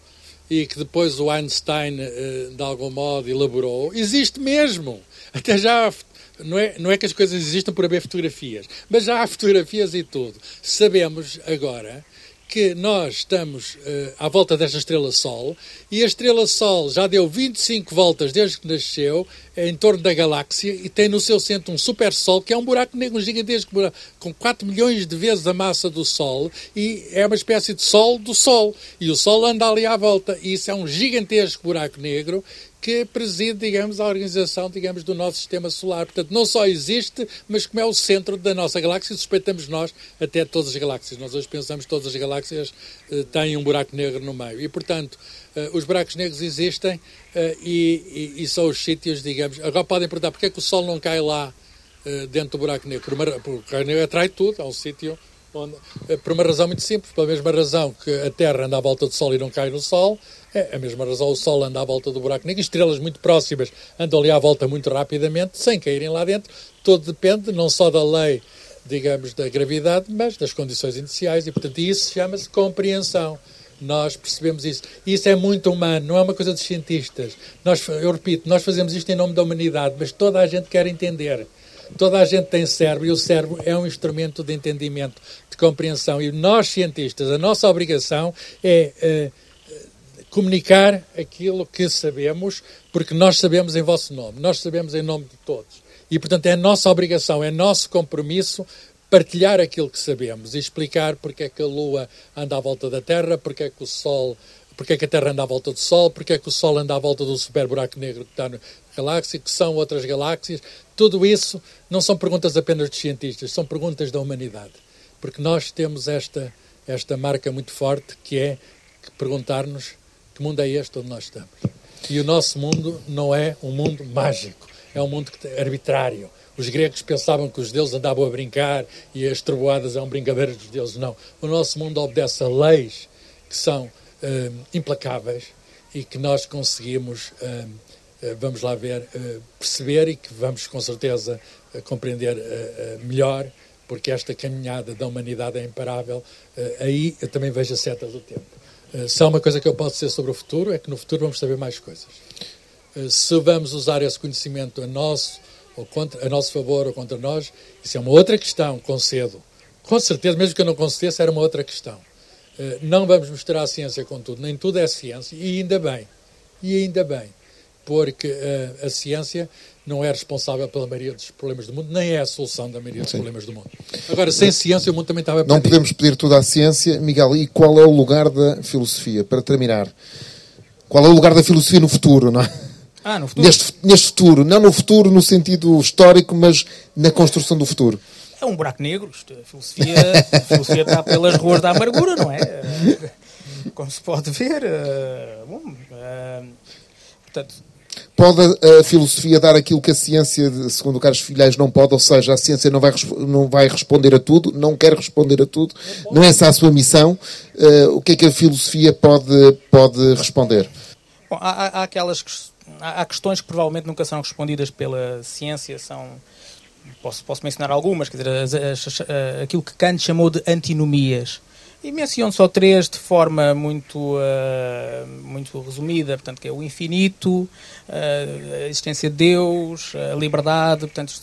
e que depois o Einstein, eh, de algum modo, elaborou, existe mesmo. Até já não é, não é que as coisas existam por haver fotografias, mas já há fotografias e tudo. Sabemos agora que nós estamos uh, à volta desta estrela Sol e a estrela Sol já deu 25 voltas desde que nasceu em torno da galáxia e tem no seu centro um super Sol que é um buraco negro, um gigantesco buraco, com 4 milhões de vezes a massa do Sol e é uma espécie de Sol do Sol. E o Sol anda ali à volta e isso é um gigantesco buraco negro que preside, digamos, a organização, digamos, do nosso sistema solar. Portanto, não só existe, mas como é o centro da nossa galáxia, suspeitamos nós até todas as galáxias. Nós hoje pensamos que todas as galáxias uh, têm um buraco negro no meio. E, portanto, uh, os buracos negros existem uh, e, e, e, são os sítios, digamos... Agora podem perguntar porque é que o Sol não cai lá dentro do buraco negro. Porque o buraco negro atrai tudo, é um sítio onde... Por uma razão muito simples, pela mesma razão que a Terra anda à volta do Sol e não cai no Sol, é a mesma razão, o Sol anda à volta do buraco negro, estrelas muito próximas andam ali à volta muito rapidamente, sem caírem lá dentro. Tudo depende não só da lei, digamos, da gravidade, mas das condições iniciais, e portanto isso chama-se compreensão. Nós percebemos isso. Isso é muito humano, não é uma coisa dos cientistas. Nós, eu repito, nós fazemos isto em nome da humanidade, mas toda a gente quer entender. Toda a gente tem cérebro e o cérebro é um instrumento de entendimento, de compreensão. E nós, cientistas, a nossa obrigação é. Uh, comunicar aquilo que sabemos, porque nós sabemos em vosso nome, nós sabemos em nome de todos. E, portanto, é nossa obrigação, é nosso compromisso partilhar aquilo que sabemos e explicar porque é que a Lua anda à volta da Terra, porque é que o Sol, porque é que a Terra anda à volta do Sol, porque é que o Sol anda à volta do super buraco negro que está na galáxia, que são outras galáxias. Tudo isso não são perguntas apenas de cientistas, são perguntas da humanidade. Porque nós temos esta, esta marca muito forte que é perguntar-nos que mundo é este onde nós estamos? E o nosso mundo não é um mundo mágico, é um mundo arbitrário. Os gregos pensavam que os deuses andavam a brincar e as trovoadas eram brincadeiras dos deuses. Não. O nosso mundo obedece a leis que são uh, implacáveis e que nós conseguimos, uh, uh, vamos lá ver, perceber e que vamos com certeza compreender melhor, porque esta caminhada da humanidade é imparável. aí eu também vejo a seta do tempo. Eh, há uma coisa que eu posso dizer sobre o futuro, é que no futuro vamos saber mais coisas. Eh, se vamos usar esse conhecimento a nosso, ou contra, a nosso favor ou contra nós, isso é uma outra questão, concedo. Com certeza, mesmo que eu não concedesse, era uma outra questão. Eh, não vamos misturar a ciência com tudo, nem tudo é ciência, e ainda bem, e ainda bem, porque a ciência não é responsável pela maioria dos problemas do mundo, nem é a solução da maioria dos Sim. problemas do mundo. Agora, sem ciência, o mundo também estava perdido. Não podemos pedir tudo à ciência. Miguel, e qual é o lugar da filosofia? Para terminar, qual é o lugar da filosofia no futuro, não é? Ah, no futuro. Neste, neste futuro, não no futuro no sentido histórico, mas na construção do futuro. É um buraco negro. A filosofia, a filosofia está pelas ruas da amargura, não é? Como se pode ver. Eh, bom, uh, portanto, Pode a filosofia dar aquilo que a ciência, segundo o Carlos Filhais, não pode? Ou seja, a ciência não vai, não vai responder a tudo, não quer responder a tudo, não é essa a sua missão. Uh, o que é que a filosofia pode, pode responder? Bom, há, há, aquelas há questões que provavelmente nunca serão respondidas pela ciência, são posso, posso mencionar algumas, quer dizer, as, as, as, aquilo que Kant chamou de antinomias. E menciono só três de forma muito, uh, muito resumida, portanto, que é o infinito, uh, a existência de Deus, a liberdade, portanto,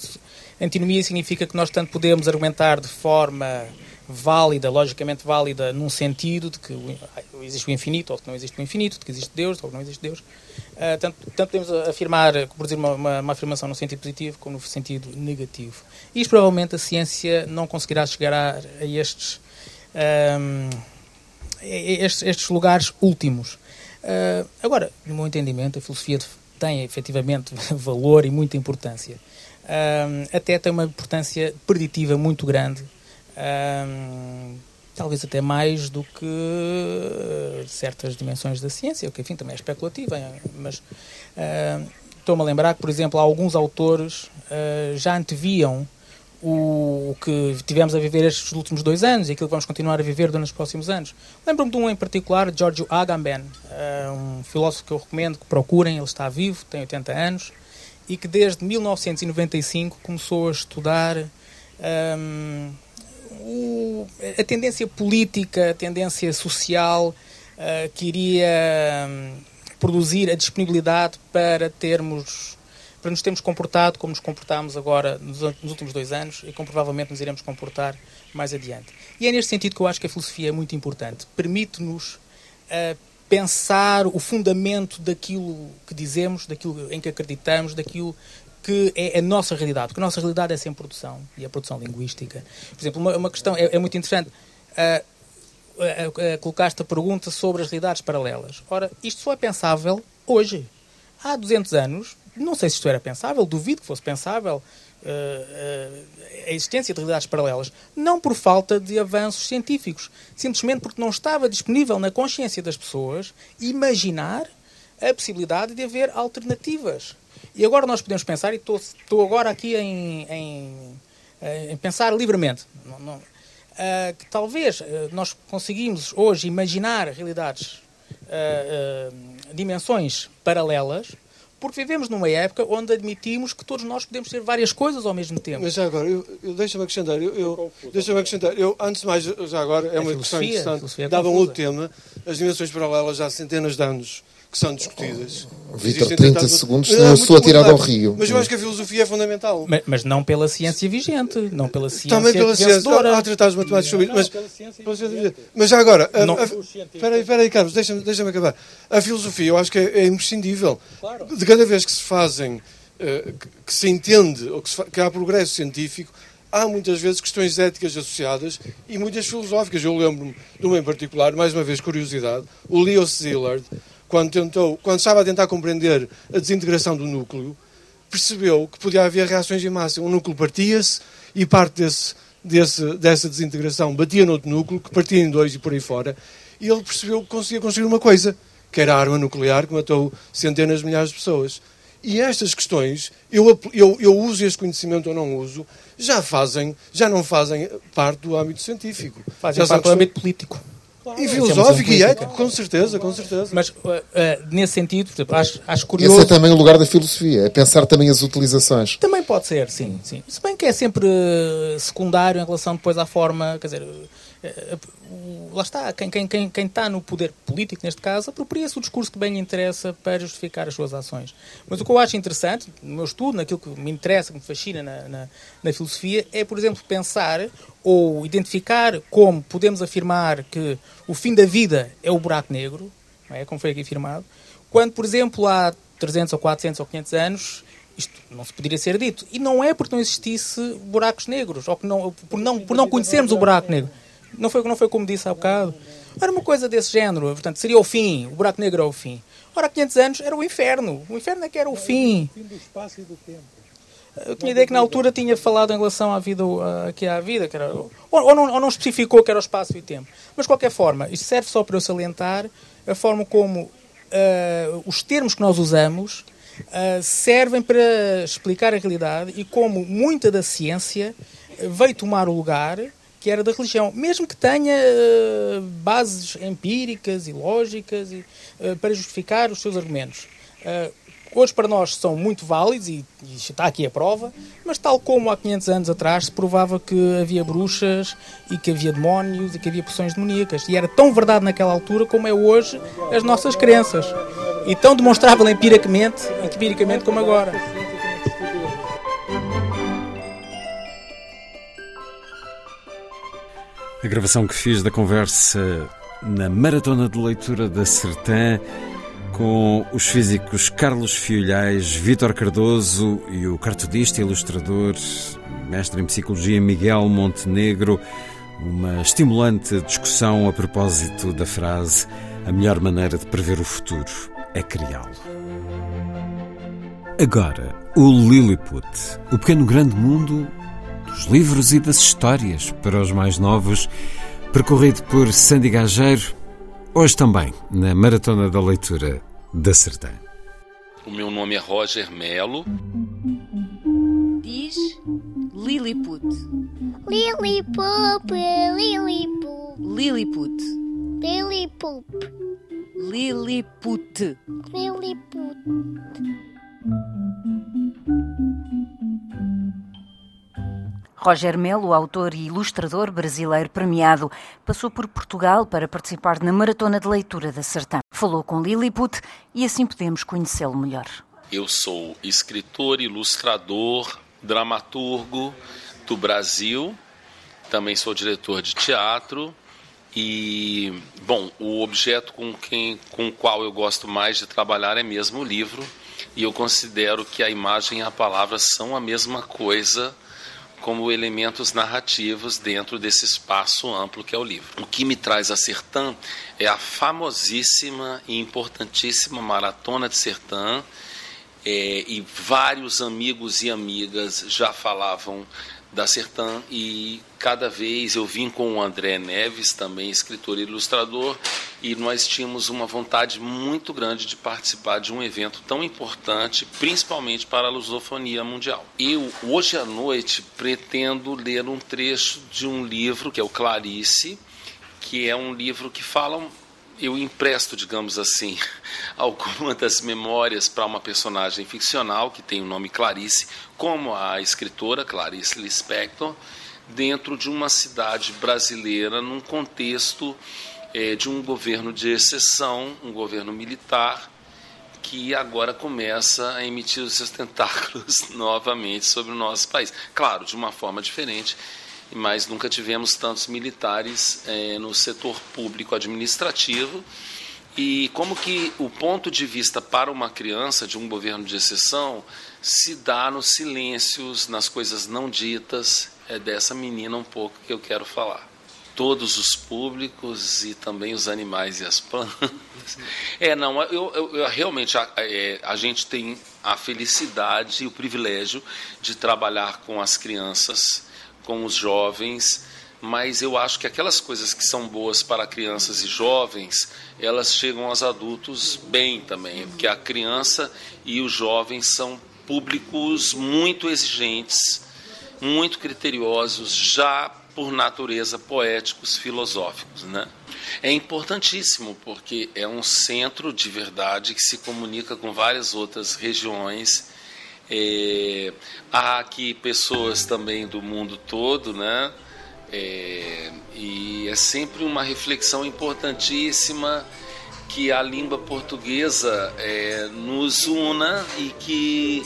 antinomia significa que nós tanto podemos argumentar de forma válida, logicamente válida, num sentido de que existe o infinito ou que não existe o infinito, de que existe Deus ou que não existe Deus. Uh, tanto, tanto podemos afirmar, produzir uma, uma, uma, afirmação no sentido positivo como no sentido negativo. Isto provavelmente a ciência não conseguirá chegar a, a estes um, estes, estes, lugares últimos. Uh, agora, no meu entendimento, a filosofia tem efetivamente valor e muita importância. Até tem uma importância preditiva muito grande. Uh, talvez até mais do que certas dimensões da ciência, o que enfim também é especulativa, mas estou-me a lembrar que, por exemplo, alguns autores já anteviam o, que tivemos a viver estes últimos dois anos e aquilo que vamos continuar a viver durante os próximos anos. Lembro-me de um em particular, Giorgio Agamben, uh, um filósofo que eu recomendo que procurem, ele está vivo, tem 80 anos, e que desde 1995 começou a estudar um, o, a tendência política, a tendência social uh, que iria um, produzir a disponibilidade para termos para nos termos comportado como nos comportámos agora nos, nos últimos dois anos e como provavelmente nos iremos comportar mais adiante. E é neste sentido que eu acho que a filosofia é muito importante. Permite-nos uh, pensar o fundamento daquilo que dizemos, daquilo em que acreditamos, daquilo que é a nossa realidade, porque a nossa realidade é sempre produção, e a produção linguística. Por exemplo, uma, uma questão é, é, muito interessante. Uh, uh, uh, colocaste a pergunta sobre as realidades paralelas. Ora, isto só é pensável hoje. Há 200 anos, não sei se isto era pensável, duvido que fosse pensável uh, uh, a existência de realidades paralelas. Não por falta de avanços científicos, simplesmente porque não estava disponível na consciência das pessoas imaginar a possibilidade de haver alternativas. E agora nós podemos pensar, e estou, estou agora aqui em, em, em pensar livremente, não, não, uh, que talvez nós conseguimos hoje imaginar realidades, dimensões paralelas, porque vivemos numa época onde admitimos que todos nós podemos ser várias coisas ao mesmo tempo. Mas já agora, eu, eu deixa-me acrescentar, eu, eu deixa-me acrescentar, eu, antes de mais, já agora, é uma questão interessante, é dava um outro tema, as dimensões paralelas já há centenas de anos que são discutidas. Vitor, 30 segundos, senão eu sou atirado ao rio. Mas eu acho que a filosofia é fundamental. Mas, mas não pela ciência vigente, não pela ciência Também pela ciência. Há, há tratados matemáticos sobre isso. Mas, mas já agora, espera aí, espera aí, Carlos, deixa-me deixa acabar. A filosofia eu acho que é, é imprescindível. Claro. De cada vez que se fazem, uh, que, que, se entende, ou que, se, que há progresso científico, há muitas vezes questões éticas associadas e muitas filosóficas. Eu lembro-me de uma em particular, mais uma vez curiosidade, o Leo Szilard, quando, tentou, quando estava a tentar compreender a desintegração do núcleo, percebeu que podia haver reações em massa. Um núcleo partia-se e parte desse, desse, dessa desintegração batia no outro núcleo, que partia em dois e por aí fora. E ele percebeu que conseguia construir uma coisa, que era a arma nuclear que matou centenas de milhares de pessoas. E estas questões, eu, eu, eu uso este conhecimento ou não uso, já fazem, já não fazem parte do âmbito científico. Fazem já parte do âmbito político. Claro. E filosófico e ético, com certeza, com certeza. Mas, uh, uh, nesse sentido, acho, acho curioso... Esse é também o lugar da filosofia, é pensar também as utilizações. Também pode ser, sim. sim. Se bem que é sempre uh, secundário em relação depois à forma, quer dizer lá está, quem, quem, quem, quem está no poder político, neste caso, apropria-se o discurso que bem lhe interessa para justificar as suas ações. Mas o que eu acho interessante, no meu estudo, naquilo que me interessa, que me fascina na, na, na filosofia, é, por exemplo, pensar ou identificar como podemos afirmar que o fim da vida é o buraco negro, é? como foi aqui afirmado, quando, por exemplo, há 300 ou 400 ou 500 anos isto não se poderia ser dito. E não é porque não existisse buracos negros, ou não, por, não, por não conhecermos o buraco negro. Não foi, não foi como disse há bocado. Era uma coisa desse género. Portanto, seria o fim. O buraco negro é o fim. Ora, há 500 anos era o inferno. O inferno é que era o fim. O fim do espaço e do tempo. Eu tinha ideia que na altura tinha falado em relação à vida, aqui à vida, que era, ou, ou, não, ou não especificou que era o espaço e o tempo. Mas, de qualquer forma, isto serve só para eu salientar a forma como uh, os termos que nós usamos uh, servem para explicar a realidade e como muita da ciência veio tomar o lugar que era da religião, mesmo que tenha uh, bases empíricas e lógicas e, uh, para justificar os seus argumentos. Uh, hoje para nós são muito válidos e, e, está aqui a prova, mas tal como há 500 anos atrás se provava que havia bruxas e que havia demónios e que havia poções demoníacas. E era tão verdade naquela altura como é hoje as nossas crenças. E tão demonstrável empiricamente, empiricamente como agora. A gravação que fiz da conversa na Maratona de Leitura da Sertã com os físicos Carlos Fiolhais, Vítor Cardoso e o cartunista e ilustrador, mestre em Psicologia Miguel Montenegro, uma estimulante discussão a propósito da frase: a melhor maneira de prever o futuro é criá-lo. Agora, o Lilliput, o pequeno grande mundo dos livros e das histórias para os mais novos, percorrido por Sandy Gageiro, hoje também na Maratona da Leitura da Sertã. O meu nome é Roger Melo. Diz Lilliput. Lilliput, Lilliput. Lilliput. Lilliput. Lilliput. Lilliput. Roger Melo, autor e ilustrador brasileiro premiado, passou por Portugal para participar na Maratona de Leitura da Sertã. Falou com Lilliput e assim podemos conhecê-lo melhor. Eu sou escritor, ilustrador, dramaturgo do Brasil, também sou diretor de teatro e, bom, o objeto com, quem, com o qual eu gosto mais de trabalhar é mesmo o livro e eu considero que a imagem e a palavra são a mesma coisa como elementos narrativos dentro desse espaço amplo que é o livro. O que me traz a Sertã é a famosíssima e importantíssima Maratona de Sertã, é, e vários amigos e amigas já falavam da Sertã e cada vez eu vim com o André Neves, também escritor e ilustrador, e nós tínhamos uma vontade muito grande de participar de um evento tão importante, principalmente para a lusofonia mundial. Eu, hoje à noite, pretendo ler um trecho de um livro que é o Clarice, que é um livro que fala eu empresto, digamos assim, algumas das memórias para uma personagem ficcional que tem o nome Clarice, como a escritora Clarice Lispector, dentro de uma cidade brasileira, num contexto é, de um governo de exceção, um governo militar, que agora começa a emitir os seus tentáculos novamente sobre o nosso país. Claro, de uma forma diferente, mas nunca tivemos tantos militares é, no setor público administrativo. E como que o ponto de vista para uma criança de um governo de exceção se dá nos silêncios, nas coisas não ditas, é dessa menina um pouco que eu quero falar. Todos os públicos e também os animais e as plantas. É, não, eu, eu, eu realmente a, é, a gente tem a felicidade e o privilégio de trabalhar com as crianças com os jovens, mas eu acho que aquelas coisas que são boas para crianças e jovens, elas chegam aos adultos bem também, porque a criança e os jovens são públicos muito exigentes, muito criteriosos, já por natureza poéticos, filosóficos, né? É importantíssimo porque é um centro de verdade que se comunica com várias outras regiões é, há aqui pessoas também do mundo todo, né? É, e é sempre uma reflexão importantíssima que a língua portuguesa é, nos una e que,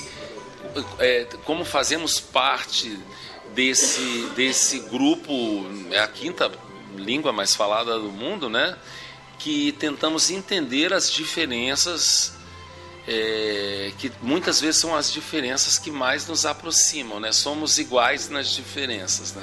é, como fazemos parte desse, desse grupo, é a quinta língua mais falada do mundo, né? Que tentamos entender as diferenças é, que muitas vezes são as diferenças que mais nos aproximam, né? Somos iguais nas diferenças, né?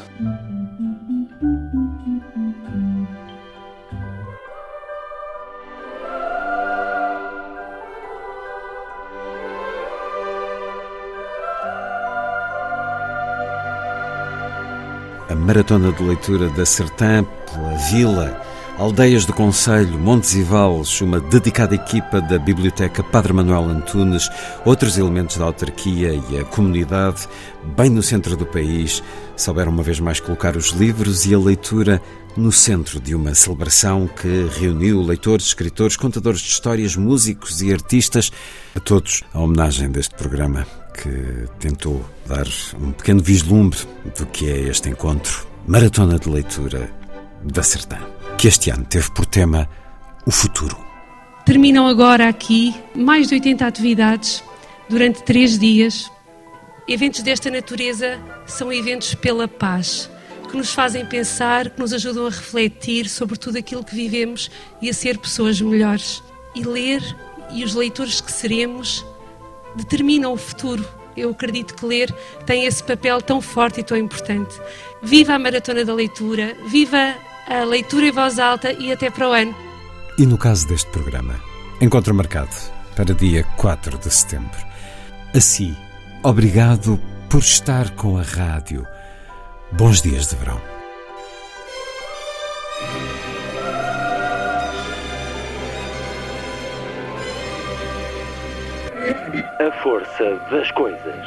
A maratona de leitura da Sertã pela Vila Aldeias do Conselho, Montes e Vales, uma dedicada equipa da Biblioteca Padre Manuel Antunes, outros elementos da autarquia e a comunidade, bem no centro do país, souberam uma vez mais colocar os livros e a leitura no centro de uma celebração que reuniu leitores, escritores, contadores de histórias, músicos e artistas, a todos a homenagem deste programa que tentou dar um pequeno vislumbre do que é este encontro. Maratona de Leitura da Sertã que este ano teve por tema o futuro. Terminam agora aqui mais de 80 atividades durante três dias. Eventos desta natureza são eventos pela paz, que nos fazem pensar, que nos ajudam a refletir sobre tudo aquilo que vivemos e a ser pessoas melhores. E ler e os leitores que seremos determinam o futuro. eu acredito que ler tem esse papel tão forte e tão importante. Viva a Maratona da Leitura, viva a leitura em voz alta e até para o ano. E no caso deste programa, encontro marcado para dia 4 de setembro. Assim, obrigado por estar com a rádio. Bons dias de verão. A força das coisas.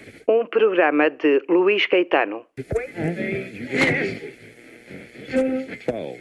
Um programa de Luís Caetano. Twelve.